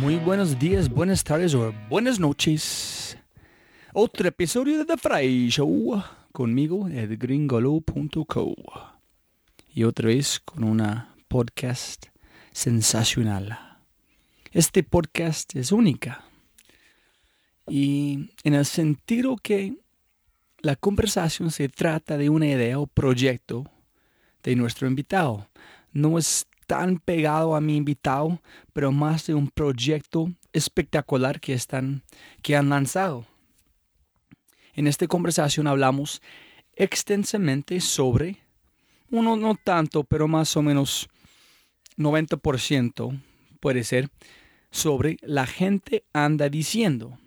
Muy buenos días, buenas tardes o buenas noches. Otro episodio de The Fry Show conmigo, edgringolo.co. Y otra vez con una podcast sensacional. Este podcast es única. Y en el sentido que la conversación se trata de una idea o proyecto de nuestro invitado. No es tan pegado a mi invitado, pero más de un proyecto espectacular que, están, que han lanzado. En esta conversación hablamos extensamente sobre, uno no tanto, pero más o menos 90% puede ser, sobre la gente anda diciendo.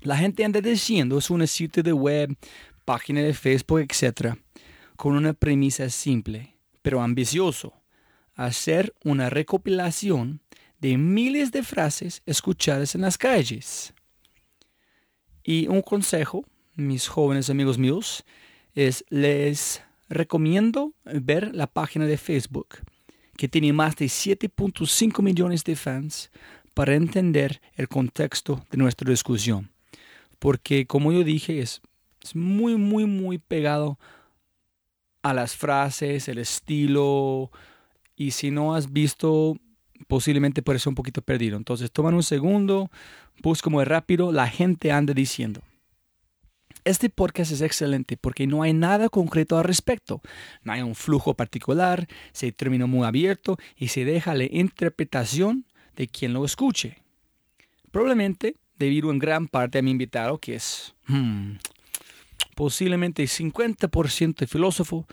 La gente anda diciendo es un sitio de web, página de Facebook, etc., con una premisa simple, pero ambicioso hacer una recopilación de miles de frases escuchadas en las calles. Y un consejo, mis jóvenes amigos míos, es les recomiendo ver la página de Facebook, que tiene más de 7.5 millones de fans, para entender el contexto de nuestra discusión. Porque, como yo dije, es, es muy, muy, muy pegado a las frases, el estilo, y si no has visto, posiblemente puedes ser un poquito perdido. Entonces, toman un segundo, busca muy rápido, la gente anda diciendo. Este podcast es excelente porque no hay nada concreto al respecto. No hay un flujo particular, se termina muy abierto y se deja la interpretación de quien lo escuche. Probablemente debido en gran parte a mi invitado, que es hmm, posiblemente 50% filósofo,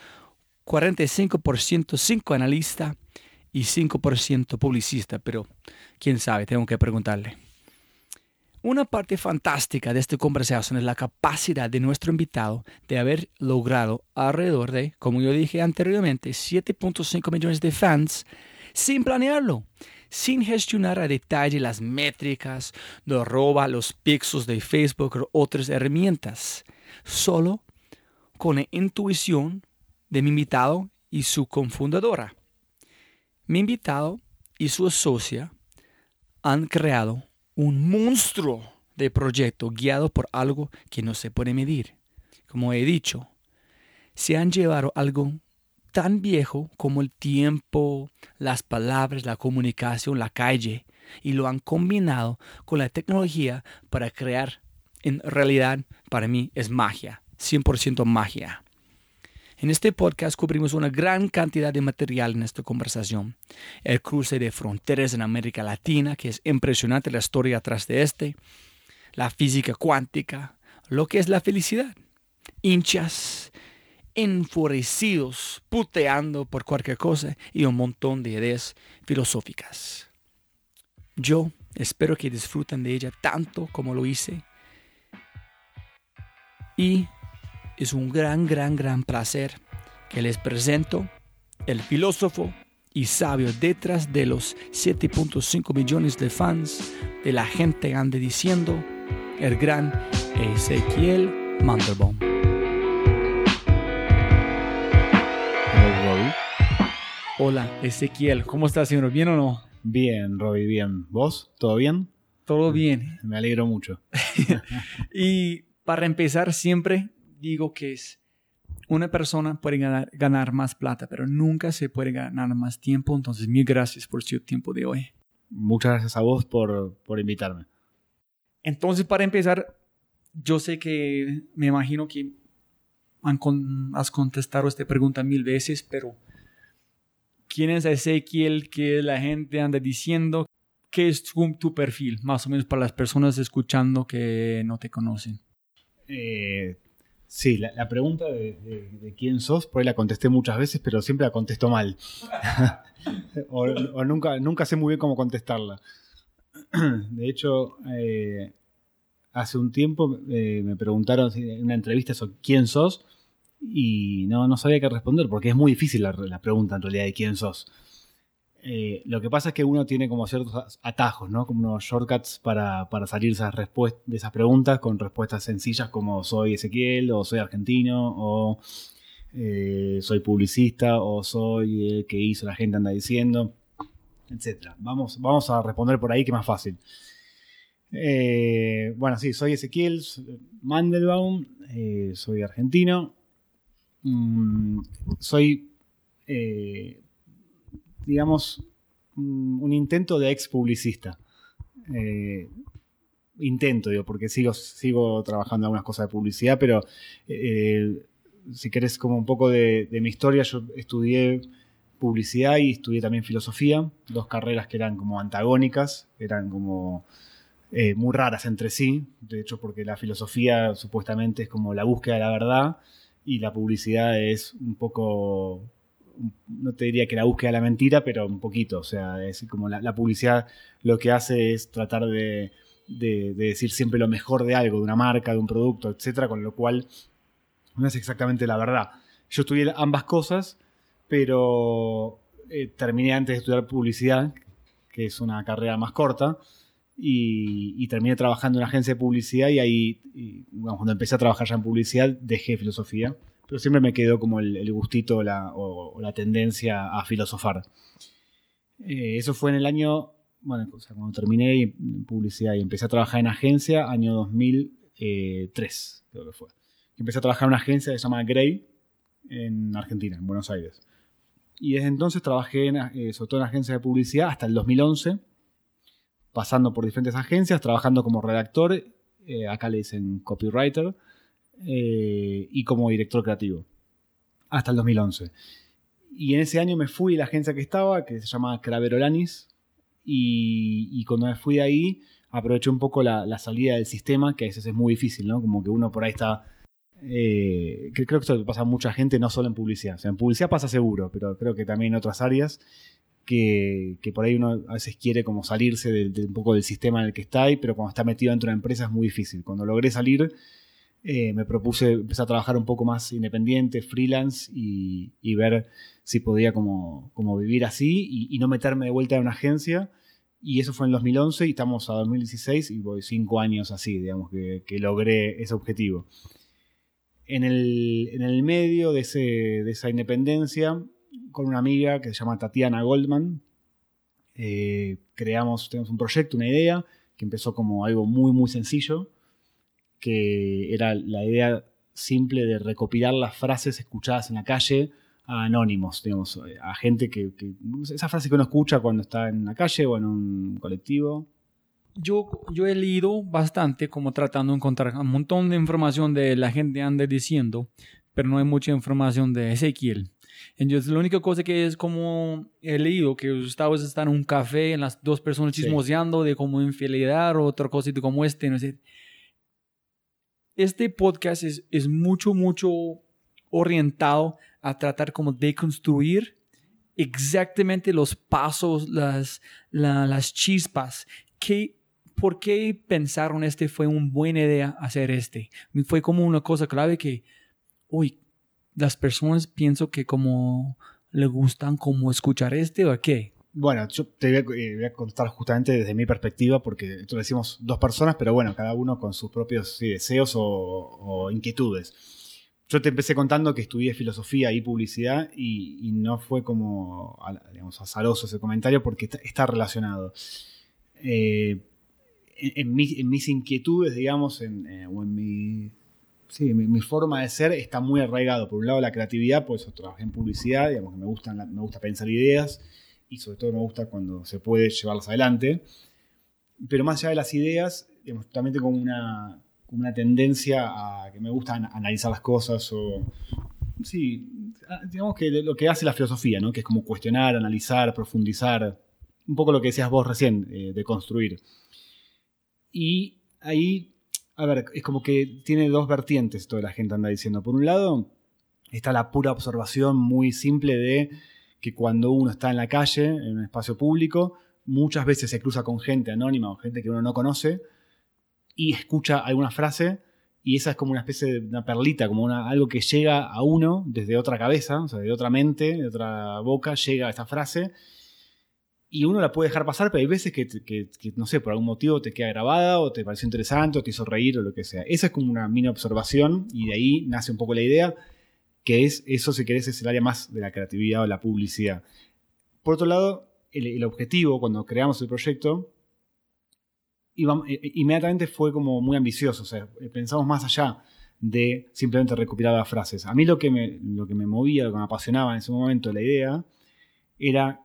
45% psicoanalista y 5% publicista, pero quién sabe, tengo que preguntarle. Una parte fantástica de esta conversación es la capacidad de nuestro invitado de haber logrado alrededor de, como yo dije anteriormente, 7.5 millones de fans sin planearlo, sin gestionar a detalle las métricas, no roba los pixels de Facebook o otras herramientas, solo con la intuición de mi invitado y su confundadora. Mi invitado y su socia han creado un monstruo de proyecto guiado por algo que no se puede medir. Como he dicho, se han llevado algo tan viejo como el tiempo, las palabras, la comunicación, la calle, y lo han combinado con la tecnología para crear, en realidad, para mí es magia, 100% magia. En este podcast cubrimos una gran cantidad de material en esta conversación. El cruce de fronteras en América Latina, que es impresionante la historia atrás de este. La física cuántica, lo que es la felicidad. Hinchas, enfurecidos, puteando por cualquier cosa y un montón de ideas filosóficas. Yo espero que disfruten de ella tanto como lo hice. Y es un gran, gran, gran placer que les presento el filósofo y sabio detrás de los 7.5 millones de fans de la gente ande diciendo, el gran Ezequiel Mandelbaum. Hola, Ezequiel, ¿cómo estás, señor? ¿Bien o no? Bien, Robbie, bien. ¿Vos? ¿Todo bien? Todo bien. Me alegro mucho. y para empezar, siempre digo que es una persona puede ganar, más plata, pero nunca se puede ganar más tiempo. Entonces, mil gracias por su tiempo de hoy. Muchas gracias a vos por, por invitarme. Entonces, para empezar, yo sé que me imagino que has contestado esta pregunta mil veces, pero ¿quién es Ezequiel que la gente anda diciendo? ¿Qué es tu perfil, más o menos para las personas escuchando que no te conocen? Eh, Sí, la, pregunta de, quién sos, por ahí la contesté muchas veces, pero siempre la contesto mal. o, nunca, nunca sé muy bien cómo contestarla. de hecho, eh, hace un tiempo eh, me preguntaron en una entrevista eso, quién sos, y no, no sabía qué responder, porque es muy difícil la, la pregunta en realidad de quién sos. Eh, lo que pasa es que uno tiene como ciertos atajos, ¿no? Como unos shortcuts para, salir de esas preguntas con respuestas sencillas como soy Ezequiel, o soy argentino, o eh, soy publicista, o soy el que hizo la gente anda diciendo, etc. Vamos, vamos a responder por ahí que es más fácil. Eh, bueno, sí, soy Ezequiel Mandelbaum, soy argentino, mm, soy digamos, un intento de ex publicista. Eh, intento, digo, porque sigo, sigo trabajando algunas cosas de publicidad, pero eh, si querés como un poco de, mi historia, yo estudié publicidad y estudié también filosofía, dos carreras que eran como antagónicas, eran como eh, muy raras entre sí, de hecho porque la filosofía supuestamente es como la búsqueda de la verdad y la publicidad es un poco no te diría que la búsqueda de la mentira, pero un poquito. O sea, es como la, publicidad lo que hace es tratar de, decir siempre lo mejor de algo, de una marca, de un producto, etcétera, con lo cual no es exactamente la verdad. Yo estudié ambas cosas, pero eh, terminé antes de estudiar publicidad, que es una carrera más corta, y, terminé trabajando en una agencia de publicidad y ahí, cuando empecé a trabajar ya en publicidad, dejé filosofía pero siempre me quedó como el, gustito o, la tendencia a filosofar. Eh, eso fue en el año, bueno, cuando terminé en publicidad y empecé a trabajar en agencia, año 2003, creo que fue. Empecé a trabajar en una agencia que se llama Grey en Argentina, en Buenos Aires. Y desde entonces trabajé en, eh, sobre todo en agencias de publicidad hasta el 2011, pasando por diferentes agencias, trabajando como redactor, eh, acá le dicen copywriter, eh, y como director creativo. Hasta el 2011. Y en ese año me fui a la agencia que estaba, que se llama Craverolanis, y, y cuando me fui de ahí aproveché un poco la, salida del sistema, que a veces es muy difícil, ¿no? Como que uno por ahí está... Eh, creo que esto pasa a mucha gente, no solo en publicidad. O sea, en publicidad pasa seguro, pero creo que también en otras áreas. que, que por ahí uno a veces quiere como salirse de, un poco del sistema en el que está, y, pero cuando está metido dentro de una empresa es muy difícil. Cuando logré salir, eh, me propuse empezar a trabajar un poco más independiente, freelance, y, ver si podía como, como vivir así y, y no meterme de vuelta en una agencia. Y eso fue en 2011 y estamos a 2016 y voy cinco años así, digamos, que, que logré ese objetivo. En el, en el medio de, ese, de, esa independencia, con una amiga que se llama Tatiana Goldman, eh, creamos, tenemos un proyecto, una idea, que empezó como algo muy, muy sencillo, que era la idea simple de recopilar las frases escuchadas en la calle a anónimos, digamos, a gente que, que, Esa frase que uno escucha cuando está en la calle o en un colectivo. Yo, yo he leído bastante como tratando de encontrar un montón de información de la gente anda diciendo, pero no hay mucha información de Ezequiel. Entonces, la única cosa que es como he leído, que ustedes están en un café, en las dos personas chismoseando sí. de como infidelidad o otra cosa como este, no sé. Este podcast es, es mucho, mucho orientado a tratar como de construir exactamente los pasos, las, la, las chispas. ¿Qué, ¿Por qué pensaron este fue una buena idea hacer este? Fue como una cosa clave que, uy, las personas pienso que como le gustan como escuchar este o qué. Bueno, yo te voy a, eh, voy a, contar justamente desde mi perspectiva, porque esto lo decimos dos personas, pero bueno, cada uno con sus propios deseos o, inquietudes yo te empecé contando que estudié filosofía y publicidad y, no fue como, digamos, azaroso ese comentario porque está, relacionado. Eh, en, en, mis, en, mis, inquietudes, digamos, en, eh, o en mi, sí, mi, mi, forma de ser está muy arraigado. Por un lado, la creatividad, pues yo trabajé en publicidad, digamos, que me, gustan, me gusta pensar ideas y sobre todo me gusta cuando se puede llevarlas adelante. Pero más allá de las ideas, digamos, también tengo una, una tendencia a que me gusta analizar las cosas o sí, digamos que lo que hace la filosofía, ¿no? Que es como cuestionar, analizar, profundizar, un poco lo que decías vos recién, eh, de construir. Y ahí, a ver, es como que tiene dos vertientes, toda la gente anda diciendo. Por un lado, está la pura observación muy simple de que cuando uno está en la calle, en un espacio público, muchas veces se cruza con gente anónima o gente que uno no conoce, y escucha alguna frase y esa es como una especie de una perlita, como una, algo que llega a uno desde otra cabeza, o sea, de otra mente, de otra boca, llega a esta frase y uno la puede dejar pasar, pero hay veces que, que, que, no sé, por algún motivo te queda grabada o te pareció interesante o te hizo reír o lo que sea. Esa es como una mini observación y de ahí nace un poco la idea, que es, eso si querés es el área más de la creatividad o la publicidad. Por otro lado, el, objetivo cuando creamos el proyecto inmediatamente fue como muy ambicioso, o sea, pensamos más allá de simplemente recopilar las frases. A mí lo que me, lo que me movía, lo que me apasionaba en ese momento la idea, era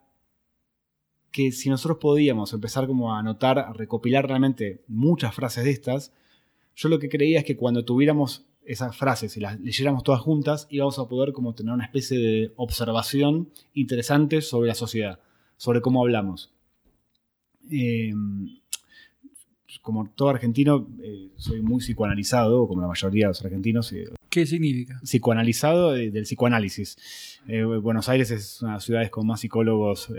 que si nosotros podíamos empezar como a anotar, a recopilar realmente muchas frases de estas, yo lo que creía es que cuando tuviéramos esas frases y las leyéramos todas juntas, íbamos a poder como tener una especie de observación interesante sobre la sociedad, sobre cómo hablamos. Eh, como todo argentino, eh, soy muy psicoanalizado, como la mayoría de los argentinos. Eh, ¿Qué significa? Psicoanalizado eh, del psicoanálisis. Eh, Buenos Aires es una de las ciudades con más psicólogos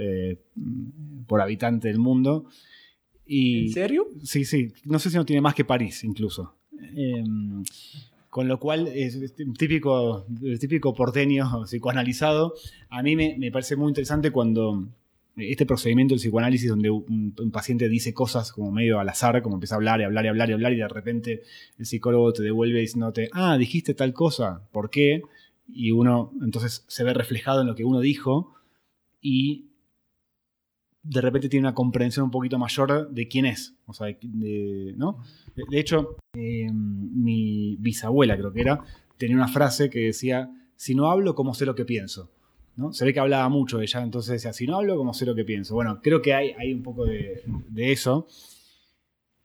por habitante del mundo. Y, ¿En serio? Sí, sí. No sé si no tiene más que París, incluso. Con lo cual, es típico, típico porteño psicoanalizado. A mí me, me parece muy interesante cuando este procedimiento del psicoanálisis donde un, un, paciente dice cosas como medio al azar, como empieza a hablar y hablar y hablar y hablar y de repente el psicólogo te devuelve diciéndote, ah, dijiste tal cosa, ¿por qué? Y uno entonces se ve reflejado en lo que uno dijo y de repente tiene una comprensión un poquito mayor de quién es. O sea, de, ¿no? de, hecho, eh, mi bisabuela creo que era, tenía una frase que decía, si no hablo, ¿cómo sé lo que pienso? ¿no? Se ve que hablaba mucho ella, entonces decía, si no hablo, como sé lo que pienso. Bueno, creo que hay, hay un poco de, de eso.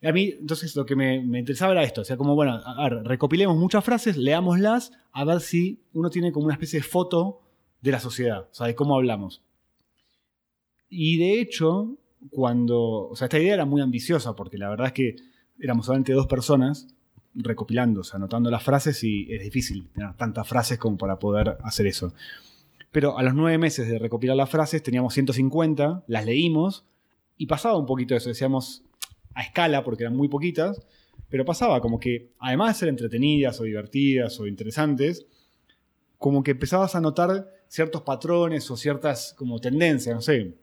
A mí, entonces, lo que me, me, interesaba era esto. Sea, como, bueno, a ver, recopilemos muchas frases, leámoslas, a ver si uno tiene como una especie de foto de la sociedad, o sea, de cómo hablamos. Y de hecho, cuando. O sea, esta idea era muy ambiciosa, porque la verdad es que éramos solamente dos personas recopilando, o sea, anotando las frases, y es difícil tener tantas frases como para poder hacer eso. Pero a los nueve meses de recopilar las frases teníamos 150, las leímos y pasaba un poquito eso, decíamos a escala porque eran muy poquitas, pero pasaba como que además de ser entretenidas o divertidas o interesantes, como que empezabas a notar ciertos patrones o ciertas como tendencias, no sé,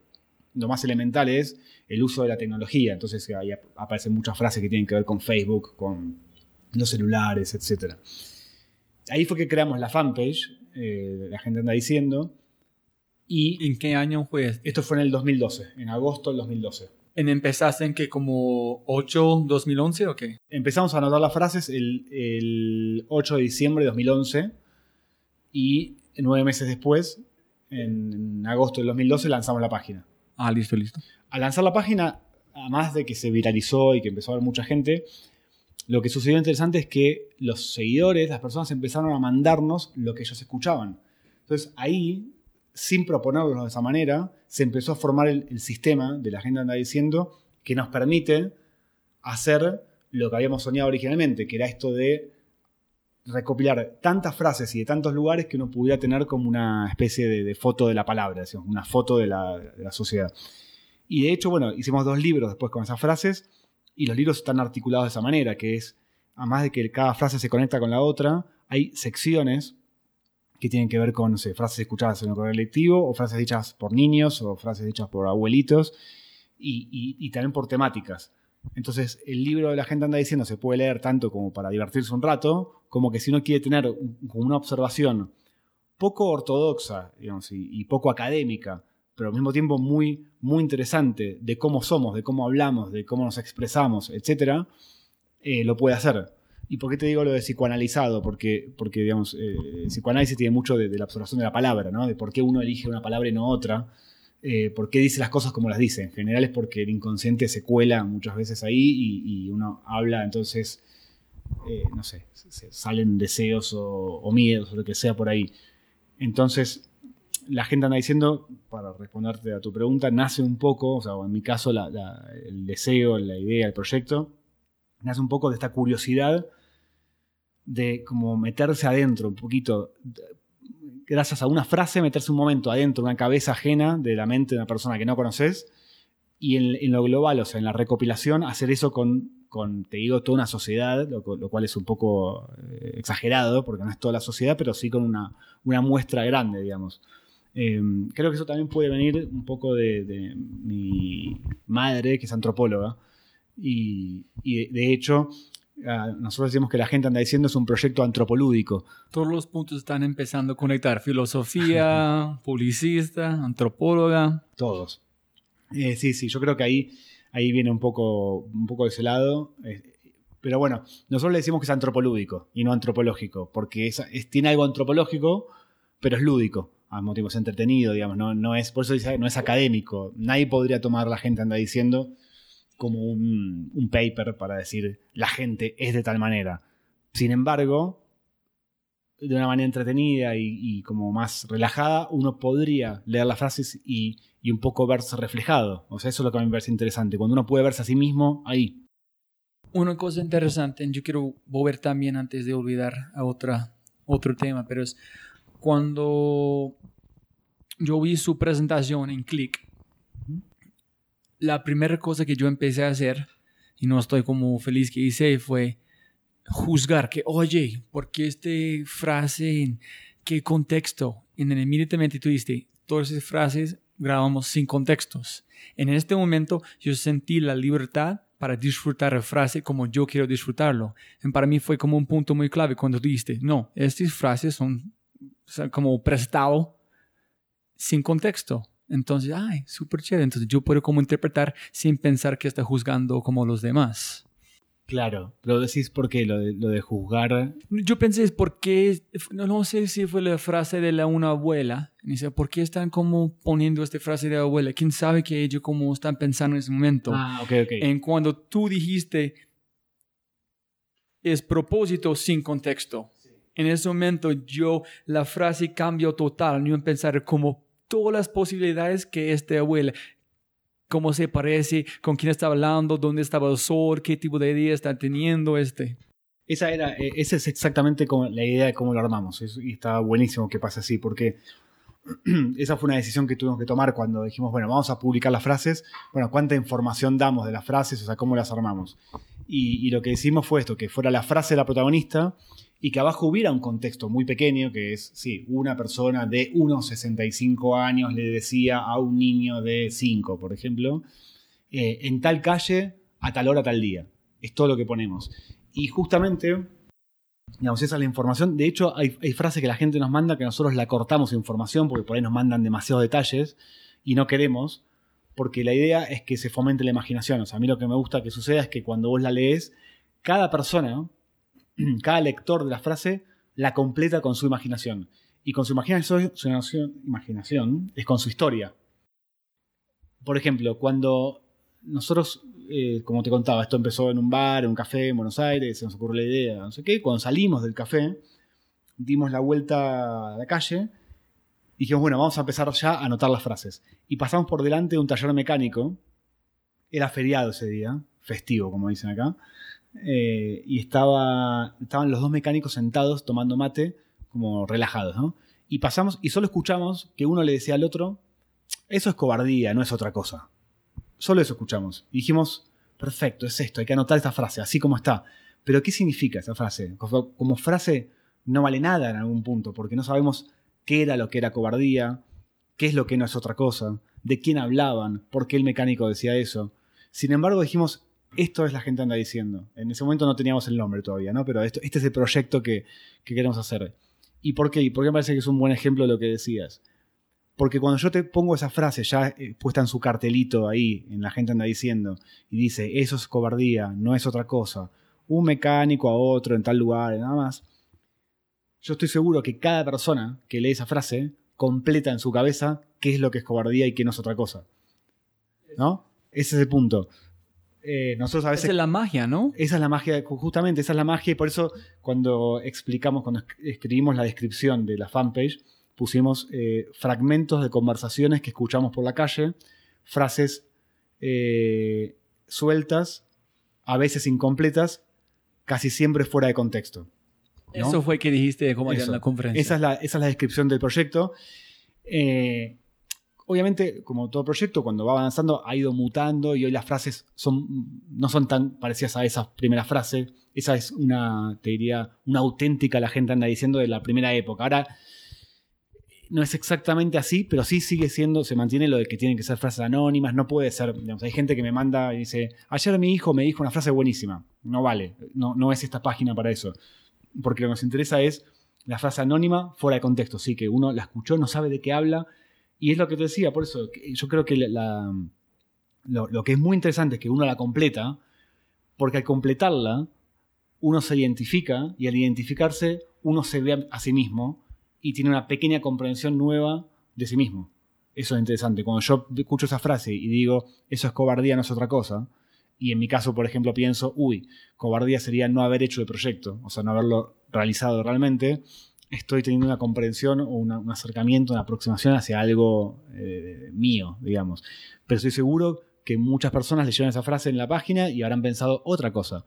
lo más elemental es el uso de la tecnología, entonces ahí aparecen muchas frases que tienen que ver con Facebook, con los celulares, etc. Ahí fue que creamos la fanpage, eh, la gente anda diciendo, y... ¿En qué año fue Esto fue en el 2012, en agosto del 2012. ¿En empezaste en que como 8, 2011 o qué? Empezamos a anotar las frases el, el 8 de diciembre de 2011 y nueve meses después, en, agosto del 2012, lanzamos la página. Ah, listo, listo. Al lanzar la página, además de que se viralizó y que empezó a ver mucha gente, lo que sucedió interesante es que los seguidores, las personas empezaron a mandarnos lo que ellos escuchaban. Entonces ahí, sin proponerlo de esa manera, se empezó a formar el, sistema de la gente anda diciendo que nos permite hacer lo que habíamos soñado originalmente, que era esto de recopilar tantas frases y de tantos lugares que uno pudiera tener como una especie de, foto de la palabra, una foto de la, de sociedad. Y de hecho, bueno, hicimos dos libros después con esas frases y los libros están articulados de esa manera, que es, además de que cada frase se conecta con la otra, hay secciones que tienen que ver con, no frases escuchadas en el correo lectivo o frases dichas por niños o frases dichas por abuelitos y, y también por temáticas. Entonces, el libro de la gente anda diciendo se puede leer tanto como para divertirse un rato, como que si uno quiere tener una observación poco ortodoxa y, poco académica, pero al mismo tiempo muy, muy interesante de cómo somos, de cómo hablamos, de cómo nos expresamos, etc., eh, lo puede hacer. ¿Y por qué te digo lo de psicoanalizado? Porque, porque digamos, eh, psicoanálisis tiene mucho de, de, la observación de la palabra, ¿no? De por qué uno elige una palabra y no otra. Eh, por qué dice las cosas como las dice. En general es porque el inconsciente se cuela muchas veces ahí y, uno habla, entonces, eh, no sé, salen deseos o, miedos o lo que sea por ahí. Entonces, la gente anda diciendo, para responderte a tu pregunta, nace un poco, o sea, en mi caso, el deseo, la idea, el proyecto, nace un poco de esta curiosidad de como meterse adentro un poquito, gracias a una frase, meterse un momento adentro, una cabeza ajena de la mente de una persona que no conoces, y en, lo global, o sea, en la recopilación, hacer eso con, con te digo, toda una sociedad, lo, cual es un poco eh, exagerado, porque no es toda la sociedad, pero sí con una, una muestra grande, digamos. Em, creo que eso también puede venir un poco de, mi madre, que es antropóloga, y, y de hecho Ah, nosotros decimos que la gente anda diciendo es un proyecto antropolúdico. Todos los puntos están empezando a conectar. Filosofía, publicista, antropóloga. Todos. Eh, sí, sí, yo creo que ahí, ahí viene un poco, un poco de ese lado. Eh, pero bueno, nosotros le decimos que es antropolúdico y no antropológico, porque es, tiene algo antropológico, pero es lúdico. Mismo es entretenido, digamos, no, es, por eso dice, no es académico. Nadie podría tomar la gente anda diciendo como un, paper para decir la gente es de tal manera. Sin embargo, de una manera entretenida y, como más relajada, uno podría leer las frases y, un poco verse reflejado. O sea, eso es lo que a mí me parece interesante, cuando uno puede verse a sí mismo ahí. Una cosa interesante, yo quiero volver también antes de olvidar a otra, otro tema, pero es cuando yo vi su presentación en Click, la primera cosa que yo empecé a hacer, y no estoy como feliz que hice, fue juzgar que, oye, ¿por qué esta frase? ¿En qué contexto? Y inmediatamente tú dijiste, todas esas frases grabamos sin contextos. En este momento yo sentí la libertad para disfrutar la frase como yo quiero disfrutarlo. Y para mí fue como un punto muy clave cuando dijiste, no, estas frases son como prestado sin contexto. Entonces, ay, súper chévere. Entonces yo puedo como interpretar sin pensar que está juzgando como los demás. Claro, pero decís por qué lo de, lo de juzgar. Yo pensé, ¿por qué? No, no, sé si fue la frase de la una abuela. Dice, ¿por qué están como poniendo esta frase de abuela? ¿Quién sabe que ellos como están pensando en ese momento? Ah, ok, ok. En cuando tú dijiste, es propósito sin contexto. En ese momento yo, la frase cambió total. Yo en pensar como todas las posibilidades que este abuelo, cómo se parece, con quién está hablando, dónde estaba el sol, qué tipo de idea está teniendo este. Esa, era, eh, esa es exactamente la idea de cómo lo armamos. Y está buenísimo que pase así, porque esa fue una decisión que tuvimos que tomar cuando dijimos, bueno, vamos a publicar las frases, bueno, cuánta información damos de las frases, o sea, cómo las armamos. Y, lo que decimos fue esto, que fuera la frase de la protagonista y que abajo hubiera un contexto muy pequeño, que es, sí, una persona de unos 65 años le decía a un niño de 5, por ejemplo, eh, en tal calle, a tal hora, tal día. Es todo lo que ponemos. Y justamente, digamos, esa es la información. De hecho, hay, hay frases que la gente nos manda que nosotros la cortamos información porque por ahí nos mandan demasiados detalles y no queremos, porque la idea es que se fomente la imaginación. O sea, a mí lo que me gusta que suceda es que cuando vos la lees, cada persona, cada lector de la frase la completa con su imaginación. Y con su imaginación, es con su historia. Por ejemplo, cuando nosotros, eh, como te contaba, esto empezó en un bar, en un café en Buenos Aires, se nos ocurrió la idea, no sé qué, cuando salimos del café, dimos la vuelta a la calle dijimos, bueno, vamos a empezar ya a anotar las frases. Y pasamos por delante de un taller mecánico, era feriado ese día, festivo, como dicen acá, eh, y estaba, estaban los dos mecánicos sentados tomando mate, como relajados, ¿no? Y pasamos y solo escuchamos que uno le decía al otro, eso es cobardía, no es otra cosa. Solo eso escuchamos. Y dijimos, perfecto, es esto, hay que anotar esta frase, así como está. Pero ¿qué significa esa frase? Como frase no vale nada en algún punto, porque no sabemos qué era lo que era cobardía, qué es lo que no es otra cosa, de quién hablaban, por qué el mecánico decía eso. Sin embargo, dijimos, esto es la gente anda diciendo. En ese momento no teníamos el nombre todavía, ¿no? Pero esto, este es el proyecto que, queremos hacer. ¿Y por qué? ¿Y por qué me parece que es un buen ejemplo de lo que decías? Porque cuando yo te pongo esa frase ya eh, puesta en su cartelito ahí, en la gente anda diciendo, y dice, eso es cobardía, no es otra cosa, un mecánico a otro en tal lugar, nada más, yo estoy seguro que cada persona que lee esa frase completa en su cabeza qué es lo que es cobardía y qué no es otra cosa. ¿No? Ese es el punto. Eh, nosotros a veces... Esa es la magia, ¿no? Esa es la magia, justamente, esa es la magia y por eso cuando explicamos, cuando escribimos la descripción de la fanpage, pusimos eh, fragmentos de conversaciones que escuchamos por la calle, frases eh, sueltas, a veces incompletas, casi siempre fuera de contexto. Eso fue que dijiste cómo en la conferencia. Esa es la, esa es la descripción del proyecto. Eh, obviamente, como todo proyecto, cuando va avanzando, ha ido mutando y hoy las frases no son tan parecidas a esa primera frase. Esa es una, te diría, una auténtica, la gente anda diciendo, de la primera época. Ahora, no es exactamente así, pero sí sigue siendo, se mantiene lo de que tienen que ser frases anónimas, no puede ser, hay gente que me manda y dice, ayer mi hijo me dijo una frase buenísima, no vale, no, no es esta página para eso, porque lo que nos interesa es la frase anónima fuera de contexto, sí, que uno la escuchó, no sabe de qué habla, y es lo que te decía, por eso yo creo que lo, que es muy interesante es que uno la completa, porque al completarla, uno se identifica y al identificarse uno se ve a sí mismo y tiene una pequeña comprensión nueva de sí mismo. Eso es interesante. Cuando yo escucho esa frase y digo, eso es cobardía, no es otra cosa, y en mi caso, por ejemplo, pienso, uy, cobardía sería no haber hecho el proyecto, o sea, no haberlo realizado realmente, estoy teniendo una comprensión o un acercamiento, una aproximación hacia algo eh, mío, digamos. Pero estoy seguro que muchas personas leyeron esa frase en la página y habrán pensado otra cosa.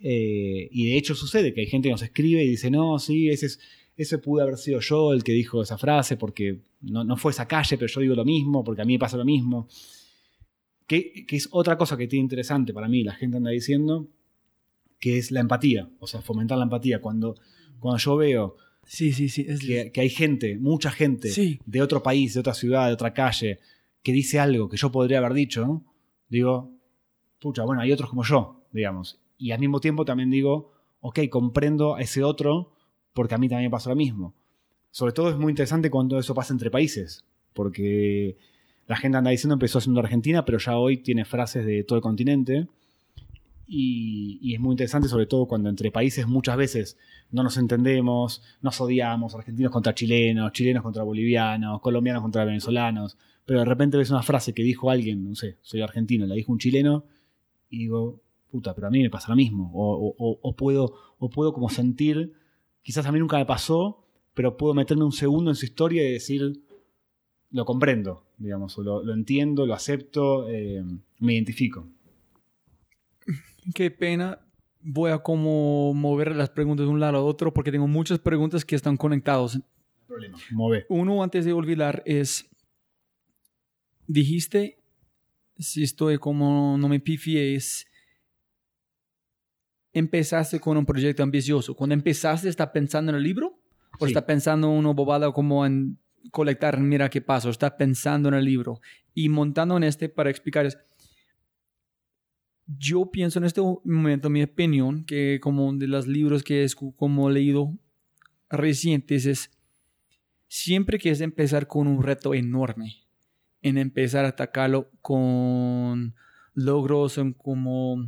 Eh, y de hecho sucede que hay gente que nos escribe y dice, no, sí, ese, es, ese pudo haber sido yo el que dijo esa frase porque no, fue esa calle, pero yo digo lo mismo, porque a mí me pasa lo mismo. Que, que es otra cosa que tiene interesante para mí, la gente anda diciendo, que es la empatía, o sea, fomentar la empatía. Cuando, cuando yo veo Sí, sí, sí. Que, hay gente, mucha gente de otro país, de otra ciudad, de otra calle, que dice algo que yo podría haber dicho, digo, pucha, bueno, hay otros como yo, digamos. Y al mismo tiempo también digo, ok, comprendo a ese otro porque a mí también pasa lo mismo. Sobre todo es muy interesante cuando eso pasa entre países, porque la gente anda diciendo empezó siendo Argentina, pero ya hoy tiene frases de todo el continente. Y, es muy interesante, sobre todo cuando entre países muchas veces no nos entendemos, nos odiamos, argentinos contra chilenos, chilenos contra bolivianos, colombianos contra venezolanos, pero de repente ves una frase que dijo alguien, no sé, soy argentino, la dijo un chileno, y digo, puta, pero a mí me pasa lo mismo, o, puedo, o puedo como sentir, quizás a mí nunca me pasó, pero puedo meterme un segundo en su historia y decir, lo comprendo, digamos, lo, entiendo, lo acepto, eh, me identifico qué pena. Voy a como mover las preguntas de un lado a otro porque tengo muchas preguntas que están conectadas. problema. Move. Uno antes de olvidar es, dijiste, si estoy como no me pifies, empezaste con un proyecto ambicioso. Cuando empezaste, ¿estás pensando en el libro? ¿O Sí. estás pensando en una bobada como en colectar, mira qué pasa? ¿O estás pensando en el libro? Y montando en este para explicar es, yo pienso en este momento, mi opinión, que como de los libros que he escu- como leído recientes es, siempre que es empezar con un reto enorme, en empezar a atacarlo con logros en como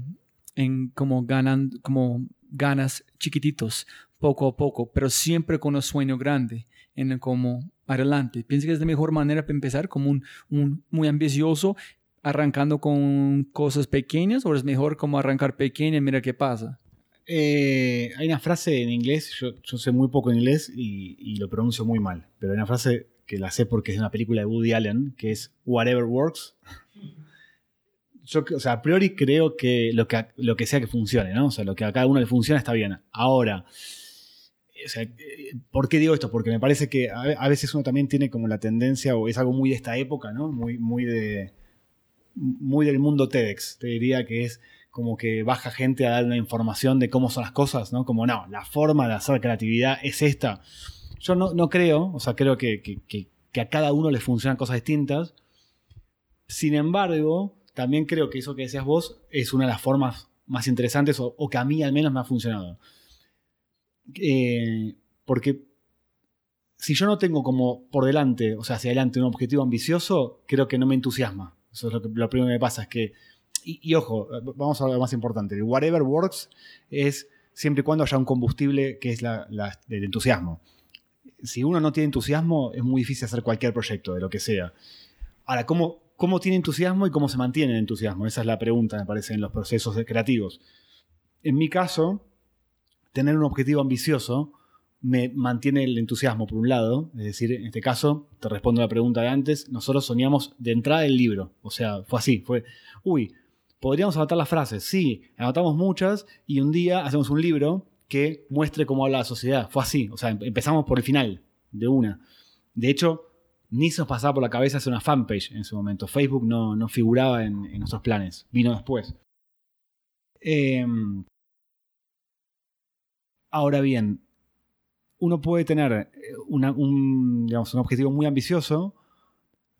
en como ganan como ganas chiquititos poco a poco pero siempre con un sueño grande en como adelante. Piensa que es la mejor manera para empezar como un muy ambicioso arrancando con cosas pequeñas o es mejor como arrancar pequeño y mira qué pasa Eh, hay una frase en inglés, yo, sé muy poco inglés y, lo pronuncio muy mal, pero hay una frase que la sé porque es de una película de Woody Allen, que es Whatever Works. Yo, o sea, a priori creo que lo que, lo que sea que funcione, ¿no? O sea, lo que a cada uno le funciona está bien. Ahora, o sea, eh, ¿por qué digo esto? Porque me parece que a, a veces uno también tiene como la tendencia, o es algo muy de esta época, ¿no? Muy, muy de. Muy del mundo TEDx. Te diría que es como que baja gente a dar una información de cómo son las cosas, ¿no? Como no, la forma de hacer creatividad es esta. Yo no, no creo, o sea, creo que, que- que- a cada uno le funcionan cosas distintas. Sin embargo, también creo que eso que decías vos es una de las formas más interesantes o, o que a mí al menos me ha funcionado. Eh, porque si yo no tengo como por delante, o sea, hacia adelante un objetivo ambicioso, creo que no me entusiasma. Eso es lo, primero que me pasa, es que y, y ojo, vamos a lo más importante. Whatever works es siempre y cuando haya un combustible que es la, la- el entusiasmo. Si uno no tiene entusiasmo, es muy difícil hacer cualquier proyecto, de lo que sea. Ahora, ¿cómo, cómo tiene entusiasmo y cómo se mantiene el entusiasmo? Esa es la pregunta, me parece, en los procesos creativos. En mi caso, tener un objetivo ambicioso me mantiene el entusiasmo, por un lado. Es decir, en este caso, te respondo a la pregunta de antes, nosotros soñamos de entrada el libro. O sea, fue así, fue, uy, podríamos anotar las frases. Sí, anotamos muchas y un día hacemos un libro que muestre cómo habla la sociedad. Fue así, o sea, em- empezamos por el final, de una. De hecho, ni se nos pasaba por la cabeza hacer una fanpage en ese momento. Facebook no, no figuraba en, en nuestros planes, vino después. Em, ahora bien, uno puede tener eh, un, digamos, un objetivo muy ambicioso,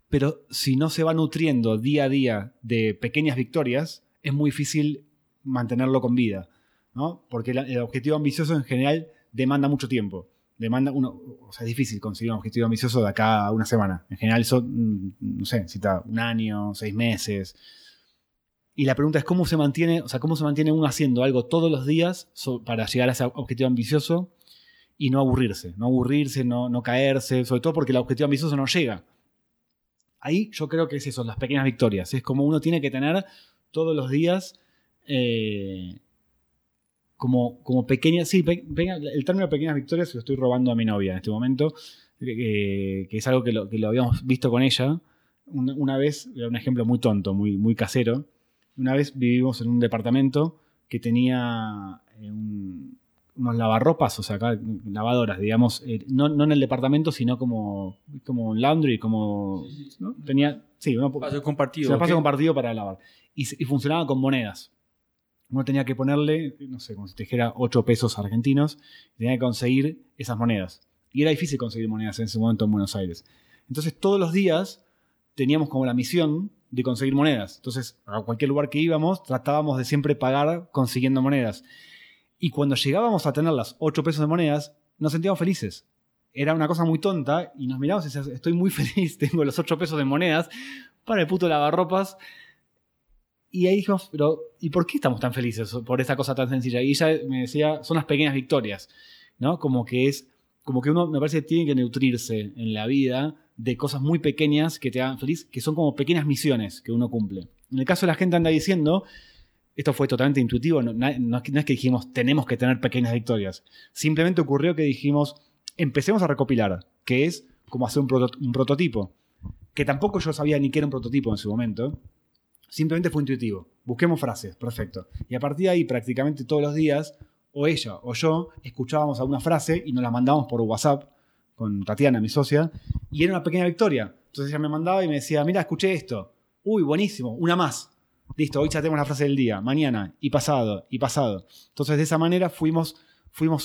pero si no se va nutriendo día a día de pequeñas victorias, es muy difícil mantenerlo con vida, ¿no? Porque el objetivo ambicioso en general demanda mucho tiempo. Demanda uno, o sea, es difícil conseguir un objetivo ambicioso de acá a una semana. En general eso, mm, no sé, necesita un año, seis meses. Y la pregunta es cómo se mantiene, o sea, cómo se mantiene uno haciendo algo todos los días para llegar a ese objetivo ambicioso y no aburrirse, no aburrirse, no, no caerse, sobre todo porque el objetivo ambicioso no llega. Ahí yo creo que es eso, las pequeñas victorias. Es como uno tiene que tener todos los días eh, como, como pequeñas, sí, pe- el término pequeñas victorias se lo estoy robando a mi novia en este momento, que es algo que lo, que lo habíamos visto con ella. Una, una vez, un ejemplo muy tonto, muy, muy casero, una vez vivimos en un departamento que tenía eh, un- unos lavarropas, o sea, acá, lavadoras, digamos, eh, no, no en el departamento, sino como, como un laundry, como... ¿no? Tenía, sí, uno, Espacio compartido. se espacio ¿ok? compartido para lavar. Y, funcionaba con monedas. Uno tenía que ponerle, no sé, como si te dijera 8 pesos argentinos, y tenía que conseguir esas monedas. Y era difícil conseguir monedas en ese momento en Buenos Aires. Entonces todos los días teníamos como la misión de conseguir monedas. Entonces a cualquier lugar que íbamos tratábamos de siempre pagar consiguiendo monedas. Y cuando llegábamos a tener las 8 pesos de monedas, nos sentíamos felices. Era una cosa muy tonta y nos mirábamos y decíamos, estoy muy feliz, tengo los 8 pesos de monedas para el puto lavarropas. Y ahí dijimos, pero ¿y por qué estamos tan felices por esta cosa tan sencilla? Y ella me decía, son las pequeñas victorias, ¿no? Como que es, como que uno me parece que tiene que nutrirse en la vida de cosas muy pequeñas que te hagan feliz, que son como pequeñas misiones que uno cumple. En el caso de la gente anda diciendo, esto fue totalmente intuitivo, no, no es que- que dijimos, tenemos que tener pequeñas victorias. Simplemente ocurrió que dijimos, empecemos a recopilar, que es como hacer un, proto- un prototipo. Que tampoco yo sabía ni qué era un prototipo en su momento. Simplemente fue intuitivo. Busquemos frases, perfecto. Y a partir de ahí, prácticamente todos los días, o ella o yo escuchábamos alguna frase y nos la mandábamos por WhatsApp con Tatiana, mi socia, y era una pequeña victoria. Entonces ella me mandaba y me decía, mira, escuché esto. Uy, buenísimo, una más. Listo, hoy ya tenemos la frase del día, mañana, y pasado, y pasado. Entonces de esa manera fuimos,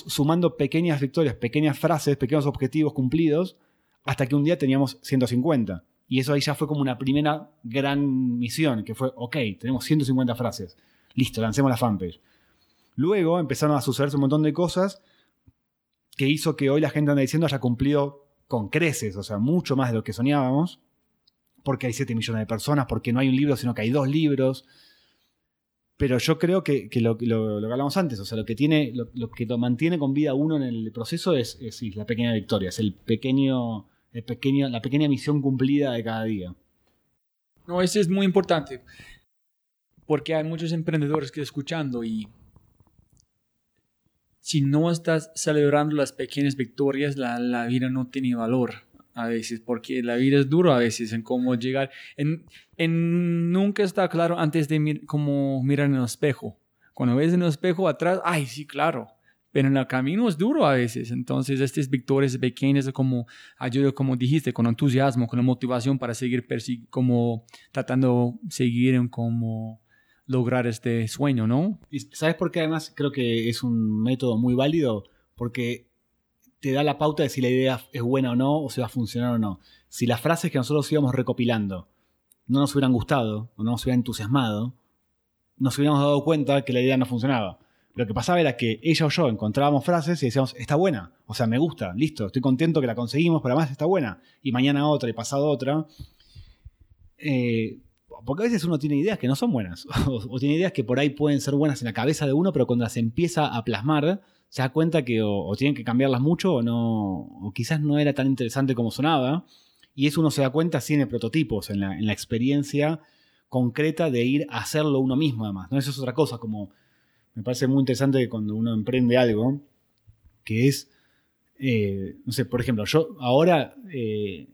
sumando pequeñas victorias, pequeñas frases, pequeños objetivos cumplidos, hasta que un día teníamos 150. Y eso ahí ya fue como una primera gran misión, que fue, ok, tenemos 150 frases. Listo, lancemos la fanpage. Luego empezaron a sucederse un montón de cosas que hizo que hoy la gente anda diciendo haya cumplido con creces, o sea, mucho más de lo que soñábamos, porque hay 7 millones de personas, porque no hay un libro, sino que hay dos libros. Pero yo creo que, lo, que hablamos antes, o sea, lo que, tiene, lo, que lo mantiene con vida uno en el proceso es, la pequeña victoria, es el pequeño, el pequeño, la pequeña misión cumplida de cada día. No, eso es muy importante, porque hay muchos emprendedores que escuchando y si no estás celebrando las pequeñas victorias, la, vida no tiene valor a veces, porque la vida es dura a veces en cómo llegar. En, en nunca está claro antes de mir, como mirar en el espejo. Cuando ves en el espejo atrás, ay, sí, claro. Pero en el camino es duro a veces. Entonces, estas victorias pequeñas como ayuda, como dijiste, con entusiasmo, con la motivación para seguir como tratando seguir en como lograr este sueño, ¿no? ¿Y ¿Sabes por qué además creo que es un método muy válido? Porque te da la pauta de si la idea es buena o no, o si va a funcionar o no. Si las frases que nosotros íbamos recopilando no nos hubieran gustado o no nos hubieran entusiasmado, nos hubiéramos dado cuenta que la idea no funcionaba. Lo que pasaba era que ella o yo encontrábamos frases y decíamos, está buena, o sea, me gusta, listo, estoy contento que la conseguimos, pero además está buena. Y mañana otra y pasado otra. Eh, porque a veces uno tiene ideas que no son buenas, o, tiene ideas que por ahí pueden ser buenas en la cabeza de uno, pero cuando las empieza a plasmar, se da cuenta que o, tienen que cambiarlas mucho o no, o quizás no era tan interesante como sonaba. Y eso uno se da cuenta así en el prototipos, en la, experiencia concreta de ir a hacerlo uno mismo, además. ¿no? Eso es otra cosa, como me parece muy interesante cuando uno emprende algo, que es, eh, no sé, por ejemplo, yo ahora eh,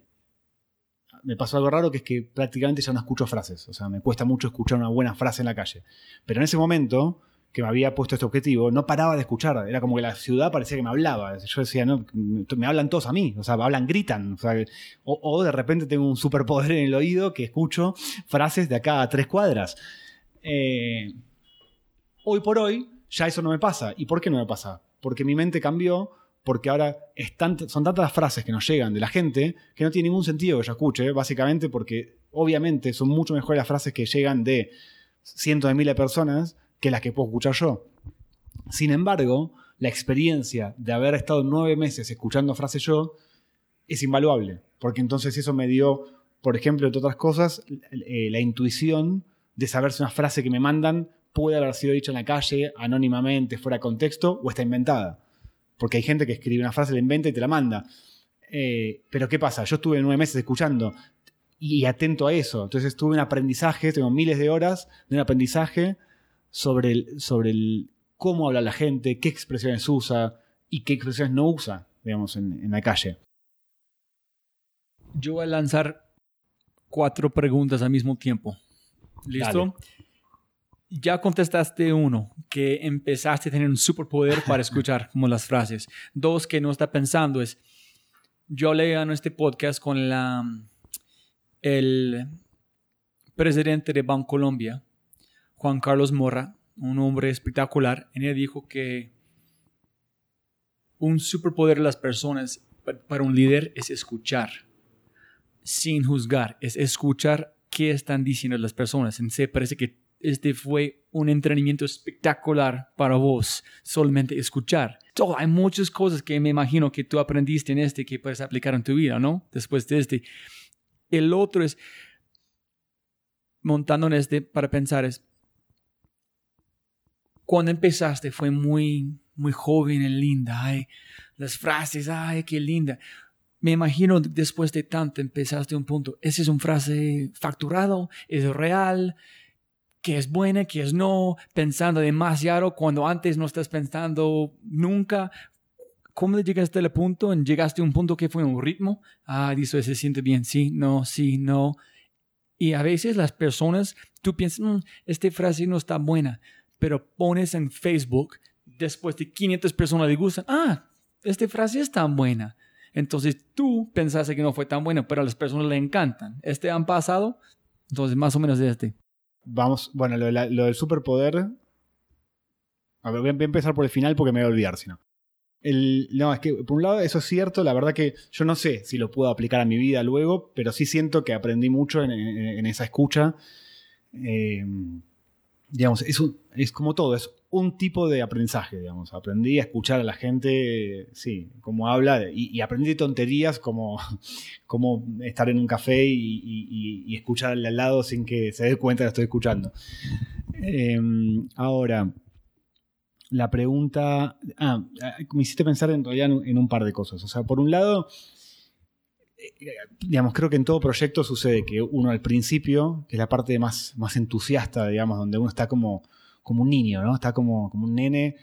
me pasó algo raro que es que prácticamente ya no escucho frases. O sea, me cuesta mucho escuchar una buena frase en la calle. Pero en ese momento que me había puesto este objetivo, no paraba de escuchar. Era como que la ciudad parecía que me hablaba. Yo decía, no, me hablan todos a mí. O sea, hablan, gritan. O, de repente tengo un superpoder en el oído que escucho frases de acá a tres cuadras. Eh, hoy por hoy ya eso no me pasa. ¿Y por qué no me pasa? Porque mi mente cambió porque ahora son tantas las frases que nos llegan de la gente que no tiene ningún sentido que yo escuche, básicamente porque obviamente son mucho mejores las frases que llegan de cientos de miles de personas que las que puedo escuchar yo. Sin embargo, la experiencia de haber estado nueve meses escuchando frases yo es invaluable, porque entonces eso me dio, por ejemplo, entre otras cosas, eh, la intuición de saber si una frase que me mandan puede haber sido dicha en la calle, anónimamente, fuera de contexto, o está inventada porque hay gente que escribe una frase, la inventa y te la manda. Eh, pero ¿qué pasa? Yo estuve nueve meses escuchando y atento a eso. Entonces tuve un aprendizaje, tengo miles de horas de un aprendizaje sobre, el, sobre el, cómo habla la gente, qué expresiones usa y qué expresiones no usa, digamos, en, la calle. Yo voy a lanzar cuatro preguntas al mismo tiempo. ¿Listo? ya contestaste uno, que empezaste a tener un superpoder para escuchar como las frases. Dos, que no está pensando es, yo leí en este podcast con la, el presidente de Colombia, Juan Carlos Morra, un hombre espectacular, y él dijo que un superpoder de las personas para un líder es escuchar, sin juzgar, es escuchar qué están diciendo las personas. se parece que este fue un entrenamiento espectacular para vos, solamente escuchar. Todo, hay muchas cosas que me imagino que tú aprendiste en este que puedes aplicar en tu vida, ¿no? Después de este. El otro es, montando en este para pensar, es, cuando empezaste fue muy, muy joven y linda, ay, las frases, ay, qué linda. Me imagino después de tanto empezaste un punto, ese es un frase facturado, es real, que es buena, que es no, pensando demasiado cuando antes no estás pensando nunca. ¿Cómo llegaste al punto? Llegaste a un punto que fue un ritmo. Ah, dice, se siente bien, sí, no, sí, no. Y a veces las personas, tú piensas, mm, esta frase no está buena, pero pones en Facebook, después de 500 personas le gustan, ah, esta frase está buena. Entonces tú pensaste que no fue tan bueno, pero a las personas le encantan. ¿Este han pasado? Entonces más o menos de este. Vamos, bueno, lo, la- lo del superpoder. A ver, voy a voy a empezar por el final porque me voy a olvidar, si no. El, no, es que por un lado eso es cierto, la verdad que yo no sé si lo puedo aplicar a mi vida luego, pero sí siento que aprendí mucho en esa escucha. Eh, digamos, es, un- es como todo, es un tipo de aprendizaje, digamos. Aprendí a escuchar a la gente, sí, cómo habla, y, y aprendí tonterías como, como estar en un café y, y- escuchar al lado sin que se dé cuenta que estoy escuchando. Eh, ahora, la pregunta. Ah, me hiciste pensar en realidad en, en un par de cosas. O sea, por un lado, digamos, creo que en todo proyecto sucede que uno al principio, que es la parte más, más entusiasta, digamos, donde uno está como, como un niño, ¿no? Está como, como un nene,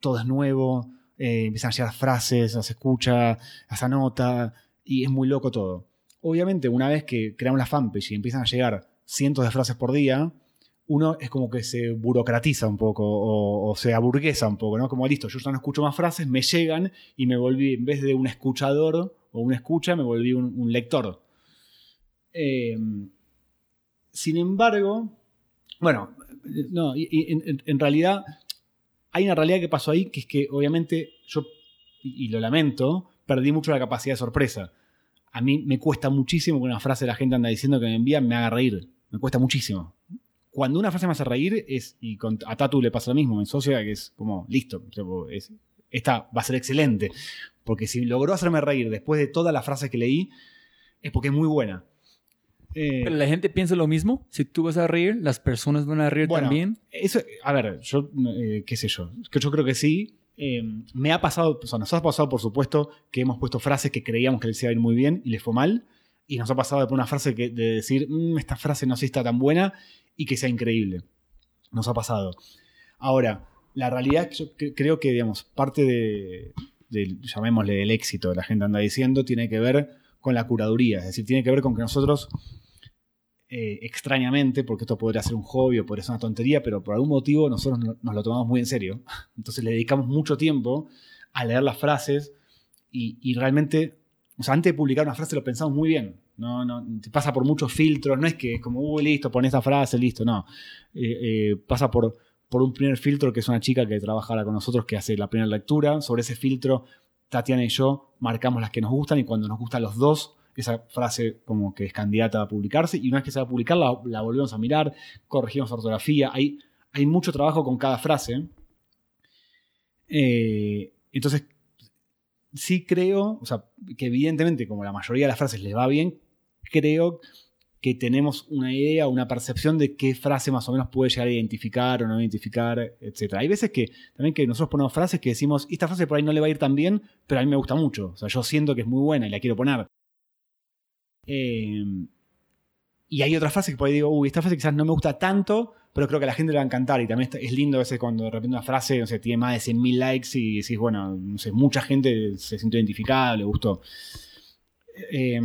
todo es nuevo, eh, empiezan a llegar frases, se escucha, se anota, y es muy loco todo. Obviamente, una vez que creamos la fanpage y empiezan a llegar cientos de frases por día, uno es como que se burocratiza un poco o, se aburguesa un poco, ¿no? Como listo, yo ya no escucho más frases, me llegan y me volví, en vez de un escuchador o una escucha, me volví un, lector. Eh, sin embargo, bueno, no, en, realidad hay una realidad que pasó ahí, que es que obviamente yo, y, lo lamento, perdí mucho la capacidad de sorpresa. A mí me cuesta muchísimo que una frase la gente anda diciendo que me envía me haga reír. Me cuesta muchísimo cuando una frase me hace reír es, y con, a Tatu le pasa lo mismo, en Socia, que es como, listo, es- esta va a ser excelente. Porque si logró hacerme reír después de todas las frases que leí, es porque es muy buena. Eh, Pero la gente piensa lo mismo. Si tú vas a reír, las personas van a reír Bueno, también. Eso, a ver, yo, eh, qué sé yo, que yo creo que sí. Eh, me ha pasado, o sea, nos ha pasado, por supuesto, que hemos puesto frases que creíamos que les iba a ir muy bien y les fue mal. Y nos ha pasado de poner una frase que, de decir, "Mm, esta frase no sé si está tan buena y que sea increíble. Nos ha pasado. Ahora, la realidad, yo cre- creo que, digamos, parte de, llamémosle, del éxito de la gente anda diciendo, tiene que ver con la curaduría. Es decir, tiene que ver con que nosotros eh, extrañamente, porque esto podría ser un hobby o podría ser una tontería, pero por algún motivo nosotros no- nos lo tomamos muy en serio. Entonces le dedicamos mucho tiempo a leer las frases y, realmente, o sea, antes de publicar una frase lo pensamos muy bien. No, pasa por muchos filtros, no es que es como, uy, listo, pon esta frase, listo, no. Eh, eh, pasa por, por un primer filtro que es una chica que trabaja ahora con nosotros que hace la primera lectura. Sobre ese filtro, Tatiana y yo marcamos las que nos gustan y cuando nos gustan los dos, esa frase como que es candidata a publicarse y una vez que se va a publicar la, volvemos a mirar, corregimos ortografía, hay, hay mucho trabajo con cada frase. Eh, entonces, sí creo, o sea, que evidentemente como la mayoría de las frases les va bien, creo que tenemos una idea, una percepción de qué frase más o menos puede llegar a identificar o no identificar, etc. Hay veces que también que nosotros ponemos frases que decimos, esta frase por ahí no le va a ir tan bien, pero a mí me gusta mucho. O sea, yo siento que es muy buena y la quiero poner. Eh, y hay otras frases que por ahí digo, uy, esta frase quizás no me gusta tanto, pero creo que a la gente le va a encantar. Y también es lindo a veces cuando de repente una frase, no sé, tiene más de 100.000 likes y decís, bueno, no sé, mucha gente se sintió identificada, le gustó. Eh,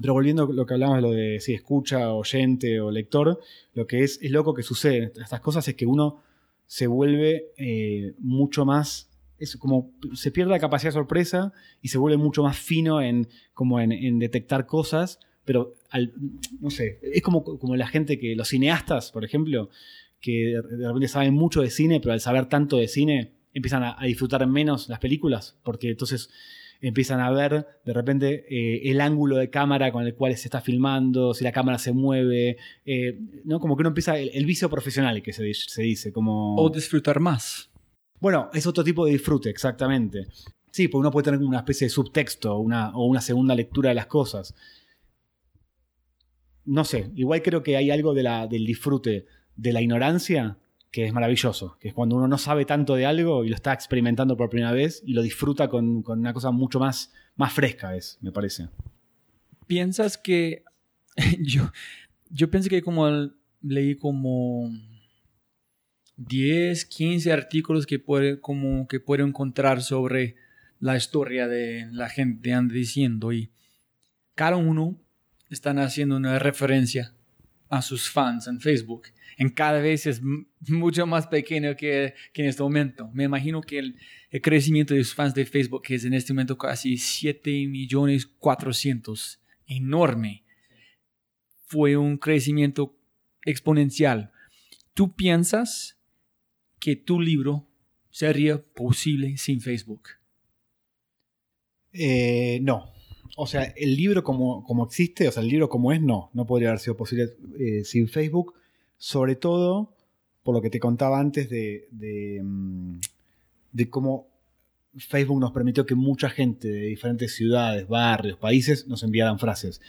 pero volviendo a lo que hablábamos, lo de si escucha, oyente o lector, lo que es, es loco que sucede. Estas cosas es que uno se vuelve eh, mucho más, es como se pierde la capacidad de sorpresa y se vuelve mucho más fino en, como en, detectar cosas, pero al- no sé, es como, como la gente que, los cineastas, por ejemplo, que de repente saben mucho de cine, pero al saber tanto de cine empiezan a disfrutar menos las películas, porque entonces empiezan a ver de repente eh, el ángulo de cámara con el cual se está filmando, si la cámara se mueve, eh, ¿no? Como que uno empieza el, el vicio profesional que se, se dice, como... O disfrutar más. Bueno, es otro tipo de disfrute, exactamente. Sí, porque uno puede tener una especie de subtexto una, o una segunda lectura de las cosas. No sé, igual creo que hay algo de la, del disfrute de la ignorancia que es maravilloso, que es cuando uno no sabe tanto de algo y lo está experimentando por primera vez y lo disfruta con, con una cosa mucho más, más fresca, es, me parece. ¿Piensas que yo, yo pienso que como leí como 10, 15 artículos que puede, como que puedo encontrar sobre la historia de la gente anda diciendo y cada uno están haciendo una referencia a sus fans en Facebook. En cada vez es mucho más pequeño que, que en este momento. Me imagino que el, el crecimiento de los fans de Facebook, que es en este momento casi 7 millones 400, enorme, fue un crecimiento exponencial. ¿Tú piensas que tu libro sería posible sin Facebook? Eh, no. O sea, el libro como, como, existe, o sea, el libro como es, no. No podría haber sido posible eh, sin Facebook. Sobre todo por lo que te contaba antes de, mm, de cómo Facebook nos permitió que mucha gente de diferentes ciudades, barrios, países nos enviaran frases.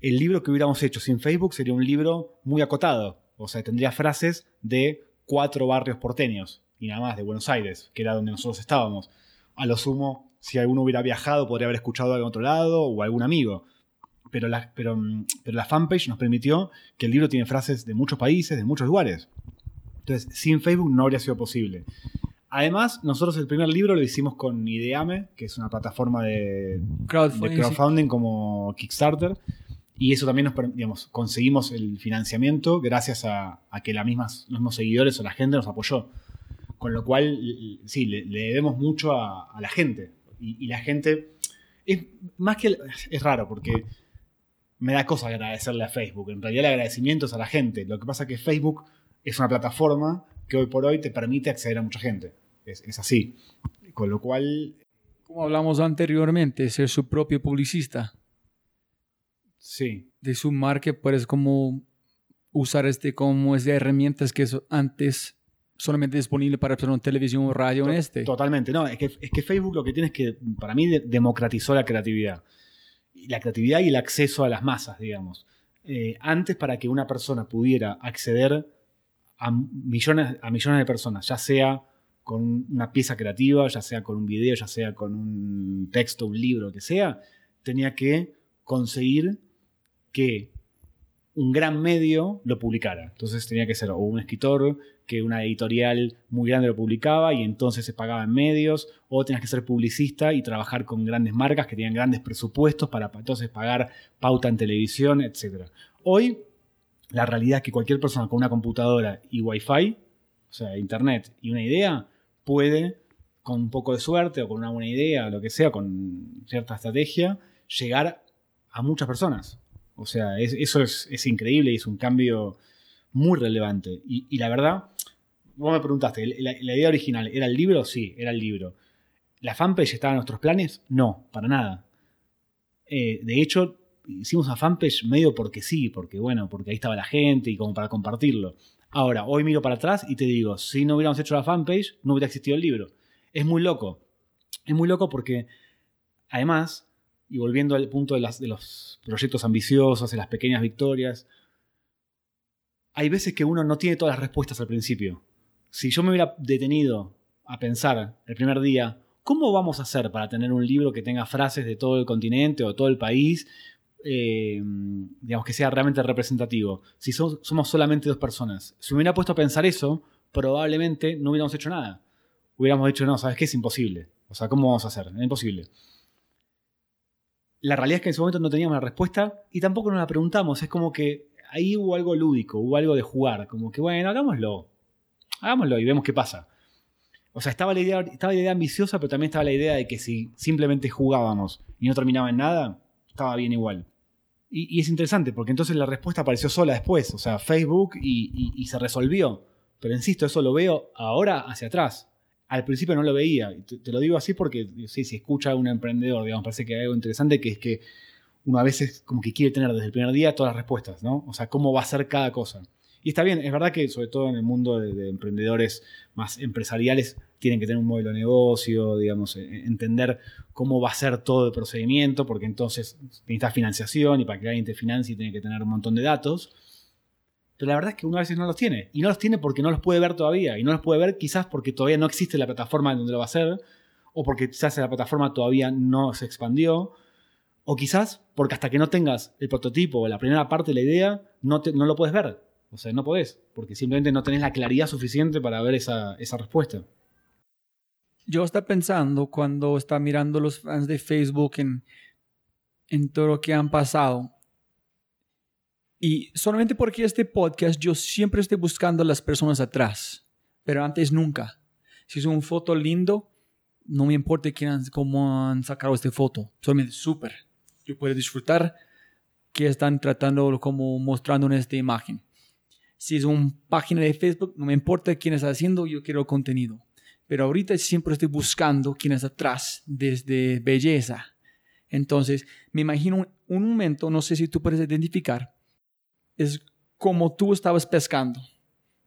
El libro que hubiéramos hecho sin Facebook sería un libro muy acotado. O sea, tendría frases de cuatro barrios porteños y nada más de Buenos Aires, que era donde nosotros estábamos. A lo sumo, si alguno hubiera viajado, podría haber escuchado algo en otro lado o algún amigo. Pero la, pero, pero la fanpage nos permitió que el libro tiene frases de muchos países, de muchos lugares. Entonces, sin Facebook no habría sido posible. Además, nosotros el primer libro lo hicimos con Ideame, que es una plataforma de crowdfunding, de crowdfunding como Kickstarter. Y eso también nos, digamos, conseguimos el financiamiento gracias a, que la mismas, los mismos seguidores o la gente nos apoyó. Con lo cual, sí, le, debemos mucho a, la gente. Y, la gente, es más que, es raro porque me da cosa agradecerle a Facebook. En realidad el agradecimiento es a la gente. Lo que pasa es que Facebook es una plataforma que hoy por hoy te permite acceder a mucha gente. Es, es así. Con lo cual... Como hablamos anteriormente, ser su propio publicista. Sí. De su marca, puedes como usar este como es de herramientas que antes solamente disponible para personas en televisión o radio en este. Totalmente, no, es que, es que Facebook lo que tiene es que, para mí, democratizó la creatividad. La creatividad y el acceso a las masas, digamos. Eh, antes, para que una persona pudiera acceder a millones, a millones de personas, ya sea con una pieza creativa, ya sea con un video, ya sea con un texto, un libro, lo que sea, tenía que conseguir que un gran medio lo publicara. Entonces tenía que ser o un escritor que una editorial muy grande lo publicaba y entonces se pagaba en medios, o tenías que ser publicista y trabajar con grandes marcas que tenían grandes presupuestos para entonces pagar pauta en televisión, etc. Hoy la realidad es que cualquier persona con una computadora y wifi, o sea, internet y una idea, puede, con un poco de suerte o con una buena idea, o lo que sea, con cierta estrategia, llegar a muchas personas. O sea, eso es, increíble y es un cambio muy relevante. Y, la verdad, vos me preguntaste, ¿la, idea original era el libro? Sí, era el libro. ¿La fanpage estaba en nuestros planes? No, para nada. Eh, de hecho, hicimos una fanpage medio porque sí, porque bueno, porque ahí estaba la gente y como para compartirlo. Ahora, hoy miro para atrás y te digo, si no hubiéramos hecho la fanpage, no hubiera existido el libro. Es muy loco. Es muy loco porque, además, y volviendo al punto de, de los proyectos ambiciosos, de las pequeñas victorias, hay veces que uno no tiene todas las respuestas al principio. Si yo me hubiera detenido a pensar el primer día, ¿cómo vamos a hacer para tener un libro que tenga frases de todo el continente o todo el país eh, digamos, que sea realmente representativo. Si somos solamente dos personas. Si me hubiera puesto a pensar eso, probablemente no hubiéramos hecho nada. Hubiéramos dicho, no, ¿sabes qué? Es imposible. O sea, ¿cómo vamos a hacer? Es imposible. La realidad es que en ese momento no teníamos la respuesta y tampoco nos la preguntamos. Es como que ahí hubo algo lúdico, hubo algo de jugar. Como que, bueno, hagámoslo. Hagámoslo y vemos qué pasa. O sea, estaba la, idea, estaba la idea ambiciosa, pero también estaba la idea de que si simplemente jugábamos y no terminaba en nada, estaba bien igual. Y, es interesante porque entonces la respuesta apareció sola después, o sea, Facebook y, se resolvió. Pero insisto, eso lo veo ahora hacia atrás. Al principio no lo veía. Te, lo digo así porque sí, si escucha a un emprendedor, digamos, parece que hay algo interesante que es que uno a veces como que quiere tener desde el primer día todas las respuestas, ¿no? O sea, cómo va a ser cada cosa. Y está bien, es verdad que sobre todo en el mundo de, emprendedores más empresariales tienen que tener un modelo de negocio, digamos, e, e, entender cómo va a ser todo el procedimiento, porque entonces necesitas financiación y para que alguien te financie tiene que tener un montón de datos. Pero la verdad es que uno a veces no los tiene. Y no los tiene porque no los puede ver todavía. Y no los puede ver quizás porque todavía no existe la plataforma en donde lo va a hacer. O porque quizás la plataforma todavía no se expandió. O quizás porque hasta que no tengas el prototipo o la primera parte de la idea, no, no lo puedes ver. O sea, no podés, porque simplemente no tenés la claridad suficiente para ver esa, respuesta. Yo estaba pensando cuando está mirando los fans de Facebook en, en todo lo que han pasado. Y solamente porque este podcast yo siempre estoy buscando a las personas atrás, pero antes nunca. Si es una foto lindo, no me importa quién, cómo han sacado esta foto, solamente súper. Yo puedo disfrutar que están tratando como mostrando en esta imagen. Si es una página de Facebook, no me importa quién está haciendo, yo quiero contenido. Pero ahorita siempre estoy buscando quién es atrás desde belleza. Entonces, me imagino un, momento, no sé si tú puedes identificar, es como tú estabas pescando.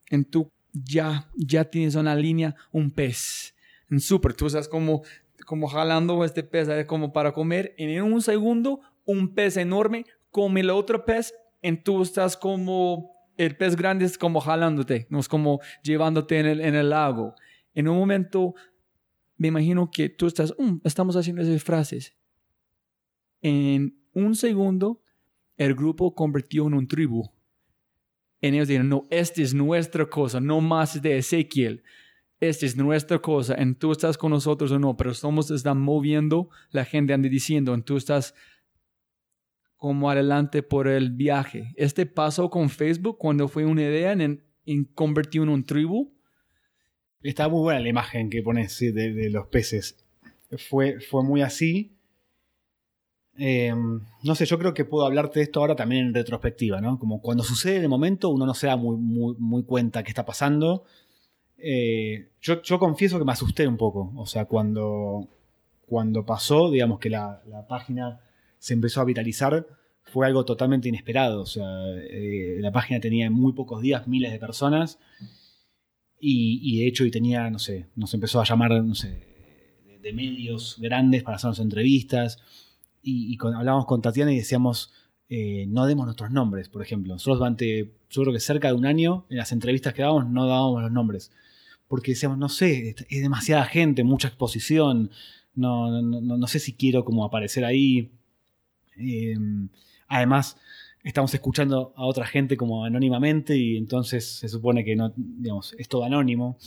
En tu ya, ya tienes una línea, un pez. En súper, tú estás como, como jalando este pez como para comer. En un segundo, un pez enorme come el otro pez. Y tú estás como, el pez grande es como jalándote, no es como llevándote en el, en el lago. En un momento, me imagino que tú estás, um, estamos haciendo esas frases. En un segundo, el grupo convirtió en un tribu en ellos dijeron, no, esta es nuestra cosa, no más de Ezequiel. Esta es nuestra cosa, en tú estás con nosotros o no, pero somos, están moviendo, la gente anda diciendo, en tú estás como adelante por el viaje. Este pasó con Facebook cuando fue una idea en, en convertir en un tribu. Está muy buena la imagen que pones de, de, los peces. Fue, fue muy así. Em, no sé, yo creo que puedo hablarte de esto ahora también en retrospectiva, ¿no? Como cuando sucede en el momento uno no se da muy, muy, muy cuenta qué está pasando. Eh, yo, yo, confieso que me asusté un poco, o sea, cuando, cuando pasó, digamos que la, la página se empezó a viralizar, fue algo totalmente inesperado, o sea, eh, la página tenía en muy pocos días miles de personas y, de hecho y tenía, no sé, nos empezó a llamar, no sé, de, medios grandes para hacernos entrevistas y, hablábamos con Tatiana y decíamos, eh, no demos nuestros nombres, por ejemplo. Nosotros durante, yo creo que cerca de un año, en las entrevistas que dábamos, no dábamos los nombres. Porque decíamos, no sé, es demasiada gente, mucha exposición, no, no, no sé si quiero como aparecer ahí. Em, además, estamos escuchando a otra gente como anónimamente y entonces se supone que no, digamos, es todo anónimo.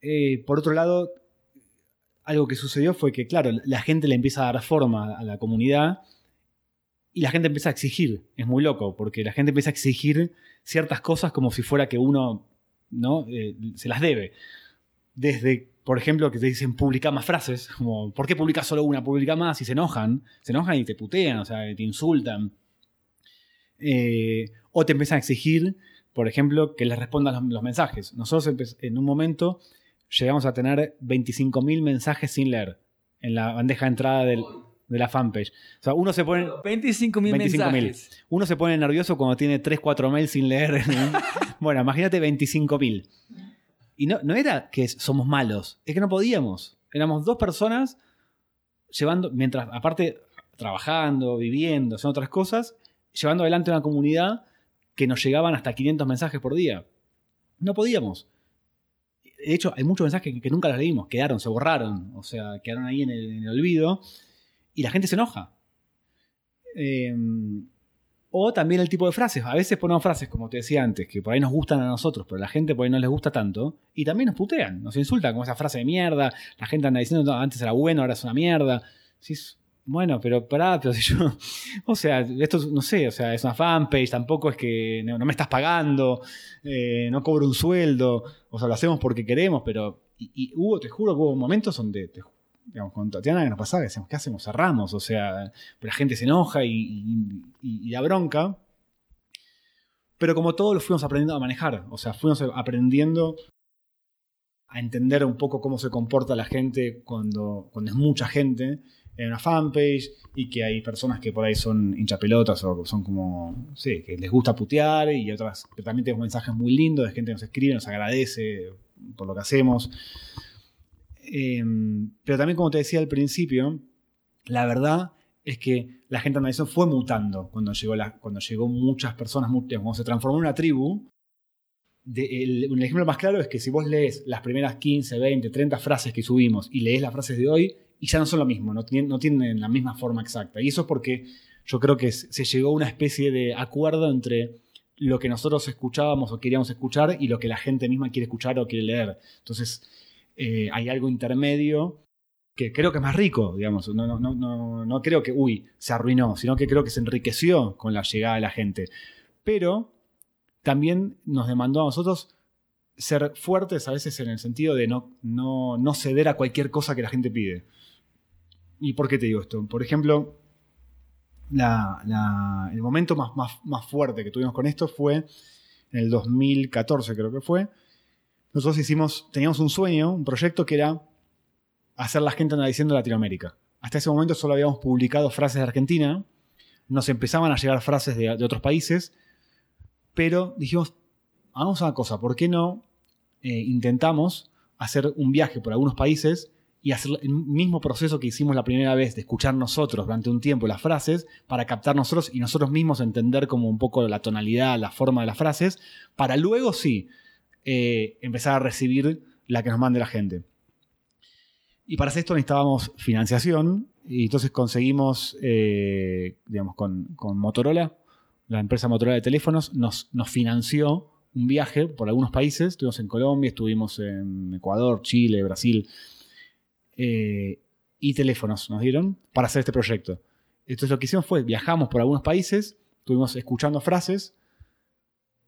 Eh, por otro lado, algo que sucedió fue que, claro, la gente le empieza a dar forma a la comunidad y la gente empieza a exigir. Es muy loco, porque la gente empieza a exigir ciertas cosas como si fuera que uno ¿no? Eh, se las debe. Desde, por ejemplo, que te dicen publica más frases, como ¿por qué publicas solo una? Publica más y se enojan. Se enojan y te putean, o sea, te insultan. Eh, o te empiezan a exigir, por ejemplo, que les respondan los, los mensajes. Nosotros en un momento llegamos a tener 25.000 mensajes sin leer en la bandeja de entrada de la fanpage. O sea, uno se pone... 25.000 mensajes. Uno se pone nervioso cuando tiene 3, 4 mails sin leer. bueno, imagínate 25.000. Y no, no era que somos malos, es que no podíamos. Éramos dos personas llevando, mientras, aparte, trabajando, viviendo, haciendo otras cosas, llevando adelante una comunidad que nos llegaban hasta 500 mensajes por día. No podíamos de hecho, hay muchos mensajes que, nunca los leímos, quedaron, se borraron, o sea, quedaron ahí en el, olvido, y la gente se enoja. Em, o también el tipo de frases. A veces ponemos frases, como te decía antes, que por ahí nos gustan a nosotros, pero a la gente por ahí no les gusta tanto. Y también nos putean, nos insultan, como esa frase de mierda. La gente anda diciendo, antes era bueno, ahora es una mierda. Si bueno, pero pará, pero si yo. O sea, esto no sé, o sea, es una fanpage, tampoco es que no, me estás pagando, eh, no cobro un sueldo, o sea, lo hacemos porque queremos, pero. Y, hubo, te juro hubo momentos donde, digamos, con Tatiana que nos pasaba, decíamos, ¿qué hacemos? Cerramos, o sea, la gente se enoja y, y, da bronca. Pero como todo lo fuimos aprendiendo a manejar, o sea, fuimos aprendiendo a entender un poco cómo se comporta la gente cuando, cuando es mucha gente en una fanpage y que hay personas que por ahí son hinchapelotas o son como, sí, que les gusta putear y otras, pero también tenemos mensajes muy lindos de gente que nos escribe, nos agradece por lo que hacemos. Em, pero también, como te decía al principio, la verdad es que la gente de Madison fue mutando cuando llegó, la, cuando llegó muchas personas, cuando se transformó en una tribu. De, un ejemplo más claro es que si vos lees las primeras 15, 20, 30 frases que subimos y lees las frases de hoy, y ya no son lo mismo, no no tienen la misma forma exacta. Y eso es porque yo creo que se llegó a una especie de acuerdo entre lo que nosotros escuchábamos o queríamos escuchar y lo que la gente misma quiere escuchar o quiere leer. Entonces, eh, hay algo intermedio que creo que es más rico, digamos. No, creo que, uy, se arruinó, sino que creo que se enriqueció con la llegada de la gente. Pero también nos demandó a nosotros ser fuertes a veces en el sentido de no ceder a cualquier cosa que la gente pide. ¿Y por qué te digo esto? Por ejemplo, el momento más, más, fuerte que tuvimos con esto fue en el 2014, creo que fue. Nosotros hicimos, teníamos un sueño, un proyecto que era hacer la gente andar diciendo Latinoamérica. Hasta ese momento solo habíamos publicado frases de Argentina, nos empezaban a llegar frases de, de otros países, pero dijimos, hagamos una cosa, ¿por qué no eh, intentamos hacer un viaje por algunos países y hacer el mismo proceso que hicimos la primera vez de escuchar nosotros durante un tiempo las frases para captar nosotros y nosotros mismos entender como un poco la tonalidad, la forma de las frases, para luego sí eh, empezar a recibir la que nos mande la gente. Y para hacer esto necesitábamos financiación y entonces conseguimos, eh, digamos, con, Motorola, la empresa Motorola de teléfonos, nos, financió un viaje por algunos países. Estuvimos en Colombia, estuvimos en Ecuador, Chile, Brasil. Eh, y teléfonos nos dieron para hacer este proyecto. Entonces lo que hicimos fue viajamos por algunos países, estuvimos escuchando frases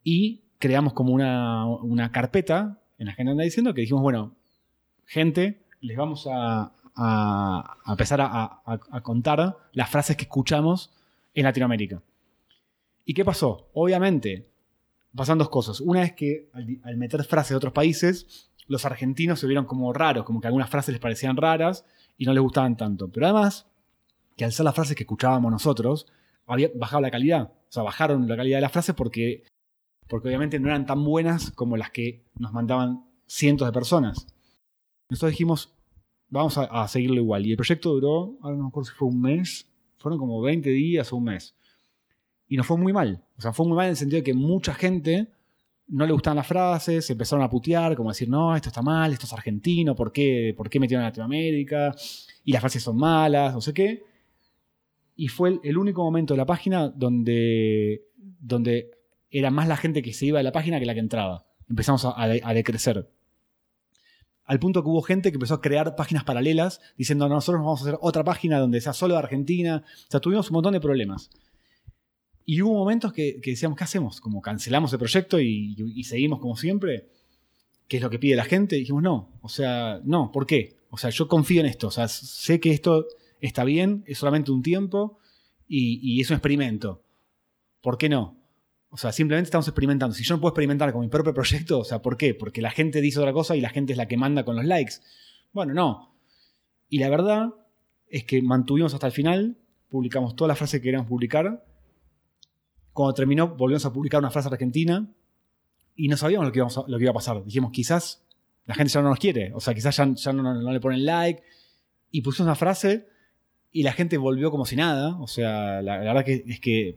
y creamos como una, carpeta en la que anda diciendo que dijimos, bueno, gente, les vamos a, empezar a, a, contar las frases que escuchamos en Latinoamérica. ¿Y qué pasó? Obviamente, pasan dos cosas. Una es que al, meter frases de otros países, los argentinos se vieron como raros, como que algunas frases les parecían raras y no les gustaban tanto. Pero además, que al ser las frases que escuchábamos nosotros, había bajado la calidad. O sea, bajaron la calidad de las frases porque, porque obviamente no eran tan buenas como las que nos mandaban cientos de personas. Nosotros dijimos, vamos a, a seguirlo igual. Y el proyecto duró, ahora no me acuerdo si fue un mes, fueron como 20 días o un mes. Y nos fue muy mal. O sea, fue muy mal en el sentido de que mucha gente no le gustaban las frases, se empezaron a putear, como decir, no, esto está mal, esto es argentino, ¿por qué, ¿por qué metieron a Latinoamérica? Y las frases son malas, no sé qué. Y fue el, único momento de la página donde, donde era más la gente que se iba de la página que la que entraba. Empezamos a, decrecer. Al punto que hubo gente que empezó a crear páginas paralelas diciendo, nosotros vamos a hacer otra página donde sea solo de Argentina. O sea, tuvimos un montón de problemas. Y hubo momentos que, decíamos, ¿qué hacemos? Como cancelamos el proyecto y, seguimos como siempre. ¿Qué es lo que pide la gente? Y dijimos, no, o sea, no, ¿por qué? O sea, yo confío en esto, o sea, sé que esto está bien, es solamente un tiempo y, es un experimento. ¿Por qué no? O sea, simplemente estamos experimentando. Si yo no puedo experimentar con mi propio proyecto, o sea, ¿por qué? Porque la gente dice otra cosa y la gente es la que manda con los likes. Bueno, no. Y la verdad es que mantuvimos hasta el final, publicamos todas las frases que queríamos publicar cuando terminó, volvimos a publicar una frase argentina y no sabíamos lo que, iba a pasar. Dijimos, quizás la gente ya no nos quiere, o sea, quizás ya, no, le ponen like. Y pusimos una frase y la gente volvió como si nada. O sea, la, verdad que es que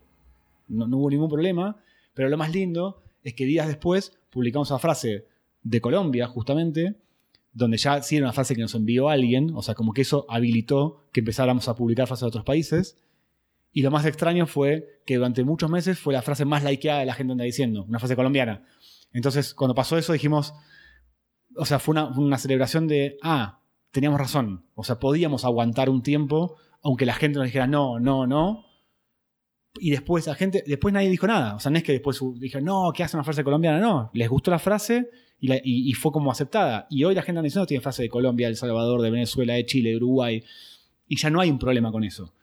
no, hubo ningún problema. Pero lo más lindo es que días después publicamos una frase de Colombia, justamente, donde ya sí era una frase que nos envió alguien. O sea, como que eso habilitó que empezáramos a publicar frases de otros países. Y lo más extraño fue que durante muchos meses fue la frase más likeada de la gente anda diciendo, una frase colombiana. Entonces, cuando pasó eso, dijimos, o sea, fue una, celebración de, ah, teníamos razón. O sea, podíamos aguantar un tiempo, aunque la gente nos dijera no, no, no. Y después la gente, después nadie dijo nada. O sea, no es que después dijeron, no, ¿qué hace una frase colombiana? No, les gustó la frase y, fue como aceptada. Y hoy la gente anda diciendo tiene frase de Colombia, de El Salvador, de Venezuela, de Chile, Uruguay. Y ya no hay un problema con eso.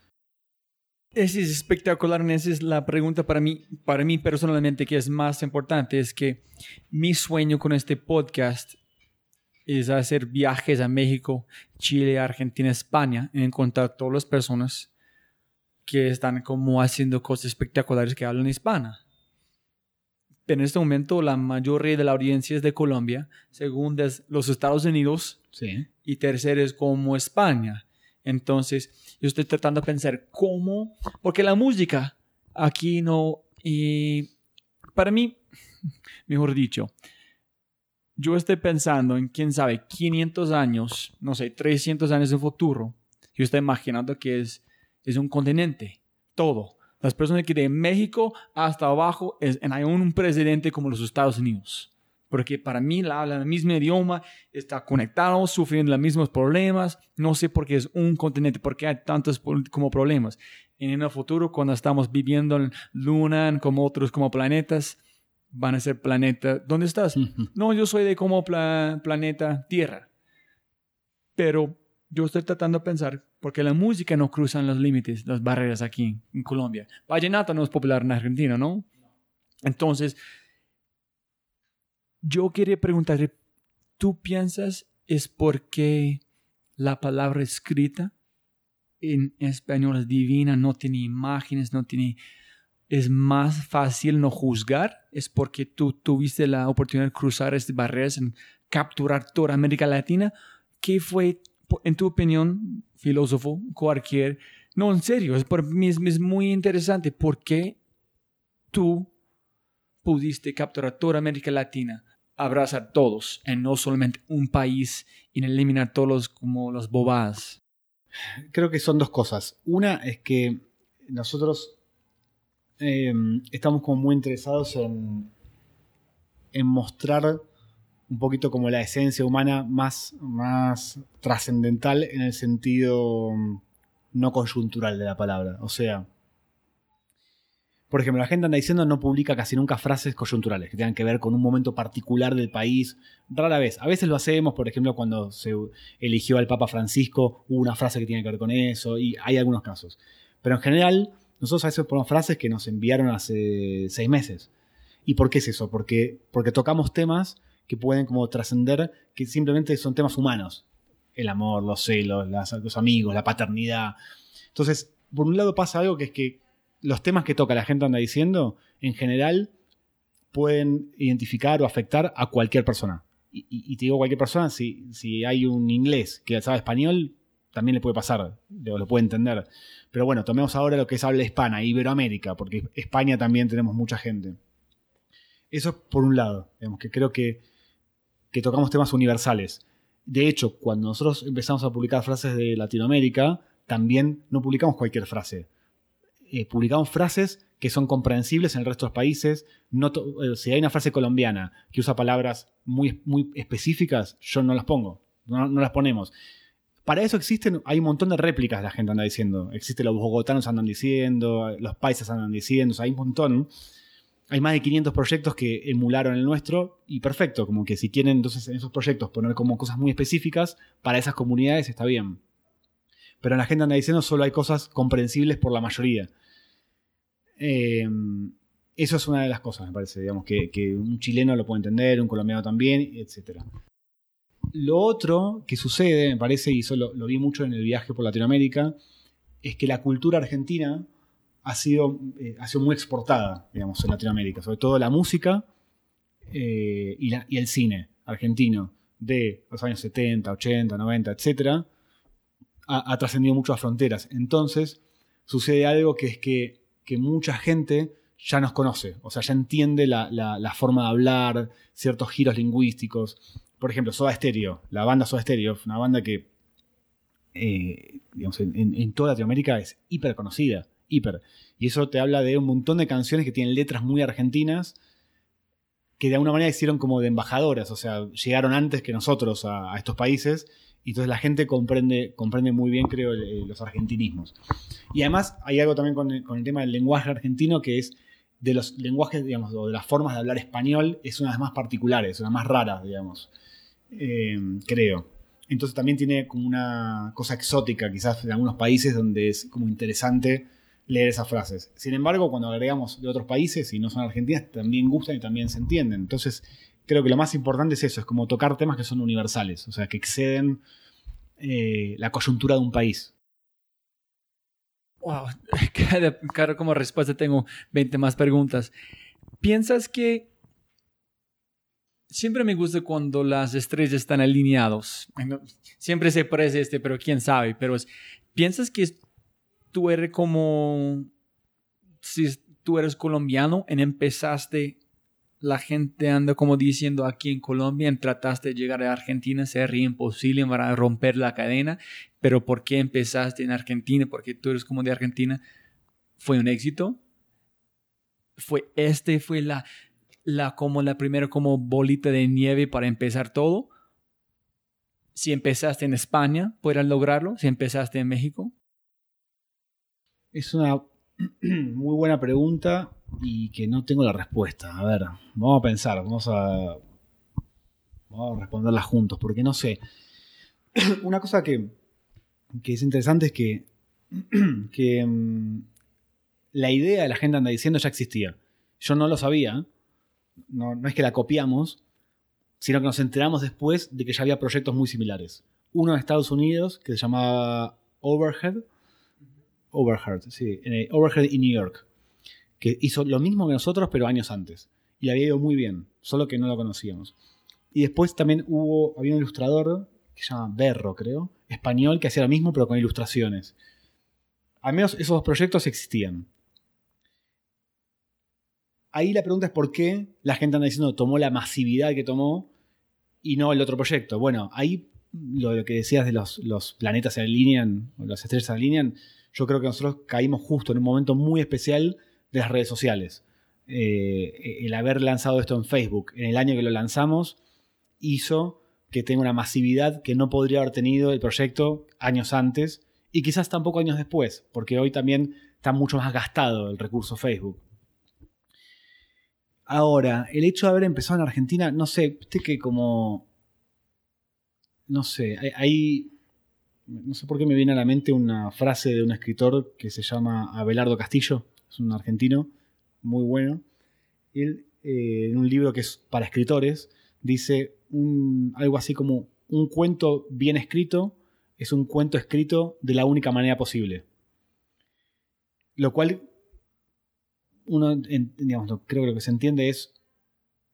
Es espectacular. Esa es la pregunta para mí, para mí personalmente que es más importante. Es que mi sueño con este podcast es hacer viajes a México, Chile, Argentina, España, encontrar todas las personas que están como haciendo cosas espectaculares que hablan hispana. En este momento la mayoría de la audiencia es de Colombia, segunda es los Estados Unidos y tercera es como España. Entonces, yo estoy tratando de pensar cómo, porque la música aquí no, y para mí, mejor dicho, yo estoy pensando en, quién sabe, 500 años, no sé, 300 años de futuro. Yo estoy imaginando que es, es un continente, todo. Las personas que de México hasta abajo es, hay un presidente como los Estados Unidos porque para mí la habla el mismo idioma, está conectado, sufriendo los mismos problemas. No sé por qué es un continente, por qué hay tantos como problemas. En el futuro, cuando estamos viviendo en Luna, como otros como planetas, van a ser planeta. ¿Dónde estás? No, yo soy de como planeta Tierra. Pero yo estoy tratando de pensar, porque la música no cruza los límites, las barreras aquí en Colombia. Vallenato no es popular en Argentina, ¿no? Entonces, yo quería preguntarle, ¿tú piensas es porque la palabra escrita en español es divina, no tiene imágenes, no tiene... Es más fácil no juzgar, es porque tú tuviste la oportunidad de cruzar estas barreras, en capturar toda América Latina. ¿Qué fue, en tu opinión, filósofo, cualquier... No, en serio, es, por mí es, muy interesante. ¿Por qué tú pudiste capturar toda América Latina? abrazar todos en no solamente un país y eliminar todos como los bobadas? Creo que son dos cosas. Una es que nosotros em, estamos como muy interesados en, en mostrar un poquito como la esencia humana más, más trascendental en el sentido no coyuntural de la palabra. O sea, por ejemplo, la gente anda diciendo no publica casi nunca frases coyunturales que tengan que ver con un momento particular del país. Rara vez. A veces lo hacemos, por ejemplo, cuando se eligió al Papa Francisco, hubo una frase que tiene que ver con eso, y hay algunos casos. Pero en general, nosotros a veces ponemos frases que nos enviaron hace seis meses. ¿Y por qué es eso? Porque, porque tocamos temas que pueden como trascender, que simplemente son temas humanos. El amor, los celos, los amigos, la paternidad. Entonces, por un lado pasa algo que es que los temas que toca la gente anda diciendo, en general, pueden identificar o afectar a cualquier persona. Y, te digo cualquier persona, si, si hay un inglés que sabe español, también le puede pasar, lo, puede entender. Pero bueno, tomemos ahora lo que es habla hispana, Iberoamérica, porque España también tenemos mucha gente. Eso por un lado, digamos que creo que, que tocamos temas universales. De hecho, cuando nosotros empezamos a publicar frases de Latinoamérica, también no publicamos cualquier frase. Eh, publicamos frases que son comprensibles en el resto de los países. No eh, si hay una frase colombiana que usa palabras muy, muy específicas, yo no las pongo, no, las ponemos. Para eso existen, hay un montón de réplicas, la gente anda diciendo. Existe los bogotanos andan diciendo, los países andan diciendo, hay un montón. Hay más de 500 proyectos que emularon el nuestro y perfecto, como que si quieren entonces en esos proyectos poner como cosas muy específicas, para esas comunidades está bien. Pero en la anda diciendo solo hay cosas comprensibles por la mayoría. Eh, eso es una de las cosas, me parece, digamos, que, un chileno lo puede entender, un colombiano también, etc. Lo otro que sucede, me parece, y eso lo, vi mucho en el viaje por Latinoamérica, es que la cultura argentina ha sido, eh, ha sido muy exportada, digamos, en Latinoamérica, sobre todo la música eh, y, el cine argentino de los años 70, 80, 90, etc., ha, trascendido mucho las fronteras. Entonces, sucede algo que es que que mucha gente ya nos conoce, o sea, ya entiende la, forma de hablar, ciertos giros lingüísticos. Por ejemplo, Soda Stereo, la banda Soda Stereo, una banda que eh, en, toda Latinoamérica es hiper conocida, Y eso te habla de un montón de canciones que tienen letras muy argentinas, que de alguna manera hicieron como de embajadoras, o sea, llegaron antes que nosotros a estos países y entonces la gente comprende, comprende muy bien, creo, los argentinismos. Y además hay algo también con el, tema del lenguaje argentino que es de los lenguajes, digamos, o de las formas de hablar español, es una de las más particulares, una de las más raras, digamos, eh, creo. Entonces también tiene como una cosa exótica, quizás en algunos países donde es como interesante leer esas frases. Sin embargo, cuando agregamos de otros países y no son argentinas, también gustan y también se entienden. Entonces, creo que lo más importante es eso, es como tocar temas que son universales, o sea, que exceden eh, la coyuntura de un país. Wow, claro, como respuesta tengo 20 más preguntas. ¿Piensas que siempre me gusta cuando las estrellas están alineados? Siempre se parece este, pero quién sabe. Pero ¿piensas que tú eres como si tú eres colombiano y empezaste la gente anda como diciendo aquí en Colombia, trataste de llegar a Argentina, sería imposible para romper la cadena, pero ¿por qué empezaste en Argentina? Porque tú eres como de Argentina. ¿Fue un éxito? ¿Fue este, fue la, la como la primera como bolita de nieve para empezar todo? Si empezaste en España, ¿podrás lograrlo? Si empezaste en México. Es una muy buena pregunta y que no tengo la respuesta. A ver, vamos a pensar, vamos a, responderla juntos, porque no sé. Una cosa que, que es interesante es que, que mm, la idea de la gente anda diciendo ya existía. Yo no lo sabía, no, no es que la copiamos, sino que nos enteramos después de que ya había proyectos muy similares. Uno en Estados Unidos que se llamaba Overhead, Overhead, sí, eh, Overhead in New York, que hizo lo mismo que nosotros, pero años antes. Y había ido muy bien, solo que no lo conocíamos. Y después también hubo, había un ilustrador que se llama Berro, creo, español, que hacía lo mismo, pero con ilustraciones. Al menos esos dos proyectos existían. Ahí la pregunta es por qué la gente anda diciendo tomó la masividad que tomó y no el otro proyecto. Bueno, ahí lo que decías de los, los planetas se alinean, o las estrellas se alinean, yo creo que nosotros caímos justo en un momento muy especial de las redes sociales. Eh, el haber lanzado esto en Facebook en el año que lo lanzamos hizo que tenga una masividad que no podría haber tenido el proyecto años antes y quizás tampoco años después, porque hoy también está mucho más gastado el recurso Facebook. Ahora, el hecho de haber empezado en Argentina, no sé, usted que como... No sé, hay, no sé por qué me viene a la mente una frase de un escritor que se llama Abelardo Castillo, es un argentino muy bueno. Él, eh, en un libro que es para escritores, dice algo así como un cuento bien escrito es un cuento escrito de la única manera posible. Lo cual, uno, creo que lo que se entiende es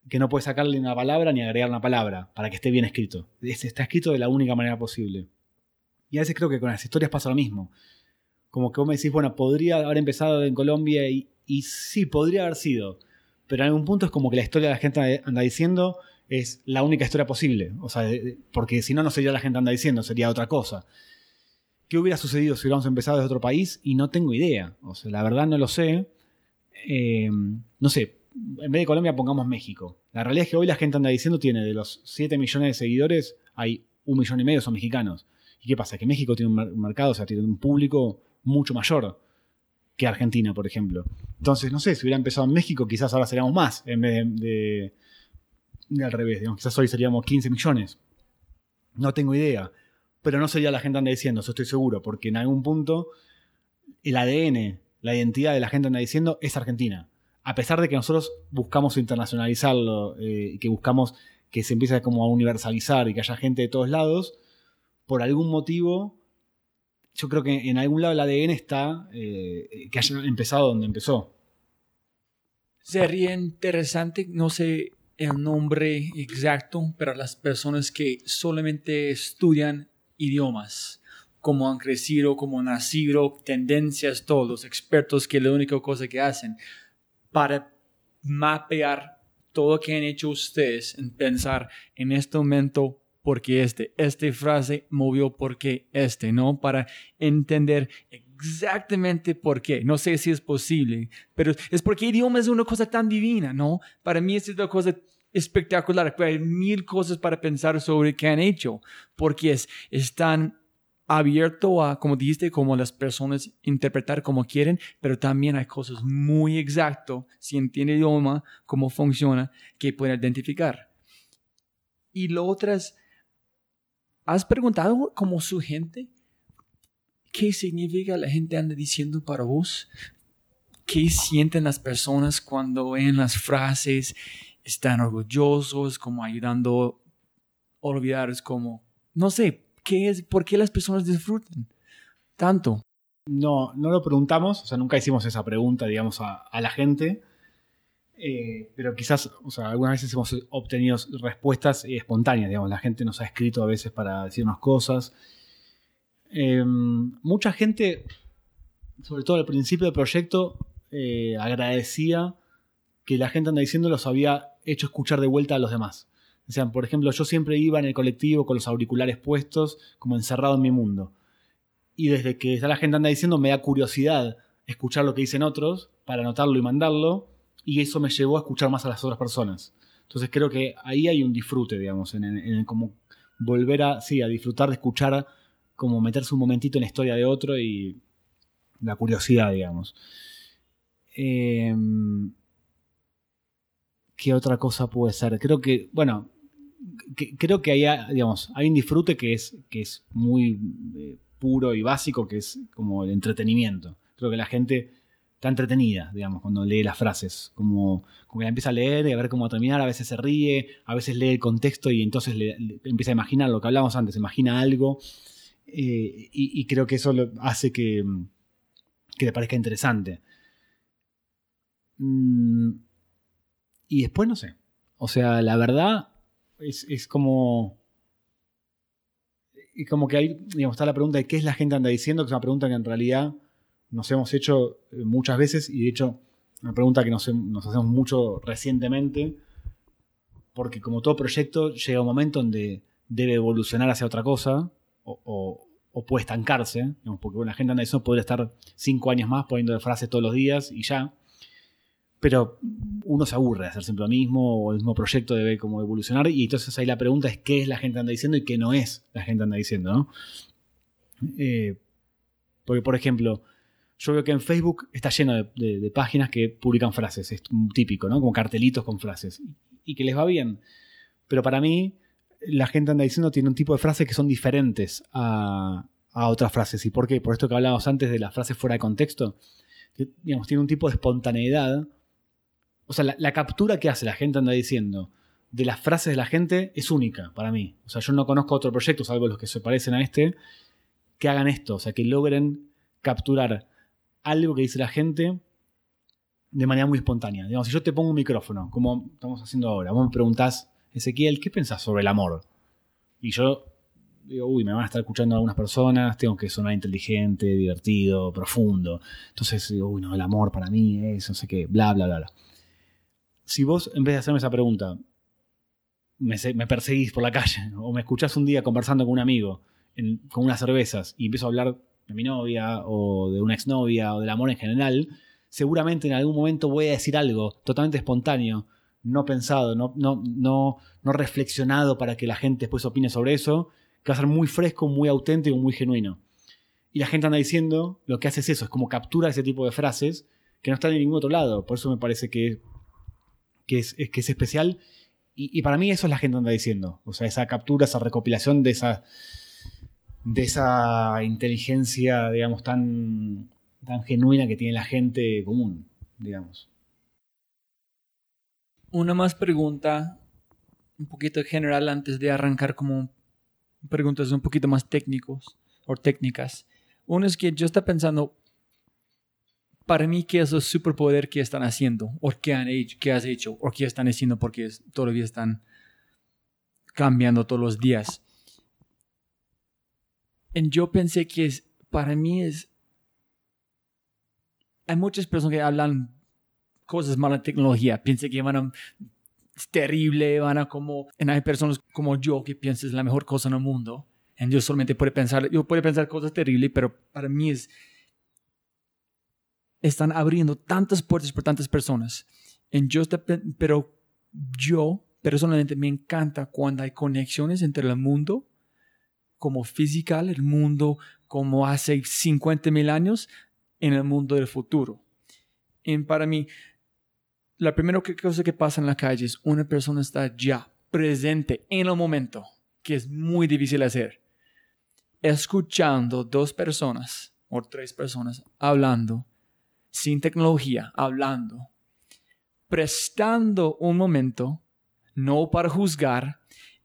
que no puede sacarle una palabra ni agregar una palabra para que esté bien escrito. Está escrito de la única manera posible. Y a veces creo que con las historias pasa lo mismo. Como que vos me decís, bueno, podría haber empezado en Colombia y, sí, podría haber sido. Pero en algún punto es como que la historia de la gente anda diciendo es la única historia posible. O sea, porque si no, no sería la gente anda diciendo, sería otra cosa. ¿Qué hubiera sucedido si hubiéramos empezado desde otro país? Y no tengo idea. O sea, la verdad no lo sé. Eh, no sé, en vez de Colombia pongamos México. La realidad es que hoy la gente anda diciendo tiene de los 7 millones de seguidores, hay un millón y medio son mexicanos. ¿Y qué pasa? Que México tiene un mercado, o sea, tiene un público mucho mayor que Argentina, por ejemplo. Entonces, no sé, si hubiera empezado en México, quizás ahora seríamos más, en vez de, al revés, digamos, quizás hoy seríamos 15 millones. No tengo idea. Pero no sería la gente anda diciendo, eso estoy seguro, porque en algún punto el ADN, la identidad de la gente anda diciendo es Argentina. A pesar de que nosotros buscamos internacionalizarlo, eh, y que buscamos que se empiece como a universalizar y que haya gente de todos lados, por algún motivo, yo creo que en algún lado el ADN está eh, que haya empezado donde empezó. Sería interesante, no sé el nombre exacto, pero las personas que solamente estudian idiomas, como han crecido, como han nacido, tendencias, todos expertos que la única cosa que hacen para mapear todo lo que han hecho ustedes en pensar en este momento porque este, esta frase movió porque este, ¿no? Para entender exactamente por qué. No sé si es posible, pero es porque idioma es una cosa tan divina, ¿no? Para mí es una cosa espectacular. Hay mil cosas para pensar sobre qué han hecho, porque es, es tan abierto a, como dijiste, como las personas interpretar como quieren, pero también hay cosas muy exactas, si entiende el idioma, cómo funciona, que pueden identificar. Y lo otro es, ¿Has preguntado como su gente qué significa la gente anda diciendo para vos? ¿Qué sienten las personas cuando ven las frases? ¿Están orgullosos, como ayudando a olvidar? Es como, no sé, ¿qué es, ¿por qué las personas disfrutan tanto? No, no lo preguntamos, o sea, nunca hicimos esa pregunta, digamos, a, a la gente. Eh, pero quizás, o sea, algunas veces hemos obtenido respuestas espontáneas, digamos, la gente nos ha escrito a veces para decirnos cosas. Em, mucha gente, sobre todo al principio del proyecto, eh, agradecía que la gente anda diciendo los había hecho escuchar de vuelta a los demás. O sea, por ejemplo, yo siempre iba en el colectivo con los auriculares puestos, como encerrado en mi mundo. Y desde que está la gente anda diciendo, me da curiosidad escuchar lo que dicen otros para anotarlo y mandarlo y eso me llevó a escuchar más a las otras personas. Entonces creo que ahí hay un disfrute, digamos, en, en, como volver a, sí, a disfrutar de escuchar, como meterse un momentito en la historia de otro y la curiosidad, digamos. Em, ¿Qué otra cosa puede ser? Creo que, bueno, creo que hay, digamos, hay un disfrute que es, que es muy eh, puro y básico, que es como el entretenimiento. Creo que la gente está entretenida, digamos, cuando lee las frases. Como, como que la empieza a leer y a ver cómo va a terminar, a veces se ríe, a veces lee el contexto y entonces le, empieza a imaginar lo que hablábamos antes, imagina algo. Eh, y, creo que eso hace que, que le parezca interesante. Mm, y después no sé. O sea, la verdad es, es como. Y como que ahí, digamos, está la pregunta de qué es la gente anda diciendo, que es una pregunta que en realidad nos hemos hecho eh, muchas veces y de hecho una pregunta que nos, hacemos mucho recientemente, porque como todo proyecto llega un momento donde debe evolucionar hacia otra cosa o, puede estancarse, porque la gente anda diciendo podría estar cinco años más poniendo frases todos los días y ya, pero uno se aburre de hacer siempre lo mismo o el mismo proyecto debe como evolucionar y entonces ahí la pregunta es qué es la gente anda diciendo y qué no es la gente anda diciendo. Eh, porque, por ejemplo, yo veo que en Facebook está lleno de, páginas que publican frases, es típico, ¿no? Como cartelitos con frases. Y que les va bien. Pero para mí, la gente anda diciendo tiene un tipo de frases que son diferentes a, otras frases. ¿Y por qué? Por esto que hablábamos antes de las frases fuera de contexto. digamos, tiene un tipo de espontaneidad. O sea, la, captura que hace la gente anda diciendo de las frases de la gente es única para mí. O sea, yo no conozco otro proyecto, salvo los que se parecen a este, que hagan esto. O sea, que logren capturar algo que dice la gente de manera muy espontánea. Digamos, si yo te pongo un micrófono, como estamos haciendo ahora, vos me preguntás, Ezequiel, ¿qué pensás sobre el amor? Y yo digo, uy, me van a estar escuchando algunas personas, tengo que sonar inteligente, divertido, profundo. Entonces digo, uy, no, el amor para mí es, no sé qué, bla, bla, bla, bla. Si vos, en vez de hacerme esa pregunta, me, perseguís por la calle o me escuchás un día conversando con un amigo con unas cervezas y empiezo a hablar de mi novia o de una exnovia o del amor en general, seguramente en algún momento voy a decir algo totalmente espontáneo, no pensado, no, no, no, no reflexionado para que la gente después opine sobre eso, que va a ser muy fresco, muy auténtico, muy genuino. Y la gente anda diciendo, lo que hace es eso, es como captura ese tipo de frases que no están en ningún otro lado. Por eso me parece que, que, es, que es especial. Y, y, para mí eso es la gente anda diciendo. O sea, esa captura, esa recopilación de esa de esa inteligencia, digamos, tan, tan genuina que tiene la gente común, digamos. Una más pregunta, un poquito general antes de arrancar como preguntas un poquito más técnicos o técnicas. Uno es que yo estoy pensando, para mí, ¿qué es el superpoder que están haciendo? ¿O qué han hecho? ¿Qué has hecho? ¿O qué están haciendo? Porque todavía están cambiando todos los días yo pensé que es, para mí es... Hay muchas personas que hablan cosas malas de tecnología. Piensan que van a... Es terrible, van a como... Y hay personas como yo que piensan es la mejor cosa en el mundo. Y yo solamente puedo pensar... Yo puedo pensar cosas terribles, pero para mí es... Están abriendo tantas puertas por tantas personas. En yo, pero yo personalmente me encanta cuando hay conexiones entre el mundo como física, el mundo como hace 50 mil años, en el mundo del futuro. Y para mí, la primera cosa que pasa en la calle es una persona está ya presente en el momento, que es muy difícil hacer. Escuchando dos personas o tres personas hablando, sin tecnología, hablando, prestando un momento, no para juzgar,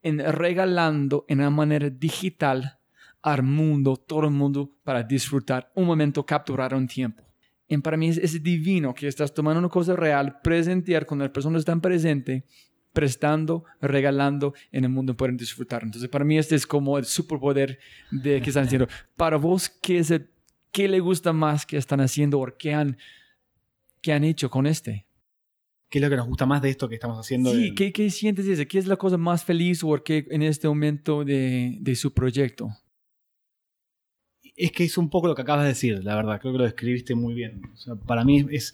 en regalando en una manera digital al mundo, todo el mundo, para disfrutar un momento, capturar un tiempo. Y para mí es, divino que estás tomando una cosa real, presentar cuando las personas están presentes, prestando, regalando en el mundo pueden disfrutar. Entonces, para mí este es como el superpoder de que están haciendo. Para vos, ¿qué, es qué le gusta más que están haciendo o qué han, qué han hecho con este? ¿Qué es lo que nos gusta más de esto que estamos haciendo? Sí, ¿qué, ¿qué, sientes? ¿Qué es la cosa más feliz o qué en este momento de, de, su proyecto? Es que es un poco lo que acabas de decir, la verdad. Creo que lo describiste muy bien. para mí es,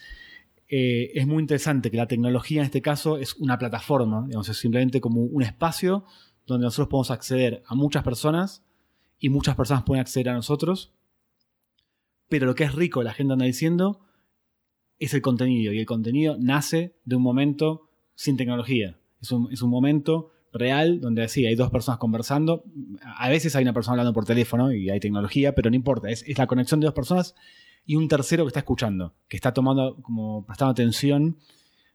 eh, es muy interesante que la tecnología en este caso es una plataforma, digamos, es simplemente como un espacio donde nosotros podemos acceder a muchas personas y muchas personas pueden acceder a nosotros. Pero lo que es rico, la gente anda diciendo, es el contenido y el contenido nace de un momento sin tecnología. Es un, es un momento real donde así hay dos personas conversando. A veces hay una persona hablando por teléfono y hay tecnología, pero no importa. Es, es la conexión de dos personas y un tercero que está escuchando, que está tomando, como prestando atención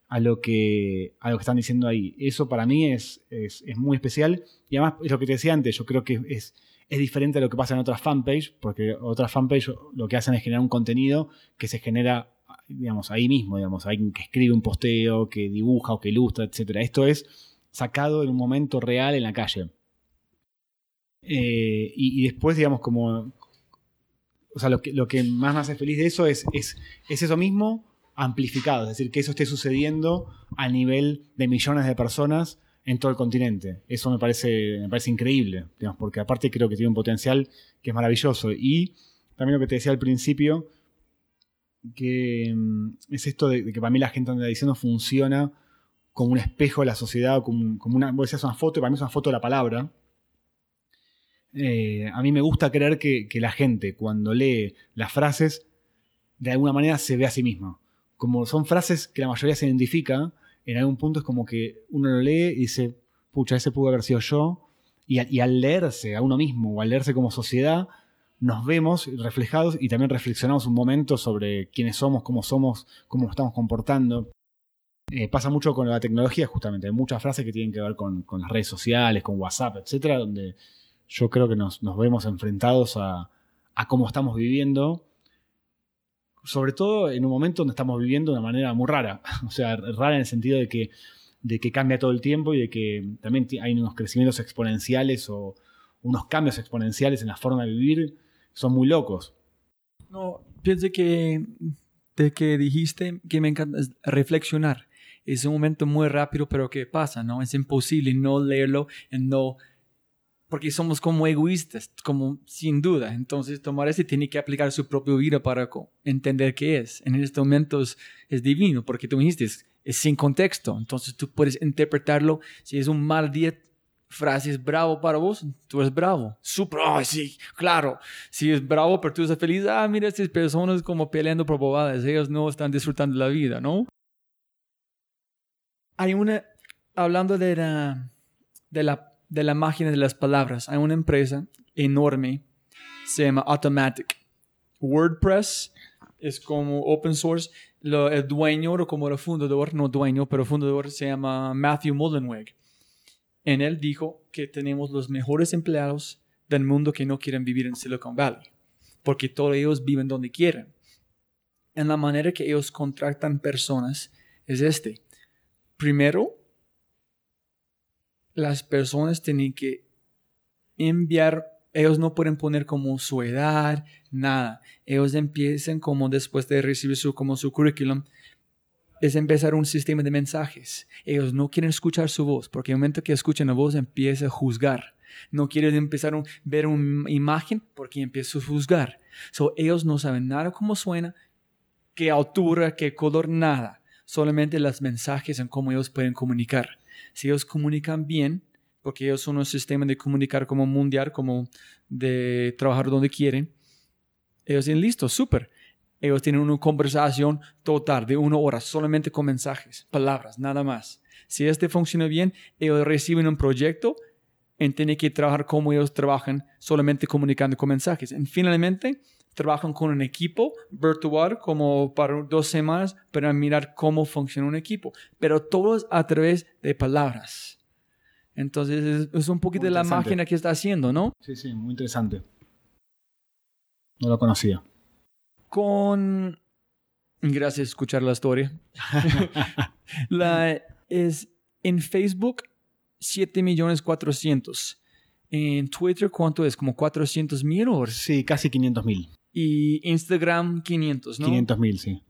a lo que, a lo que están diciendo ahí. Eso para mí es, es, muy especial. Y además, es lo que te decía antes, yo creo que es, es diferente a lo que pasa en otras fanpage, porque otras fanpage lo que hacen es generar un contenido que se genera, digamos, ahí mismo, digamos, alguien que escribe un posteo, que dibuja o que ilustra, etc. Esto es sacado en un momento real en la calle. Eh, y, después, digamos, como... O sea, lo que, lo que más me hace feliz de eso es, es, es eso mismo, amplificado, es decir, que eso esté sucediendo a nivel de millones de personas en todo el continente. Eso me parece, me parece increíble, digamos, porque aparte creo que tiene un potencial que es maravilloso. Y también lo que te decía al principio, que mm, es esto de, que para mí la gente donde diciendo funciona como un espejo de la sociedad, como, como una, vos decías una foto, y para mí es una foto de la palabra. Eh, a mí me gusta creer que, que, la gente cuando lee las frases, de alguna manera se ve a sí misma como son frases que la mayoría se identifica, en algún punto es como que uno lo lee y dice, pucha, ese pudo haber sido yo. Y, al leerse a uno mismo o al leerse como sociedad, nos vemos reflejados y también reflexionamos un momento sobre quiénes somos, cómo somos, cómo nos estamos comportando. Eh, pasa mucho con la tecnología, justamente. Hay muchas frases que tienen que ver con, las redes sociales, con WhatsApp, etcétera, donde yo creo que nos, vemos enfrentados a, a, cómo estamos viviendo sobre todo en un momento donde estamos viviendo de una manera muy rara, o sea, rara en el sentido de que, de que cambia todo el tiempo y de que también hay unos crecimientos exponenciales o unos cambios exponenciales en la forma de vivir, son muy locos. No, pienso que de que dijiste que me encanta reflexionar. Es un momento muy rápido, pero que pasa, ¿no? Es imposible no leerlo y no porque somos como egoístas, como sin duda. Entonces, tomar ese tiene que aplicar su propia vida para entender qué es. En estos momentos es divino, porque tú dijiste, es, sin contexto. Entonces, tú puedes interpretarlo. Si es un mal día, frase es bravo para vos, tú eres bravo. Super, sí, claro. Si es bravo, pero tú estás feliz, ah, mira, estas personas como peleando por bobadas, ellos no están disfrutando la vida, ¿no? Hay una, hablando de la, de la de la máquina de las palabras. Hay una empresa enorme, se llama Automatic. WordPress es como open source. el dueño, o como el fundador, no dueño, pero fundador, se llama Matthew Mullenweg. En él dijo que tenemos los mejores empleados del mundo que no quieren vivir en Silicon Valley, porque todos ellos viven donde quieren. En la manera que ellos contratan personas es este. Primero, las personas tienen que enviar, ellos no pueden poner como su edad, nada. Ellos empiezan como después de recibir su, como su currículum, es empezar un sistema de mensajes. Ellos no quieren escuchar su voz, porque el momento que escuchan la voz empieza a juzgar. No quieren empezar a ver una imagen porque empieza a juzgar. So, ellos no saben nada cómo suena, qué altura, qué color, nada. Solamente los mensajes en cómo ellos pueden comunicar si ellos comunican bien, porque ellos son un sistema de comunicar como mundial, como de trabajar donde quieren, ellos dicen, listo, súper. Ellos tienen una conversación total de una hora, solamente con mensajes, palabras, nada más. Si este funciona bien, ellos reciben un proyecto y tienen que trabajar como ellos trabajan, solamente comunicando con mensajes. Y finalmente, trabajan con un equipo virtual como para dos semanas para mirar cómo funciona un equipo, pero todos a través de palabras. Entonces es, un poquito de la máquina que está haciendo, ¿no? Sí, sí, muy interesante. No lo conocía. Con... Gracias por escuchar la historia. la, es en Facebook 7 millones 400. En Twitter, ¿cuánto es? ¿Como 400 mil? Sí, casi 500 mil y Instagram 500, ¿no? 500 mil, sí.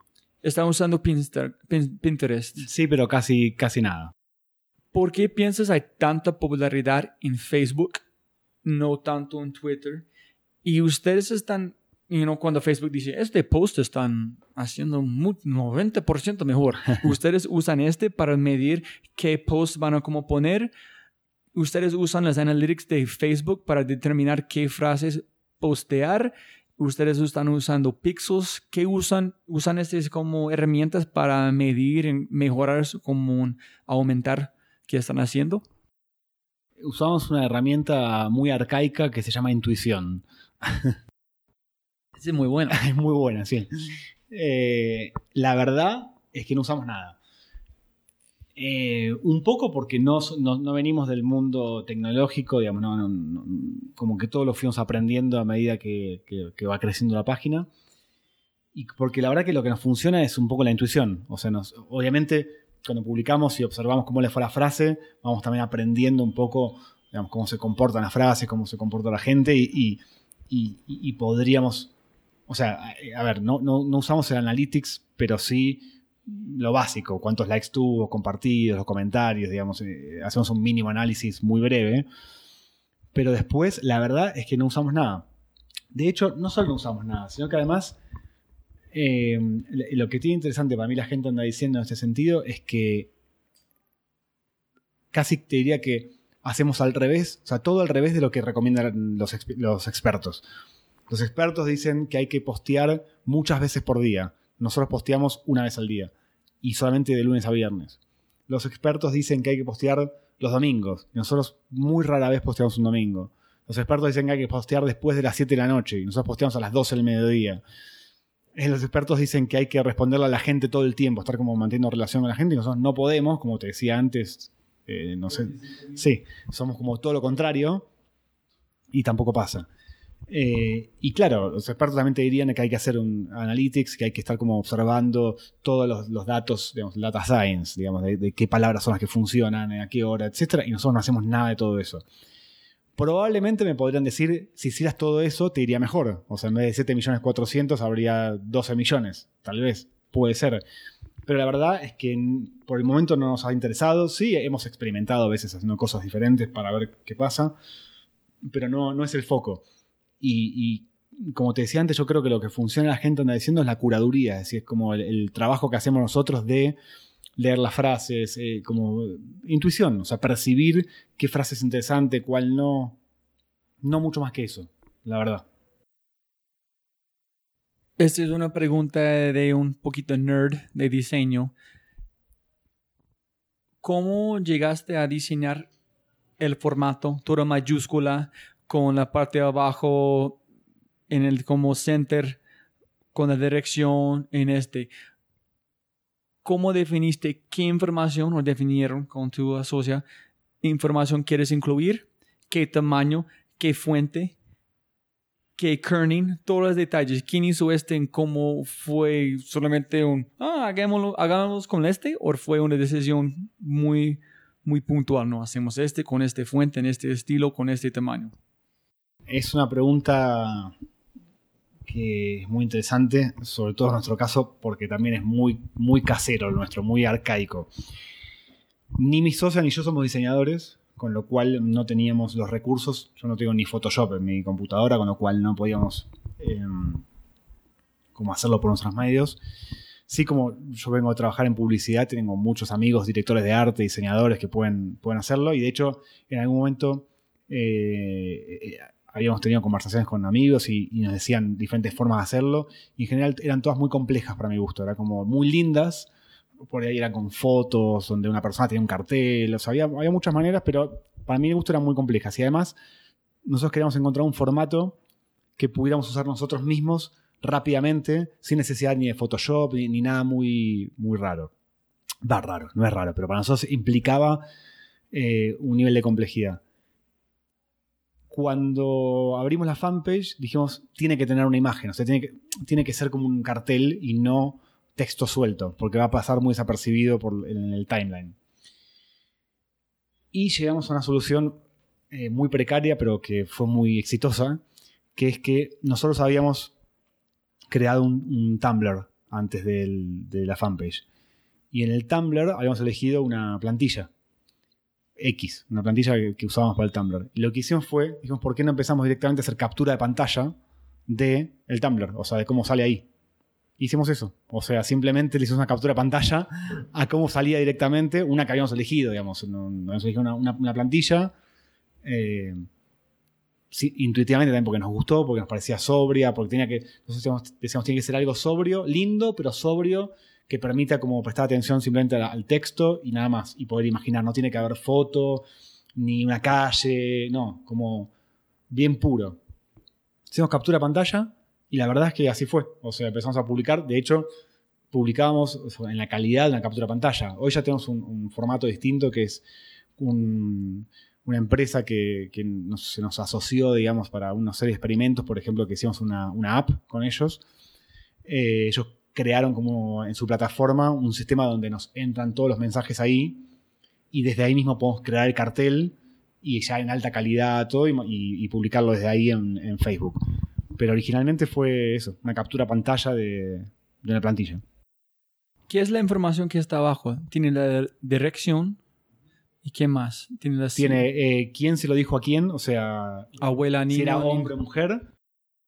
Está usando Pinterest. Sí, pero casi, casi nada. ¿Por qué piensas hay tanta popularidad en Facebook, no tanto en Twitter? Y ustedes están, you know, cuando Facebook dice, este post están haciendo 90% mejor. ustedes usan este para medir qué post van a como poner. Ustedes usan las analytics de Facebook para determinar qué frases postear ustedes están usando pixels. ¿Qué usan? ¿Usan estas como herramientas para medir, mejorar, como aumentar qué están haciendo? Usamos una herramienta muy arcaica que se llama intuición. Es muy buena. es muy buena, sí. Eh, la verdad es que no usamos nada. Eh, un poco porque no, no, venimos del mundo tecnológico, digamos, como que todo lo fuimos aprendiendo a medida que, va creciendo la página. Y porque la verdad que lo que nos funciona es un poco la intuición. O sea, nos, obviamente cuando publicamos y observamos cómo le fue la frase, vamos también aprendiendo un poco cómo se comportan las frases, cómo se comporta la gente y, y podríamos, o sea, a ver, no, no, usamos el analytics, pero sí lo básico, cuántos likes tuvo, compartidos, los comentarios, digamos, eh, hacemos un mínimo análisis muy breve. Pero después, la verdad es que no usamos nada. De hecho, no solo no usamos nada, sino que además eh, lo que tiene interesante para mí la gente anda diciendo en este sentido es que casi te diría que hacemos al revés, o sea, todo al revés de lo que recomiendan los expertos. Los expertos dicen que hay que postear muchas veces por día. Nosotros posteamos una vez al día y solamente de lunes a viernes. Los expertos dicen que hay que postear los domingos y nosotros muy rara vez posteamos un domingo. Los expertos dicen que hay que postear después de las 7 de la noche y nosotros posteamos a las 12 del mediodía. Eh, los expertos dicen que hay que responderle a la gente todo el tiempo, estar como manteniendo relación con la gente y nosotros no podemos, como te decía antes, eh, no sé. Sí, somos como todo lo contrario y tampoco pasa. Eh, y claro, los expertos también te dirían que hay que hacer un analytics, que hay que estar como observando todos los, datos, digamos, data science, digamos, de, qué palabras son las que funcionan, a qué hora, etc. Y nosotros no hacemos nada de todo eso. Probablemente me podrían decir, si hicieras todo eso, te iría mejor. O sea, en vez de 7 millones 400 habría 12 millones, tal vez, puede ser. Pero la verdad es que por el momento no nos ha interesado. Sí, hemos experimentado a veces haciendo cosas diferentes para ver qué pasa, pero no, no es el foco. Y, como te decía antes, yo creo que lo que funciona la gente anda diciendo es la curaduría, es decir, es como el, trabajo que hacemos nosotros de leer las frases, eh, como intuición, o sea, percibir qué frase es interesante, cuál no. No mucho más que eso, la verdad. Esta es una pregunta de un poquito nerd de diseño. ¿Cómo llegaste a diseñar el formato, toda mayúscula, con la parte de abajo en el como center con la dirección en este. ¿Cómo definiste qué información o definieron con tu asocia información quieres incluir? ¿Qué tamaño? ¿Qué fuente? ¿Qué kerning? Todos los detalles. ¿Quién hizo este? ¿Cómo fue solamente un, ah, hagámoslo, hagámoslo con este? ¿O fue una decisión muy, muy puntual? No, hacemos este con este fuente, en este estilo, con este tamaño es una pregunta que es muy interesante, sobre todo en nuestro caso, porque también es muy, muy casero nuestro, muy arcaico. Ni mi socia ni yo somos diseñadores, con lo cual no teníamos los recursos. Yo no tengo ni Photoshop en mi computadora, con lo cual no podíamos em, como hacerlo por nuestros medios. Sí, como yo vengo a trabajar en publicidad, tengo muchos amigos, directores de arte, diseñadores que pueden, pueden hacerlo. Y de hecho, en algún momento eh, habíamos tenido conversaciones con amigos y, nos decían diferentes formas de hacerlo. Y en general eran todas muy complejas para mi gusto. Eran como muy lindas. Por ahí eran con fotos donde una persona tenía un cartel. O sea, había, muchas maneras, pero para mí mi gusto eran muy complejas. Y además, nosotros queríamos encontrar un formato que pudiéramos usar nosotros mismos rápidamente, sin necesidad ni de Photoshop ni, nada muy, muy raro. Va raro, no es raro, pero para nosotros implicaba eh, un nivel de complejidad cuando abrimos la fanpage dijimos, tiene que tener una imagen, o sea, tiene que, tiene que ser como un cartel y no texto suelto, porque va a pasar muy desapercibido por, en el timeline. Y llegamos a una solución eh, muy precaria, pero que fue muy exitosa, que es que nosotros habíamos creado un, Tumblr antes de la fanpage. Y en el Tumblr habíamos elegido una plantilla X, una plantilla que, usábamos para el Tumblr. Y lo que hicimos fue, dijimos, ¿por qué no empezamos directamente a hacer captura de pantalla de el Tumblr? O sea, de cómo sale ahí. Hicimos eso. O sea, simplemente le hicimos una captura de pantalla a cómo salía directamente una que habíamos elegido, digamos. Habíamos elegido una, plantilla. Eh, intuitivamente también porque nos gustó, porque nos parecía sobria, porque tenía que, decíamos, decíamos, tiene que ser algo sobrio, lindo, pero sobrio, que permita como prestar atención simplemente al, texto y nada más, y poder imaginar, no tiene que haber foto, ni una calle, no, como bien puro. Hicimos captura pantalla y la verdad es que así fue. O sea, empezamos a publicar. De hecho, publicábamos en la calidad de una captura pantalla. Hoy ya tenemos un, formato distinto que es un, una empresa que, se nos asoció, digamos, para una serie de experimentos. Por ejemplo, que hicimos una, una app con ellos. Eh, ellos crearon como en su plataforma un sistema donde nos entran todos los mensajes ahí y desde ahí mismo podemos crear el cartel y ya en alta calidad todo y, y, y publicarlo desde ahí en, en, Facebook. Pero originalmente fue eso, una captura pantalla de, de una plantilla. ¿Qué es la información que está abajo? Tiene la dirección y qué más. Tiene, las... Tiene eh, quién se lo dijo a quién, o sea, abuela, niño, si era hombre o mujer,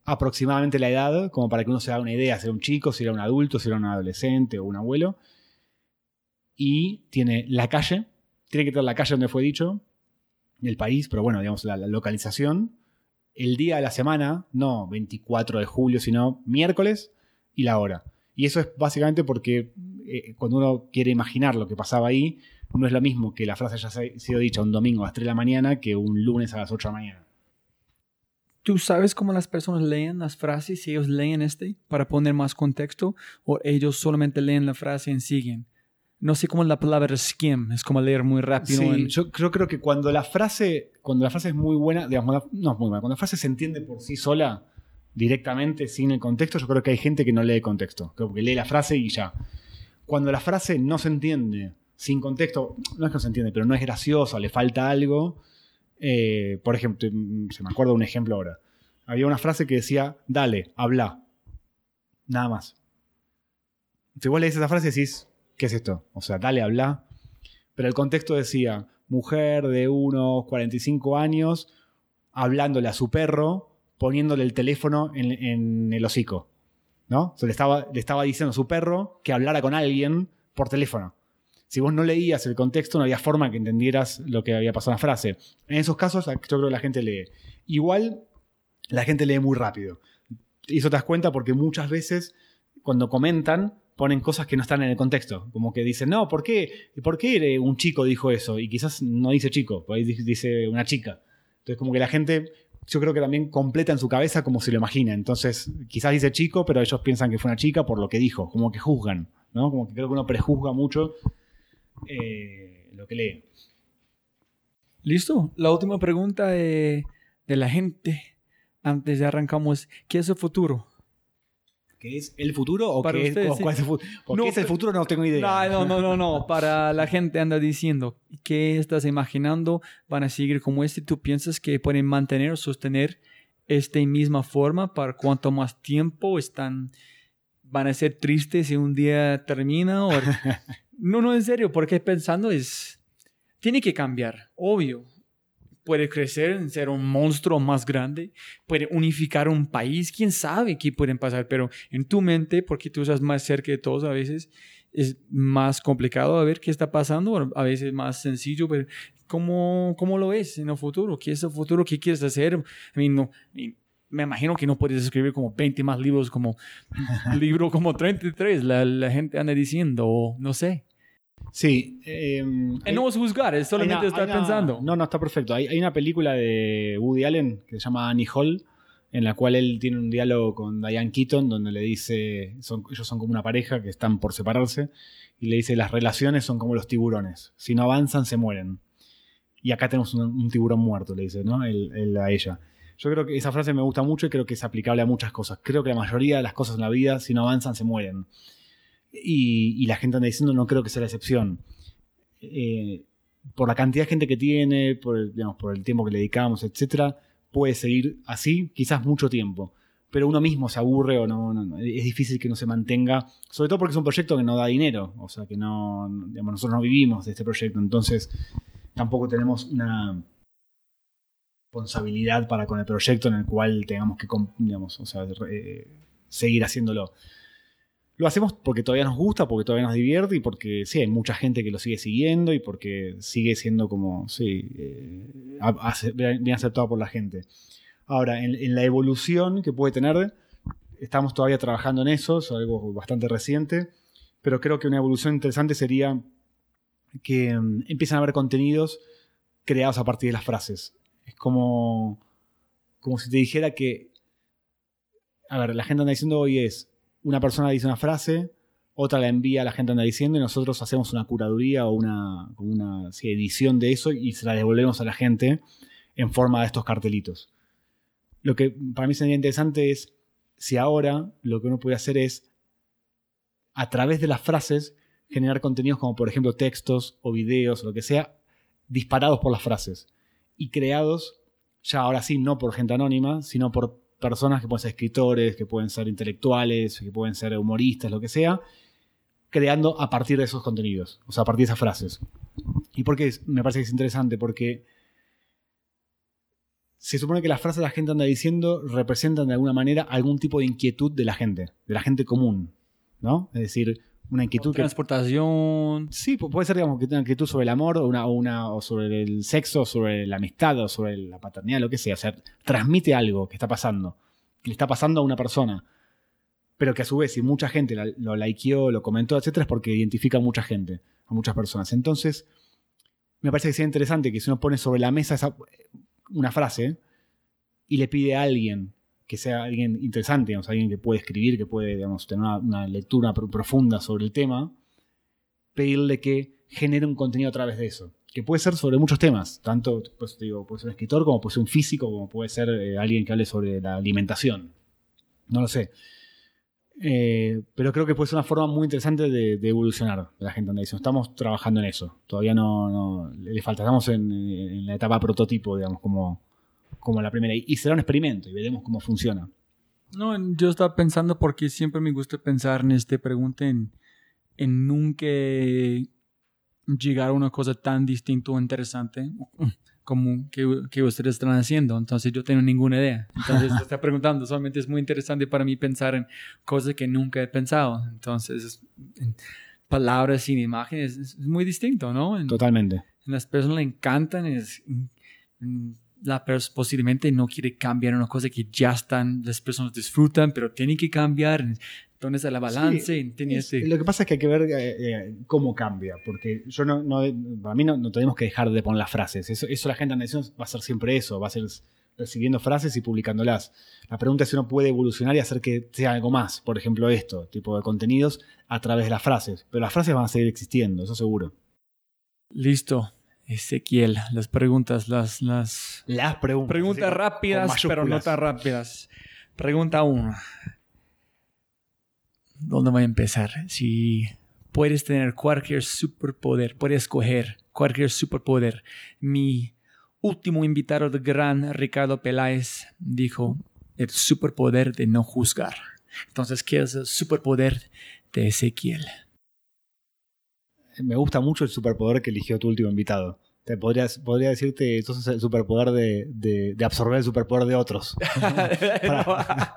aproximadamente la edad, como para que uno se haga una idea, si era un chico, si era un adulto, si era un adolescente o un abuelo. Y tiene la calle, tiene que tener la calle donde fue dicho, el país, pero bueno, digamos, la, localización, el día de la semana, no 24 de julio, sino miércoles y la hora. Y eso es básicamente porque eh, cuando uno quiere imaginar lo que pasaba ahí, no es lo mismo que la frase haya sido dicha un domingo a las 3 de la mañana que un lunes a las 8 de la mañana. ¿Tú sabes cómo las personas leen las frases? Si ellos leen este para poner más contexto o ellos solamente leen la frase y siguen no sé cómo la palabra skim, es como leer muy rápido. Sí, en... yo, yo, creo que cuando la frase, cuando la frase es muy buena, digamos, no es muy buena, cuando la frase se entiende por sí sola, directamente, sin el contexto, yo creo que hay gente que no lee contexto, creo que lee la frase y ya. Cuando la frase no se entiende sin contexto, no es que no se entiende, pero no es graciosa, le falta algo. Eh, por ejemplo, se me acuerdo de un ejemplo ahora. Había una frase que decía, dale, habla. Nada más. Si vos lees esa frase decís, ¿qué es esto? O sea, dale, habla. Pero el contexto decía, mujer de unos 45 años hablándole a su perro, poniéndole el teléfono en, el hocico. ¿No? Le, estaba, le estaba diciendo a su perro que hablara con alguien por teléfono. Si vos no leías el contexto, no había forma que entendieras lo que había pasado en la frase. En esos casos, yo creo que la gente lee. Igual, la gente lee muy rápido. Y eso te das cuenta porque muchas veces, cuando comentan, ponen cosas que no están en el contexto. Como que dicen, no, ¿por qué, ¿por qué un chico dijo eso? Y quizás no dice chico, ahí dice una chica. Entonces, como que la gente, yo creo que también completa en su cabeza como se lo imagina. Entonces, quizás dice chico, pero ellos piensan que fue una chica por lo que dijo, como que juzgan, ¿no? Como que creo que uno prejuzga mucho eh, lo que lee. Listo. La última pregunta de, de la gente, antes de arrancamos, ¿qué es el futuro? ¿Qué es el futuro o qué ustedes, es, sí. cuál es el futuro? ¿Por no, qué es el futuro? No tengo idea. No, no, no, no, Para la gente anda diciendo, ¿qué estás imaginando? ¿Van a seguir como este? ¿Tú piensas que pueden mantener o sostener esta misma forma para cuánto más tiempo están? ¿Van a ser tristes si un día termina? O... no, no, en serio, porque pensando es, tiene que cambiar, obvio puede crecer en ser un monstruo más grande, puede unificar un país, quién sabe qué pueden pasar, pero en tu mente, porque tú estás más cerca de todos a veces, es más complicado a ver qué está pasando, a veces más sencillo, pero ¿cómo, cómo lo ves en el futuro? ¿Qué es el futuro? ¿Qué quieres hacer? I mean, no, me imagino que no puedes escribir como 20 más libros, como libro como 33, la, la gente anda diciendo, no sé. Sí. Eh, no es juzgar, es solamente una, estar una, pensando. No, no, está perfecto. Hay, hay, una película de Woody Allen que se llama Annie Hall, en la cual él tiene un diálogo con Diane Keaton, donde le dice, son, ellos son como una pareja que están por separarse, y le dice, las relaciones son como los tiburones, si no avanzan se mueren. Y acá tenemos un, un tiburón muerto, le dice, ¿no? Él, él a ella. Yo creo que esa frase me gusta mucho y creo que es aplicable a muchas cosas. Creo que la mayoría de las cosas en la vida, si no avanzan, se mueren. Y, y, la gente anda diciendo no creo que sea la excepción. Eh, por la cantidad de gente que tiene, por el, digamos, por el tiempo que le dedicamos, etc., puede seguir así quizás mucho tiempo. Pero uno mismo se aburre o no, no, es difícil que no se mantenga, sobre todo porque es un proyecto que no da dinero, o sea que no, digamos, nosotros no vivimos de este proyecto, entonces tampoco tenemos una responsabilidad para con el proyecto en el cual tengamos que, eh, seguir haciéndolo. Lo hacemos porque todavía nos gusta, porque todavía nos divierte y porque sí, hay mucha gente que lo sigue siguiendo y porque sigue siendo como, sí, eh, bien aceptado por la gente. Ahora, en, la evolución que puede tener, estamos todavía trabajando en eso, es algo bastante reciente, pero creo que una evolución interesante sería que mm, empiezan a haber contenidos creados a partir de las frases. Es como, como si te dijera que, a ver, la gente anda diciendo hoy es, una persona dice una frase, otra la envía a la gente anda diciendo y nosotros hacemos una curaduría o una, edición de eso y se la devolvemos a la gente en forma de estos cartelitos. Lo que para mí sería interesante es si ahora lo que uno puede hacer es, a través de las frases, generar contenidos como por ejemplo textos o videos o lo que sea, disparados por las frases y creados ya ahora sí no por gente anónima, sino por personas que pueden ser escritores, que pueden ser intelectuales, que pueden ser humoristas, lo que sea, creando a partir de esos contenidos, o sea, a partir de esas frases. ¿Y por qué me parece que es interesante? Porque se supone que las frases que la gente anda diciendo representan de alguna manera algún tipo de inquietud de la gente, de la gente común, ¿no? Es decir, una inquietud que... Transportación. Sí, pu- puede ser, digamos, que tenga inquietud sobre el amor o, una, o, una, o sobre el sexo, sobre la amistad o sobre la paternidad, lo que sea. O sea, transmite algo que está pasando, que le está pasando a una persona. Pero que a su vez, si mucha gente la- lo likeó, lo comentó, etcétera, es porque identifica a mucha gente, a muchas personas. Entonces, me parece que sería interesante que si uno pone sobre la mesa esa, una frase y le pide a alguien que sea alguien interesante, alguien que puede escribir, que puede tener una, lectura pro- profunda sobre el tema, pedirle que genere un contenido a través de eso. Que puede ser sobre muchos temas, tanto pues, digo, puede ser un escritor, como puede ser un físico, como puede ser eh, alguien que hable sobre la alimentación. No lo sé. Eh, pero creo que puede ser una forma muy interesante de, evolucionar la gente diciendo. Estamos trabajando en eso. Todavía no, le falta. Estamos en la etapa prototipo, digamos, como, como la primera. Y será un experimento y veremos cómo funciona. No, yo estaba pensando porque siempre me gusta pensar en esta pregunta en, en nunca llegar a una cosa tan distinta o interesante como que, que ustedes están haciendo. Entonces yo tengo ninguna idea. Entonces te está preguntando. Solamente es muy interesante para mí pensar en cosas que nunca he pensado. Entonces, en palabras sin imágenes es, muy distinto, ¿no? En- Totalmente. las personas le encantan es la pers posiblemente no quiere cambiar una cosa que ya están las personas disfrutan pero tiene que cambiar entonces la balance Es- este- Lo que pasa es que hay que ver eh, eh, cómo cambia, porque yo no, no para mí no, no tenemos que dejar de poner las frases. Eso, eso la gente anda diciendo va a ser siempre eso, va a ser recibiendo frases y publicándolas. La pregunta es si uno puede evolucionar y hacer que sea algo más, por ejemplo esto, tipo de contenidos a través de las frases. Pero las frases van a seguir existiendo, eso seguro. listo Ezequiel las preguntas las las Las preguntas. preguntas rápidas pero no tan rápidas pregunta uno ¿dónde voy a empezar? si puedes tener cualquier superpoder puedes escoger cualquier superpoder mi último invitado de gran Ricardo Peláez dijo el superpoder de no juzgar entonces ¿qué es el superpoder de Ezequiel? Me gusta mucho el superpoder que eligió tu último invitado. Te podría, podría decirte entonces el superpoder de, de- de absorber el superpoder de otros. para,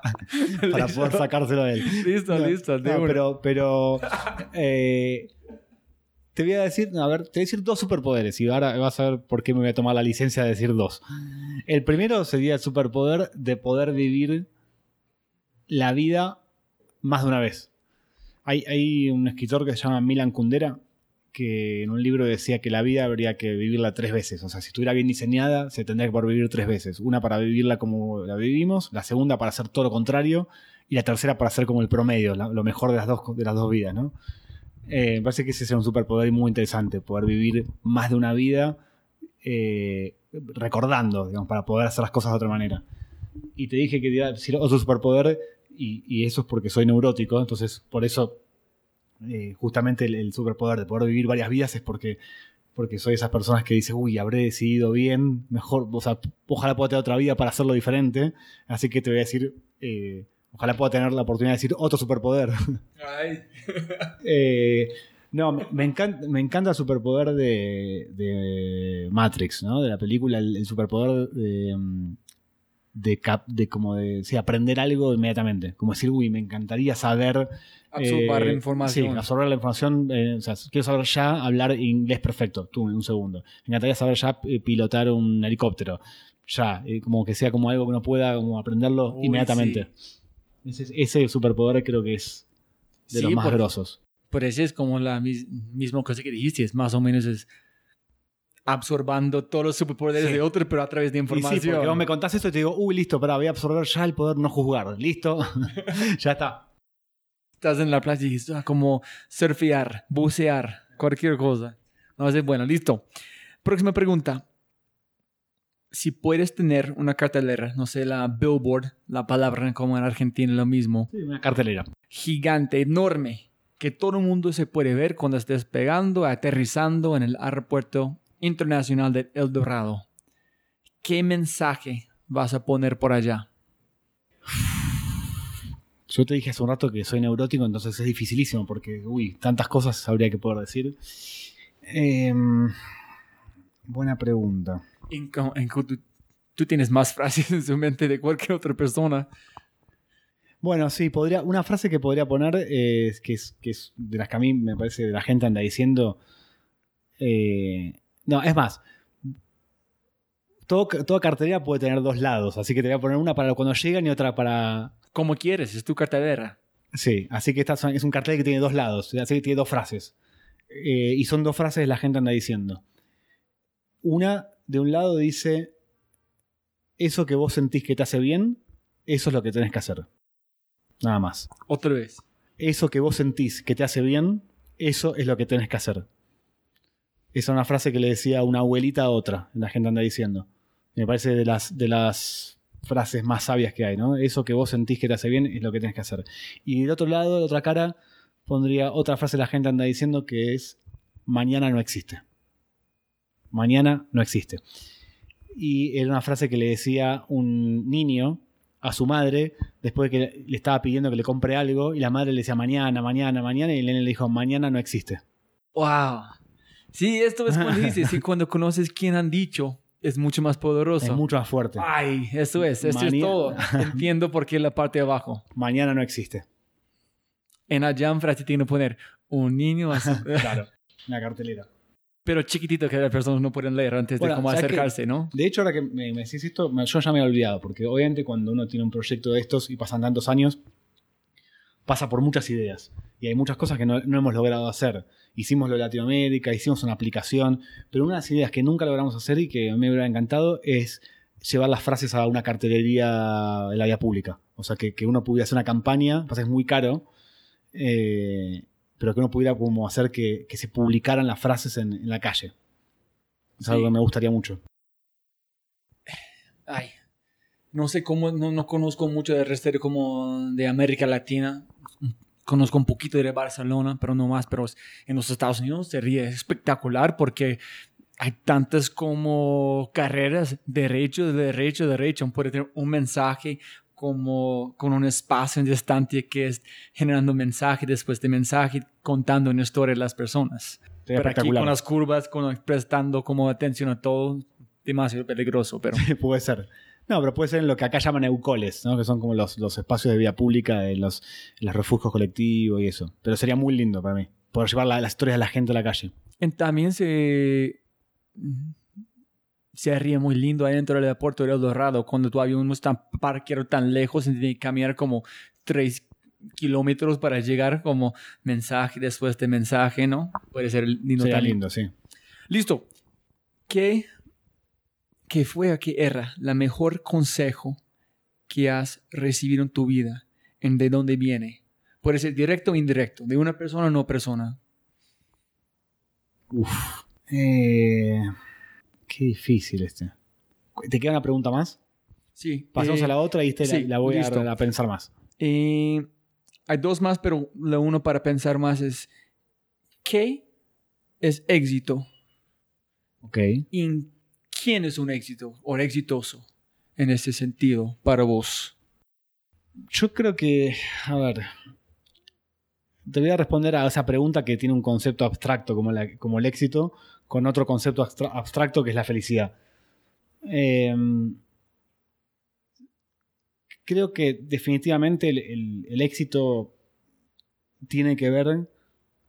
para poder sacárselo de él. Listo, No, listo. no, pero pero eh, te voy a decir, no, a ver, te voy a decir dos superpoderes y ahora vas a ver por qué me voy a tomar la licencia de decir dos. El primero sería el superpoder de poder vivir la vida más de una vez. Hay, hay un escritor que se llama Milan Kundera que en un libro decía que la vida habría que vivirla tres veces. O sea, si estuviera bien diseñada, se tendría que poder vivir tres veces. Una para vivirla como la vivimos, la segunda para hacer todo lo contrario y la tercera para hacer como el promedio, lo mejor de las dos, de las dos vidas, ¿no? Eh, me parece que ese es un superpoder muy interesante, poder vivir más de una vida eh, recordando, digamos, para poder hacer las cosas de otra manera. Y te dije que otro superpoder, y, y eso es porque soy neurótico, entonces por eso eh, justamente el, el superpoder de poder vivir varias vidas es porque, porque soy esas personas que dicen, uy, habré decidido bien, mejor, o sea, ojalá pueda tener otra vida para hacerlo diferente, así que te voy a decir, eh, ojalá pueda tener la oportunidad de decir otro superpoder. Eh, no, me, me encanta, me encanta el superpoder de, de Matrix, ¿no? De la película, el, el superpoder de, de, cap- de como de sí, aprender algo inmediatamente. Como decir, uy, me encantaría saber. Absorber eh, la información. Sí, absorber la información. eh, o sea, quiero saber ya hablar inglés perfecto, tú, en un segundo. Me encantaría saber ya eh, pilotar un helicóptero. ya, eh, como que sea como algo que uno pueda como aprenderlo Uy, inmediatamente. Ese, ese superpoder creo que es de Sí, los más por- grosos. Pero ese es como la mis- misma cosa que dijiste, es más o menos es absorbando todos los superpoderes Sí. de otros, pero a través de Y información. sí, porque vos me contás esto y te digo, uy, listo, pero voy a absorber ya el poder no juzgar. Listo, ya está. Estás en la playa y dices, ah, como surfear, bucear, cualquier cosa. No sé, bueno, listo. Próxima pregunta. Si puedes tener una cartelera, no sé, la billboard, la palabra como en Argentina lo mismo, Sí, una cartelera. gigante, enorme, que todo el mundo se puede ver cuando estés pegando, aterrizando en el aeropuerto internacional de El Dorado. ¿Qué mensaje vas a poner por allá? Yo te dije hace un rato que soy neurótico, entonces es dificilísimo porque, uy, tantas cosas habría que poder decir. Em, buena pregunta. En en tú, tú tienes más frases en su mente de cualquier otra persona. Bueno, sí, podría, una frase que podría poner es que, es que es de las que a mí me parece la gente anda diciendo. eh, no, es más. Todo- toda cartelera puede tener dos lados, así que te voy a poner una para cuando llegan y otra para. Como quieres, es tu cartelera. Sí, así que esta es un cartel que tiene dos lados, así que tiene dos frases. Eh, y son dos frases que la gente anda diciendo. Una, de un lado dice, eso que vos sentís que te hace bien, eso es lo que tenés que hacer. Nada más. Otra vez. Eso que vos sentís que te hace bien, eso es lo que tenés que hacer. Esa es una frase que le decía una abuelita a otra, la gente anda diciendo. Me parece de las, de las frases más sabias que hay, ¿no? Eso que vos sentís que te hace bien es lo que tenés que hacer. Y del otro lado, de otra cara, pondría otra frase la gente anda diciendo que es mañana no existe. Mañana no existe. Y era una frase que le decía un niño a su madre después de que le estaba pidiendo que le compre algo y la madre le decía mañana, mañana, mañana y el nene le dijo mañana no existe. ¡Wow! Sí, esto es cuando dices, sí, cuando conoces quién han dicho, es mucho más poderoso. Es mucho más fuerte. Ay, eso es, esto es todo. Entiendo por qué la parte de abajo. Mañana no existe. En allá frase tiene que poner un niño así, Claro. Una cartelera. pero chiquitito que las personas no pueden leer antes Bueno, de cómo acercarse, ¿no? De hecho, ahora que me, me decís esto, yo ya me he olvidado, porque obviamente cuando uno tiene un proyecto de estos y pasan tantos años, pasa por muchas ideas. Y hay muchas cosas que no, no hemos logrado hacer. Hicimos lo de Latinoamérica, hicimos una aplicación, pero una de las ideas que nunca logramos hacer y que me hubiera encantado es llevar las frases a una cartelería de la vía pública. O sea, que, que uno pudiera hacer una campaña, pasa que es muy caro, eh, pero que uno pudiera como hacer que, que se publicaran las frases en, en la calle. Es algo que me gustaría mucho. Ay, no sé cómo, no, no conozco mucho de resto como de América Latina. Conozco un poquito de Barcelona, pero no más. Pero en los Estados Unidos sería espectacular porque hay tantas como carreras, derecho, derecho, derecho. Puede tener un mensaje como con un espacio en distante que es generando mensaje después de mensaje, contando una historia de las personas. Sería Pero aquí con las curvas, con, prestando como atención a todo, demasiado peligroso, pero... puede ser. No, pero puede ser en lo que acá llaman eucoles, ¿no? que son como los, los espacios de vía pública, de los, los refugios colectivos y eso. Pero sería muy lindo para mí, poder llevar la- las historias de la gente a la calle. También se, se haría muy lindo adentro del aeropuerto de El Dorado cuando tu avión no está parqueado tan lejos y tiene que caminar como tres kilómetros para llegar como mensaje después de mensaje, ¿no? Puede ser lindo sería lindo, sí. Listo. ¿Qué, ¿Qué fue o qué era la mejor consejo que has recibido en tu vida? ¿En de dónde viene? Puede ser directo o indirecto, de una persona o no persona. Uf. Eh, qué difícil este. ¿Te queda una pregunta más? Sí. Pasamos eh, a la otra y sí, la, la voy a, listo. a pensar más. Eh, hay dos más, pero la uno para pensar más es ¿qué es éxito? Ok. ¿Y quién es un éxito o exitoso en ese sentido para vos? Yo creo que, a ver, te voy a responder a esa pregunta que tiene un concepto abstracto como, el éxito, con otro concepto abstra- abstracto que es la felicidad. Eh, creo que definitivamente el éxito tiene que ver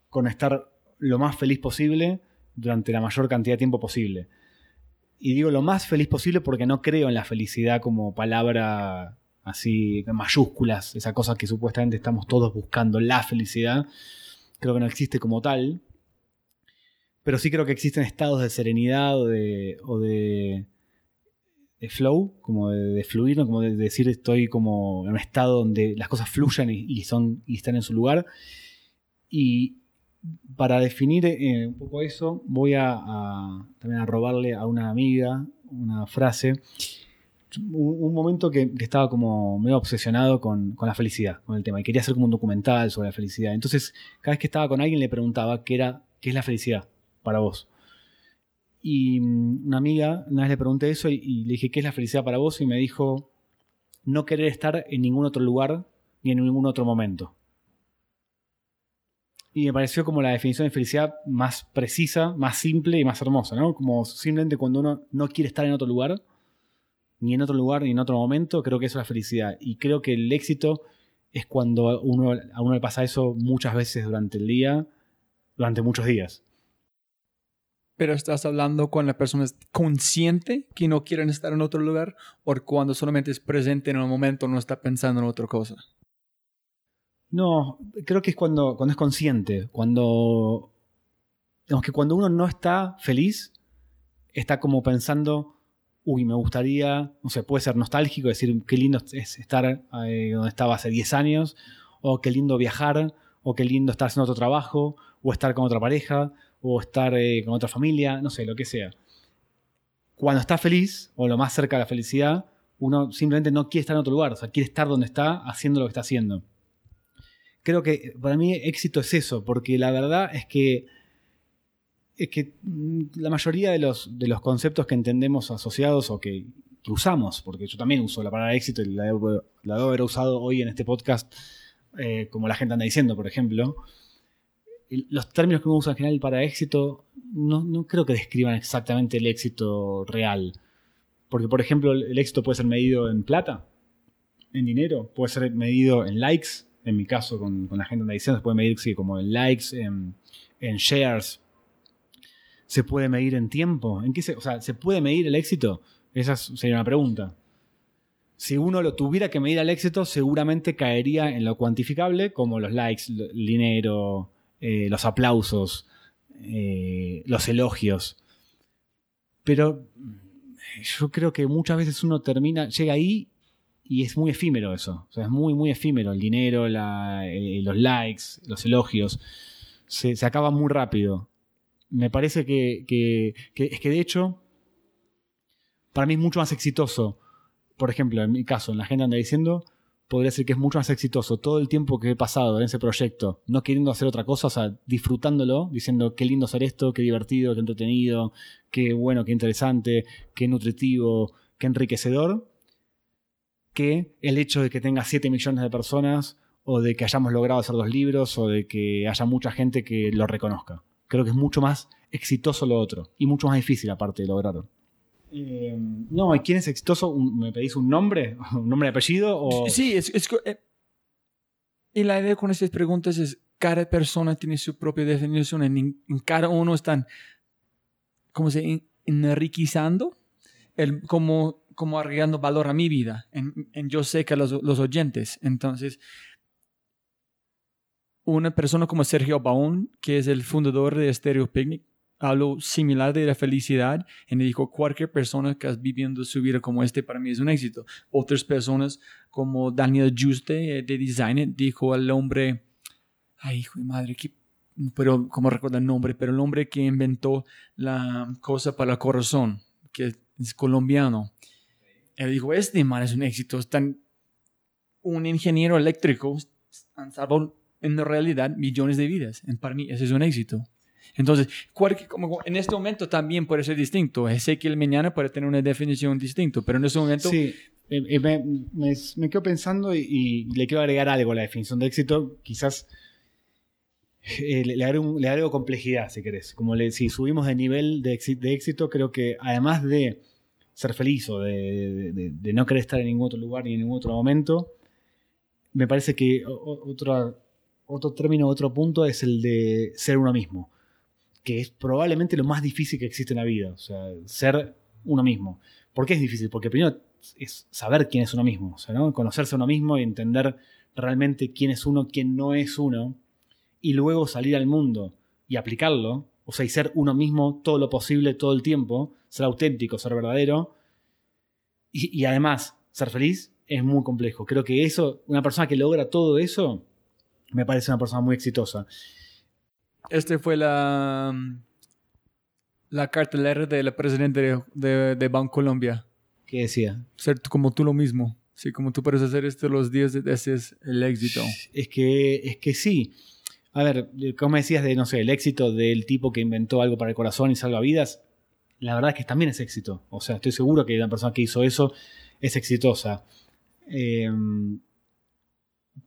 con estar lo más feliz posible durante la mayor cantidad de tiempo posible. Y digo lo más feliz posible porque no creo en la felicidad como palabra así mayúsculas, esa cosa que supuestamente estamos todos buscando, la felicidad. Creo que no existe como tal. Pero sí creo que existen estados de serenidad o de, o de, de flow, como de, fluir, como de decir estoy como en un estado donde las cosas fluyan y, son, y están en su lugar. Y para definir eh, un poco eso, voy a, también a robarle a una amiga una frase. Un, momento que, estaba como medio obsesionado con, con, la felicidad, con el tema, y quería hacer como un documental sobre la felicidad. Entonces, cada vez que estaba con alguien le preguntaba qué era, qué es la felicidad para vos. Y mm, una amiga, una vez le pregunté eso y, le dije, ¿qué es la felicidad para vos? Y me dijo, no querer estar en ningún otro lugar ni en ningún otro momento. Y me pareció como la definición de felicidad más precisa, más simple y más hermosa, ¿no? Como simplemente cuando uno no quiere estar en otro lugar, ni en otro lugar, ni en otro momento, creo que es la felicidad. Y creo que el éxito es cuando uno, a uno le pasa eso muchas veces durante el día, durante muchos días pero estás hablando cuando la persona es consciente que no quieren estar en otro lugar o cuando solamente es presente en el momento, no está pensando en otra cosa. No, creo que es cuando, cuando es consciente, cuando, digamos que cuando uno no está feliz, está como pensando, uy, me gustaría, no sé, puede ser nostálgico, decir, qué lindo es estar eh, donde estaba hace 10 años, o qué lindo viajar, o qué lindo estar haciendo otro trabajo, o estar con otra pareja, o estar eh, con otra familia, no sé, lo que sea. Cuando está feliz, o lo más cerca de la felicidad, uno simplemente no quiere estar en otro lugar, o sea, quiere estar donde está haciendo lo que está haciendo. Creo que para mí éxito es eso, porque la verdad es que, es que mm, la mayoría de los, de los conceptos que entendemos asociados o que, usamos, porque yo también uso la palabra éxito y la debo, haber usado hoy en este podcast, eh, como la gente anda diciendo, por ejemplo, los términos que uno usa en general para éxito no, creo que describan exactamente el éxito real. Porque, por ejemplo, el éxito puede ser medido en plata, en dinero, puede ser medido en likes, en mi caso con, la gente edición se puede medir como en likes, en, shares, se puede medir en tiempo. ¿En qué se, o sea, ¿se puede medir el éxito? Esa sería una pregunta. Si uno lo tuviera que medir al éxito, seguramente caería en lo cuantificable, como los likes, el dinero, eh, los aplausos, eh, los elogios. Pero yo creo que muchas veces uno termina, llega ahí y es muy efímero eso. O sea, es muy, muy efímero. El dinero, eh, los likes, los elogios. Se, acaba muy rápido. Me parece que, que, es que de hecho, para mí es mucho más exitoso. Por ejemplo, en mi caso, en la agenda anda diciendo, podría ser que es mucho más exitoso todo el tiempo que he pasado en ese proyecto, no queriendo hacer otra cosa, o sea, disfrutándolo, diciendo qué lindo hacer esto, qué divertido, qué entretenido, qué bueno, qué interesante, qué nutritivo, qué enriquecedor, que el hecho de que tenga 7 millones de personas o de que hayamos logrado hacer dos libros o de que haya mucha gente que lo reconozca. Creo que es mucho más exitoso lo otro y mucho más difícil aparte de lograrlo. Eh, no, ¿y quién es exitoso? ¿Me pedís un nombre? ¿Un nombre de apellido? O... Sí, es, eh, y la idea con estas preguntas es, cada persona tiene su propia definición, en, cada uno están, ¿cómo se enriquezando? El, como, como agregando valor a mi vida, en, yo sé que los, los oyentes. Entonces, una persona como Sergio Baón, que es el fundador de Stereo Picnic, algo similar de la felicidad y me dijo, cualquier persona que está viviendo su vida como este para mí es un éxito. Otras personas como Daniel Juste eh, de Design dijo al hombre, ay hijo de madre, pero como recuerdo el nombre, pero el hombre que inventó la cosa para el corazón, que es colombiano. Él dijo, este man es un éxito, están un ingeniero eléctrico han salvado en realidad millones de vidas. Para mí ese es un éxito. Entonces, como en este momento también puede ser distinto. Sé que el mañana puede tener una definición distinta, pero en este momento... Sí, eh, eh, me, quedo pensando y, le quiero agregar algo a la definición de éxito. Quizás eh, le, agrego, complejidad, si querés. Como si subimos de nivel de, éxito, creo que además de ser feliz o de, no querer estar en ningún otro lugar ni en ningún otro momento, me parece que otro, otro término, otro punto es el de ser uno mismo que es probablemente lo más difícil que existe en la vida. O sea, ser uno mismo. ¿Por qué es difícil? Porque primero es saber quién es uno mismo, o sea, ¿no? conocerse a uno mismo y entender realmente quién es uno, quién no es uno, y luego salir al mundo y aplicarlo, o sea, y ser uno mismo todo lo posible, todo el tiempo, ser auténtico, ser verdadero, y, y además ser feliz, es muy complejo. Creo que eso, una persona que logra todo eso, me parece una persona muy exitosa. Este fue la, la cartelera del presidente de, de, de Banco Colombia. ¿Qué decía? Ser como tú lo mismo. Sí, como tú puedes hacer esto los días, ese es el éxito. Es que, es que sí. A ver, como decías de, no sé, el éxito del tipo que inventó algo para el corazón y salva vidas, la verdad es que también es éxito. O sea, estoy seguro que la persona que hizo eso es exitosa. Eh,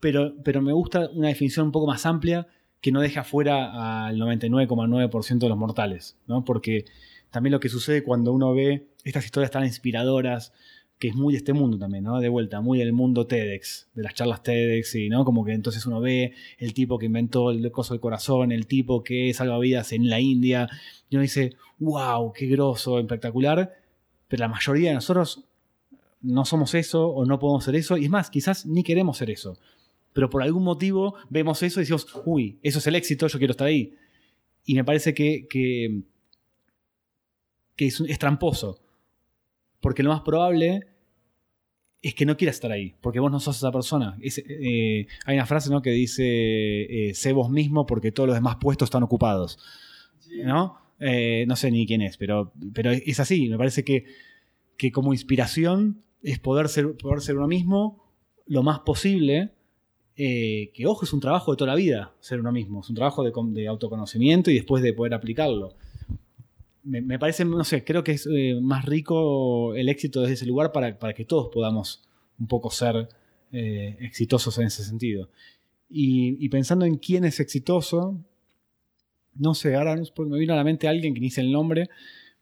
pero, pero me gusta una definición un poco más amplia que no deja fuera al 99,9% de los mortales, ¿no? Porque también lo que sucede cuando uno ve estas historias tan inspiradoras, que es muy de este mundo también, ¿no? De vuelta, muy del mundo TEDx, de las charlas TEDx, y ¿no? Como que entonces uno ve el tipo que inventó el coso del corazón, el tipo que salva vidas en la India, y uno dice, wow, qué groso, espectacular, pero la mayoría de nosotros no somos eso o no podemos ser eso, y es más, quizás ni queremos ser eso, pero por algún motivo vemos eso y decimos, uy, eso es el éxito, yo quiero estar ahí. Y me parece que, que, es, es tramposo porque lo más probable es que no quieras estar ahí, porque vos no sos esa persona. Es, eh, hay una frase ¿no? que dice, eh, sé vos mismo porque todos los demás puestos están ocupados. ¿No? Eh, no sé ni quién es, pero, pero es así. Me parece que, que como inspiración es poder ser, poder ser uno mismo lo más posible. que ojo, es un trabajo de toda la vida ser uno mismo. Es un trabajo de, de autoconocimiento y después de poder aplicarlo me, parece, no sé, creo que es eh, más rico el éxito desde ese lugar para, que todos podamos un poco ser eh, exitosos en ese sentido. Y, pensando en quién es exitoso, no sé, ahora me vino a la mente alguien que ni sé el nombre,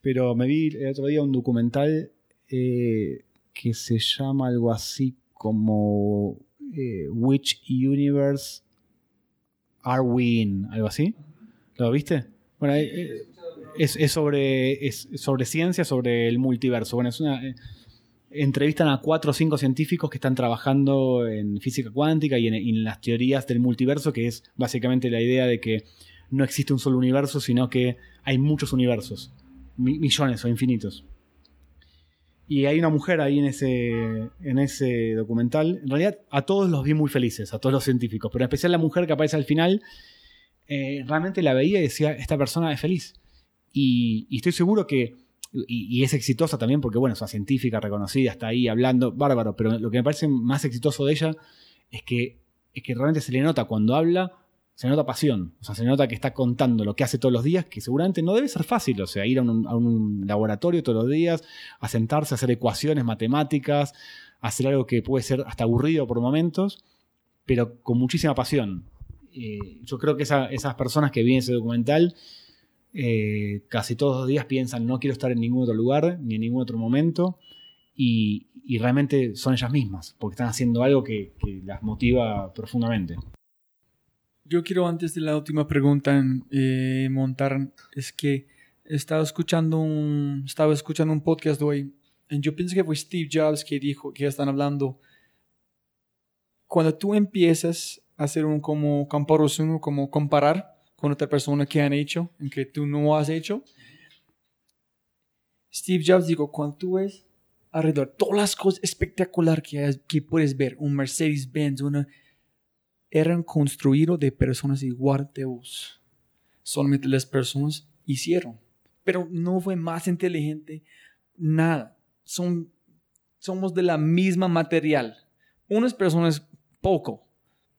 pero me vi el otro día un documental eh, que se llama algo así como Which Universe Are We In? Algo así. ¿Lo viste? Bueno, es, sobre, es sobre ciencia, sobre el multiverso. Bueno, es una. Eh, entrevistan a cuatro o cinco científicos que están trabajando en física cuántica y en, las teorías del multiverso, que es básicamente la idea de que no existe un solo universo, sino que hay muchos universos, millones o infinitos. Y hay una mujer ahí en ese, en ese documental. En realidad, a todos los vi muy felices, a todos los científicos, pero en especial la mujer que aparece al final, eh, realmente la veía y decía: Esta persona es feliz. Y, estoy seguro que, y, es exitosa también porque, bueno, es una científica reconocida, está ahí hablando, bárbaro, pero lo que me parece más exitoso de ella es que, es que realmente se le nota cuando habla, se nota pasión, o sea, se nota que está contando lo que hace todos los días, que seguramente no debe ser fácil, o sea, ir a un, laboratorio todos los días, a sentarse a hacer ecuaciones matemáticas, hacer algo que puede ser hasta aburrido por momentos, pero con muchísima pasión. Eh, yo creo que esas personas que vi ese documental eh, casi todos los días piensan no quiero estar en ningún otro lugar ni en ningún otro momento y, realmente son ellas mismas porque están haciendo algo que, las motiva profundamente. Yo quiero antes de la última pregunta eh, montar es que estaba escuchando un estaba escuchando un podcast hoy y yo pienso que fue Steve Jobs que dijo que están hablando cuando tú empiezas a hacer un como comparación como comparar con otra persona que han hecho, en que tú no has hecho. Steve Jobs dijo, cuando tú ves alrededor todas las cosas espectaculares que, puedes ver, un Mercedes-Benz, una, eran construidos de personas igual de vos. Solamente las personas hicieron. Pero no fue más inteligente, nada. Son, somos de la misma material. Unas personas poco,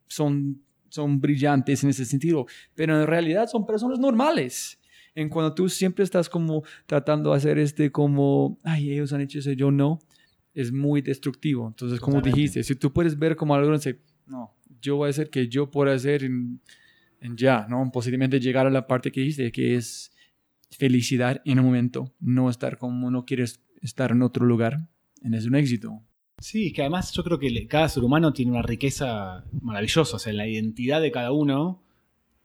son son brillantes en ese sentido, pero en realidad son personas normales. En cuando tú siempre estás como tratando de hacer este como, ay, ellos han hecho eso, yo no, es muy destructivo. Entonces, como dijiste, si tú puedes ver como algo, no, yo voy a hacer que yo pueda hacer en, ya, ¿no? Posiblemente llegar a la parte que dijiste, que es felicidad en un momento, no estar como no quieres estar en otro lugar, es un éxito. Sí, que además yo creo que cada ser humano tiene una riqueza maravillosa, o sea, la identidad de cada uno.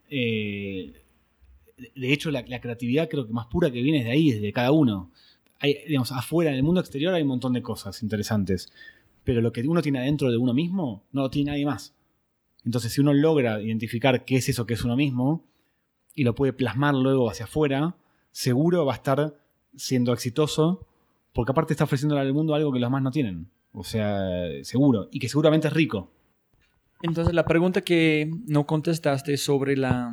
Eh, de hecho, la, creatividad creo que más pura que viene de ahí, es de cada uno. hay, digamos, afuera, en el mundo exterior hay un montón de cosas interesantes, pero lo que uno tiene adentro de uno mismo no lo tiene nadie más. Entonces, si uno logra identificar qué es eso que es uno mismo y lo puede plasmar luego hacia afuera, seguro va a estar siendo exitoso, porque aparte está ofreciendo al mundo algo que los más no tienen. O sea, seguro. Y que seguramente es rico. Entonces, la pregunta que no contestaste sobre la,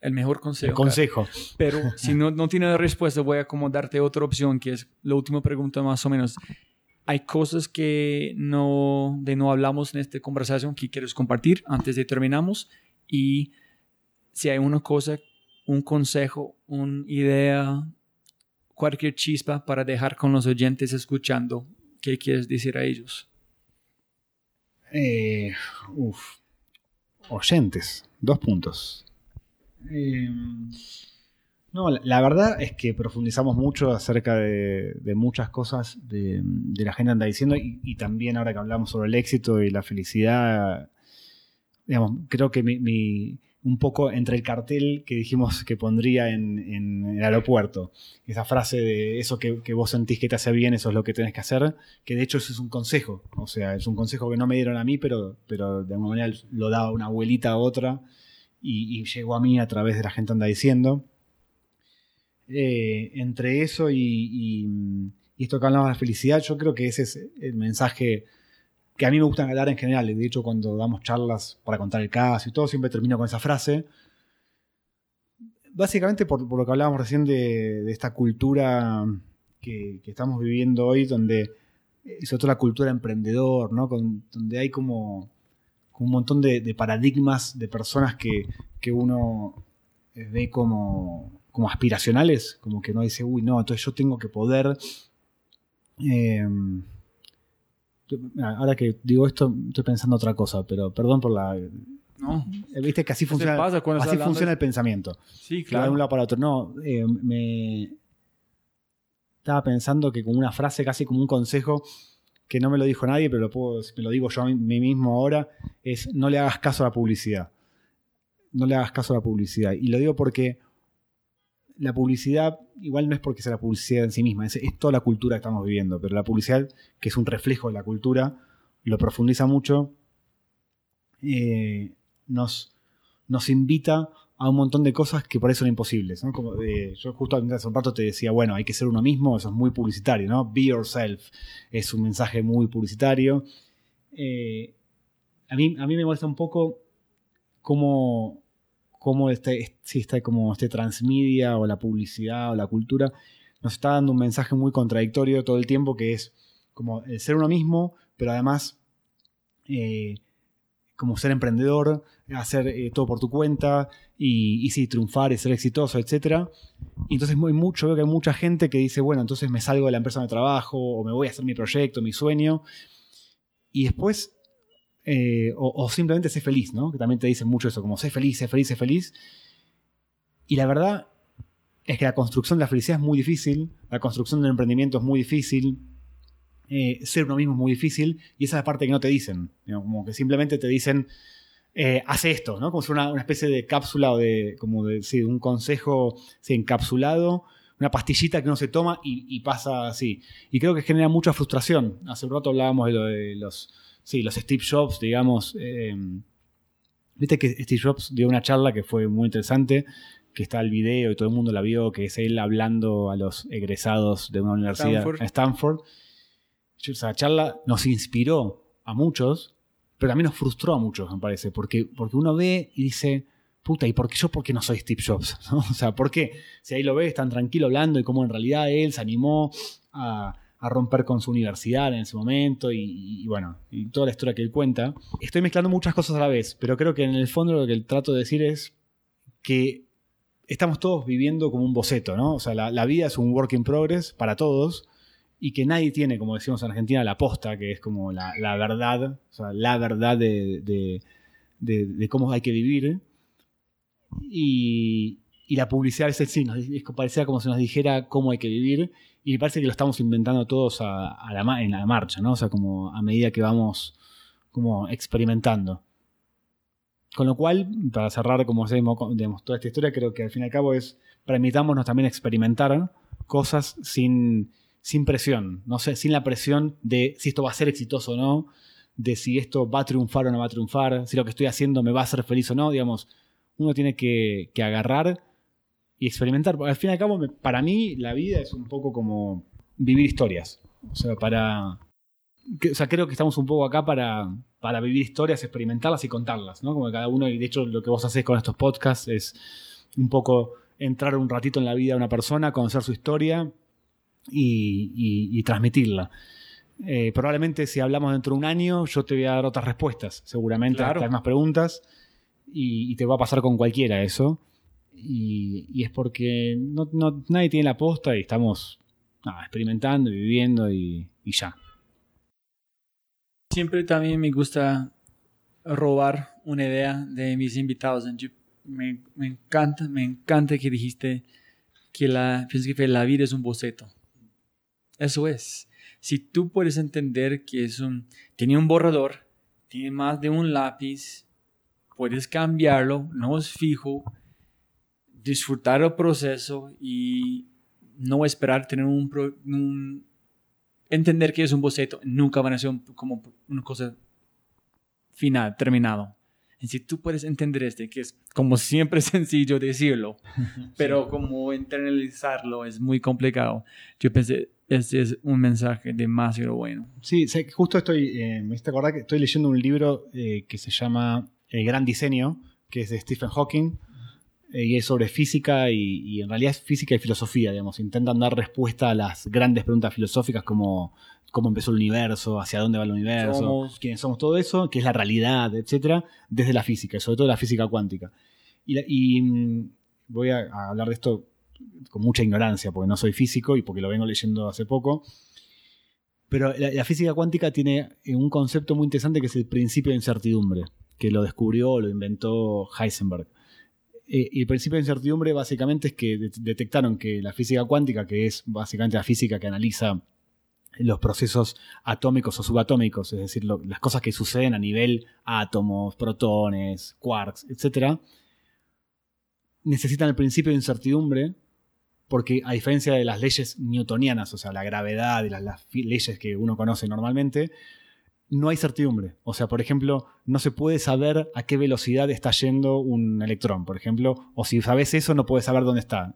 el mejor consejo. El consejo. Pero si no, no tienes respuesta, voy a como darte otra opción, que es la última pregunta más o menos. Hay cosas que no, de no hablamos en esta conversación que quieres compartir antes de terminamos. Y si hay una cosa, un consejo, una idea, cualquier chispa para dejar con los oyentes escuchando, ¿qué quieres decir a ellos? Eh, uf. Oyentes, dos puntos. Eh, no, la, verdad es que profundizamos mucho acerca de, muchas cosas de, la gente anda diciendo y, también ahora que hablamos sobre el éxito y la felicidad, digamos, creo que mi- un poco entre el cartel que dijimos que pondría en, el aeropuerto, esa frase de eso que, vos sentís que te hace bien, eso es lo que tenés que hacer, que de hecho eso es un consejo, o sea, es un consejo que no me dieron a mí, pero, pero de alguna manera lo daba una abuelita a otra y, llegó a mí a través de la gente anda diciendo. Eh, entre eso y- y esto que hablamos de la felicidad, yo creo que ese es el mensaje que a mí me gusta dar en general. De hecho, cuando damos charlas para contar el caso y todo, siempre termino con esa frase. Básicamente por, lo que hablábamos recién de, esta cultura que, estamos viviendo hoy, donde, sobre todo la cultura emprendedor, ¿no? Con- donde hay como, un montón de, paradigmas de personas que, que uno ve como, como aspiracionales, como que no dice, uy, no, entonces yo tengo que poder... eh, ahora que digo esto, estoy pensando otra cosa, pero perdón por la... No, eh, Viste que así funciona, pasa cuando así funciona de- el pensamiento. sí, va de un claro. lado para otro. No, eh, me estaba pensando que como una frase, casi como un consejo, que no me lo dijo nadie, pero lo puedo, me lo digo yo a mí mismo ahora, es no le hagas caso a la publicidad. No le hagas caso a la publicidad. Y lo digo porque la publicidad, igual no es porque sea la publicidad en sí misma, es, es toda la cultura que estamos viviendo, pero la publicidad, que es un reflejo de la cultura, lo profundiza mucho, eh, nos, nos invita a un montón de cosas que por eso son imposibles. ¿no? Como, yo justo hace un rato te decía, bueno, hay que ser uno mismo, eso es muy publicitario, ¿no? Be yourself es un mensaje muy publicitario. Eh, a, mí, a mí me molesta un poco cómo, cómo este, como este transmedia o la publicidad o la cultura nos está dando un mensaje muy contradictorio todo el tiempo que es como el ser uno mismo, pero además eh, como ser emprendedor, hacer eh, todo por tu cuenta y, y triunfar y ser exitoso, etc. Y entonces mucho, veo que hay mucha gente que dice, bueno, entonces me salgo de la empresa donde trabajo o me voy a hacer mi proyecto, mi sueño. Y después, eh, o, simplemente sé feliz, ¿no? Que también te dicen mucho eso, como sé feliz, sé feliz, sé feliz. Y la verdad es que la construcción de la felicidad es muy difícil, la construcción del emprendimiento es muy difícil, eh, ser uno mismo es muy difícil y esa es la parte que no te dicen. digamos, como que simplemente te dicen, eh, hace esto, ¿no? Como si una, especie de cápsula o de, como de, un consejo sí, encapsulado, una pastillita que uno se toma y, pasa así. Y creo que genera mucha frustración. Hace un rato hablábamos de los, sí, los Steve Jobs, digamos. eh, Viste que Steve Jobs dio una charla que fue muy interesante, que está el video y todo el mundo la vio, que es él hablando a los egresados de una universidad Stanford. en Stanford. Esa charla nos inspiró a muchos, pero también nos frustró a muchos, me parece, porque, porque uno ve y dice, puta, ¿y por qué yo por qué no soy Steve Jobs? ¿No? O sea, ¿por qué? Si ahí lo ves tan tranquilo hablando y cómo en realidad él se animó a, a romper con su universidad en ese momento y, bueno, toda la historia que él cuenta. Estoy mezclando muchas cosas a la vez, pero creo que en el fondo lo que trato de decir es que estamos todos viviendo como un boceto, ¿no? O sea, la, vida es un work in progress para todos y que nadie tiene, como decimos en Argentina, la posta, que es como la, verdad, o sea, la verdad de, de- cómo hay que vivir. Y, la publicidad es, sí, nos, es parecía como si nos dijera cómo hay que vivir y parece que lo estamos inventando todos en la marcha, ¿no? O sea, como a medida que vamos como experimentando. Con lo cual, para cerrar, como hacemos, toda esta historia, creo que al fin y al cabo es permitámonos también experimentar cosas sin, sin presión, no sé, sin la presión de si esto va a ser exitoso o no, de si esto va a triunfar o no va a triunfar, si lo que estoy haciendo me va a hacer feliz o no, digamos, uno tiene que agarrar y experimentar. Porque al fin y al cabo, me- para mí, la vida es un poco como vivir historias. O sea, para. que- o sea, creo que estamos un poco acá para, para vivir historias, experimentarlas y contarlas, ¿no? Como que cada uno, y de hecho, lo que vos hacés con estos podcasts es un poco entrar un ratito en la vida de una persona, conocer su historia y, y- y transmitirla. Eh, probablemente si hablamos dentro de un año, yo te voy a dar otras respuestas, seguramente, Claro. hasta más preguntas, y, y te va a pasar con cualquiera eso. Y, es porque nadie tiene la posta y estamos nada, experimentando viviendo y, ya. Siempre también me gusta robar una idea de mis invitados. Me, me encanta, me encanta que dijiste que la, pienso que la vida es un boceto. Eso es. Si tú puedes entender que es un, tiene un borrador, tiene más de un lápiz, puedes cambiarlo, no es fijo, disfrutar el proceso y no esperar tener un, pro- un- entender que es un boceto, nunca van a ser un- como una cosa final, terminado. Y si tú puedes entender este, que es como siempre sencillo decirlo, pero como internalizarlo es muy complicado, yo pensé, este es un mensaje demasiado bueno. Sí, justo estoy, eh, me acordar que estoy leyendo un libro eh, que se llama El Gran Diseño, que es de Stephen Hawking, y es sobre física y, y en realidad es física y filosofía, digamos. Intentan dar respuesta a las grandes preguntas filosóficas como cómo empezó el universo, hacia dónde va el universo, Somos- quiénes somos, todo eso, qué es la realidad, etcétera, desde la física, sobre todo la física cuántica. Y, la- y, mm, voy a, a hablar de esto con mucha ignorancia, porque no soy físico y porque lo vengo leyendo hace poco. Pero la, la física cuántica tiene eh, un concepto muy interesante que es el principio de incertidumbre, que lo descubrió lo inventó Heisenberg. Eh, y el principio de incertidumbre básicamente es que de- detectaron que la física cuántica, que es básicamente la física que analiza los procesos atómicos o subatómicos, es decir, las cosas que suceden a nivel átomos, protones, quarks, etc., necesitan el principio de incertidumbre porque a diferencia de las leyes newtonianas, o sea, la gravedad y las, leyes que uno conoce normalmente, no hay certidumbre. O sea, por ejemplo, no se puede saber a qué velocidad está yendo un electrón, por ejemplo, o si sabes eso, no puedes saber dónde está.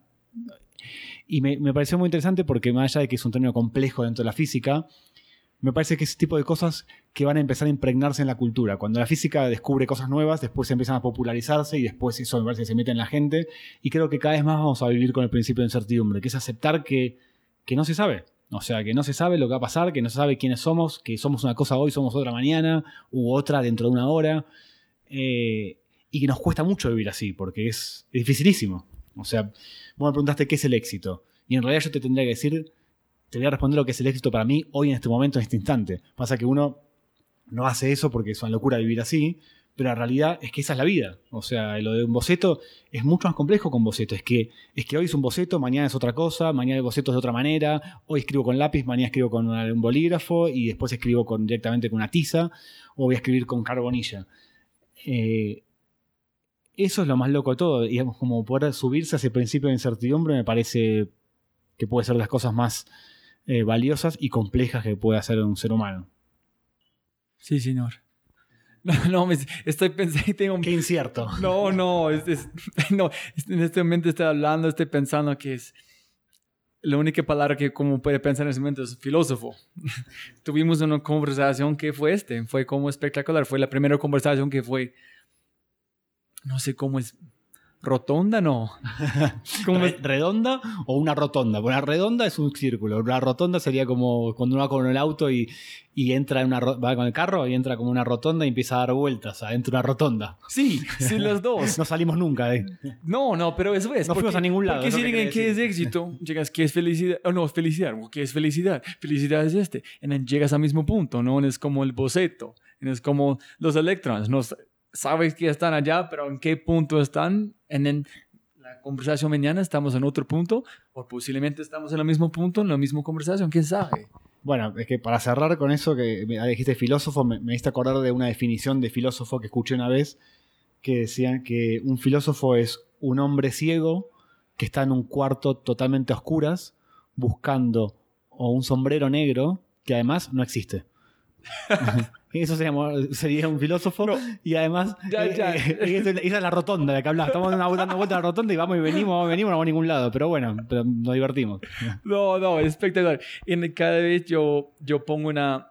Y me, pareció muy interesante porque más allá de que es un término complejo dentro de la física, me parece que es ese tipo de cosas que van a empezar a impregnarse en la cultura. Cuando la física descubre cosas nuevas, después empiezan a popularizarse y después eso me parece que se mete en la gente. Y creo que cada vez más vamos a vivir con el principio de incertidumbre, que es aceptar que no se sabe. O sea, que no se sabe lo que va a pasar, que no se sabe quiénes somos, que somos una cosa hoy, somos otra mañana, u otra dentro de una hora. Eh, y que nos cuesta mucho vivir así, porque es, es dificilísimo. O sea, vos me preguntaste qué es el éxito. Y en realidad yo te tendría que decir, te voy a responder lo que es el éxito para mí hoy en este momento, en este instante. Pasa que uno no hace eso porque es una locura vivir así, pero la realidad es que esa es la vida. O sea, lo de un boceto es mucho más complejo con boceto. Es que, es que hoy es un boceto, mañana es otra cosa, mañana el boceto es de otra manera, hoy escribo con lápiz, mañana escribo con un bolígrafo y después escribo con, directamente con una tiza o voy a escribir con carbonilla. Eh, eso es lo más loco de todo. Digamos, como poder subirse a ese principio de incertidumbre me parece que puede ser las cosas más eh, valiosas y complejas que puede hacer un ser humano. Sí, señor. No, no, me- estoy pensando, tengo Qué incierto. No, no, es, es- no, en este momento estoy hablando, estoy pensando que es la única palabra que como puede pensar en ese momento es filósofo. Tuvimos una conversación que fue este, fue como espectacular, fue la primera conversación que fue, no sé cómo es, rotonda, no. ¿Cómo es? ¿Redonda o una rotonda? Una redonda es un círculo. Una rotonda sería como cuando uno va con el auto y, y entra en una va con el carro y entra como una rotonda y empieza a dar vueltas adentro de una rotonda. Sí, sí, los dos. No salimos nunca, ¿eh? No, no, pero eso es. No fuimos a ningún lado, Porque si digan qué es éxito, llegas, ¿qué es felicidad? Oh, no, felicidad. ¿Qué es felicidad? Felicidad es este. Y llegas al mismo punto, ¿no? Es como el boceto. Es como los electrones. No s- sabes que están allá, pero en qué punto están. En la conversación mañana estamos en otro punto, o posiblemente estamos en el mismo punto, en la misma conversación. ¿Quién sabe? Bueno, es que para cerrar con eso que me dijiste filósofo, me, me acordar de una definición de filósofo que escuché una vez que decían que un filósofo es un hombre ciego que está en un cuarto totalmente a oscuras buscando o un sombrero negro que además no existe. Eso sería, sería un filósofo. y además, Ya, ya. eh, eh, esa es la rotonda de la que hablaba. Estamos dando vuelta a la rotonda y vamos y venimos, vamos y venimos, no vamos a ningún lado. Pero bueno, pero nos divertimos. No, no, espectacular. Y cada vez yo, yo pongo una,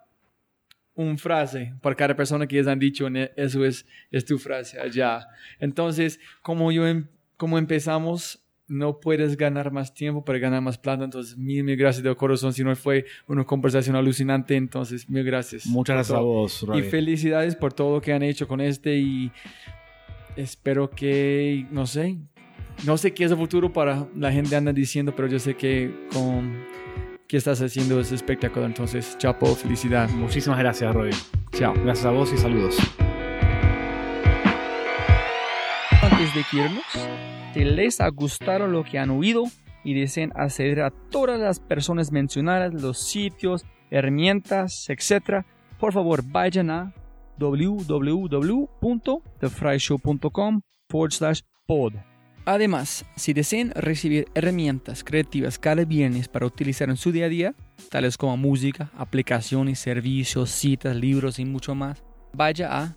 un frase para cada persona que ellos han dicho, "Ne- eso es, es tu frase allá. Entonces, como yo, em- como empezamos, no puedes ganar más tiempo para ganar más plata. Entonces, mil, mil gracias de corazón. Si no fue una conversación alucinante, entonces, mil gracias. Muchas gracias a vos, Y felicidades por todo lo que han hecho con este y espero que, no sé, no sé qué es el futuro para la gente anda diciendo, pero yo sé que con que estás haciendo es espectacular. Entonces, chapo, felicidad. Muchísimas gracias, Robbie. Chao. Gracias a vos y saludos. Antes de irnos, si les ha gustado lo que han oído y desean acceder a todas las personas mencionadas, los sitios, herramientas, etc., por favor vayan a www.thefryshow.com forward slash pod. Además, si desean recibir herramientas creativas cada viernes para utilizar en su día a día, tales como música, aplicaciones, servicios, citas, libros y mucho más, vaya a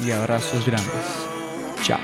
y abrazos grandes. Chao.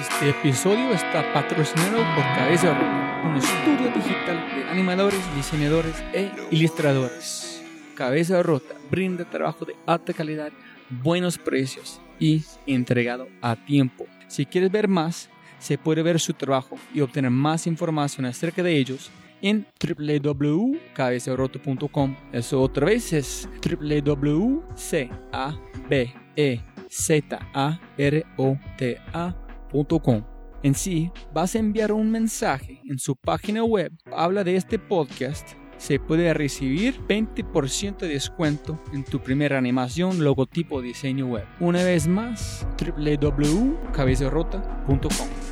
Este episodio está patrocinado por Cabeza Rota, un estudio digital de animadores, diseñadores e ilustradores. Cabeza Rota brinda trabajo de alta calidad, buenos precios y entregado a tiempo. Si quieres ver más, se puede ver su trabajo y obtener más información acerca de ellos en www.cabezarroto.com. Eso otra vez es www.cabezarota.com. En sí, vas a enviar un mensaje en su página web. Habla de este podcast. Se puede recibir 20% de descuento en tu primera animación, logotipo, diseño web. Una vez más, www.cabezarrota.com.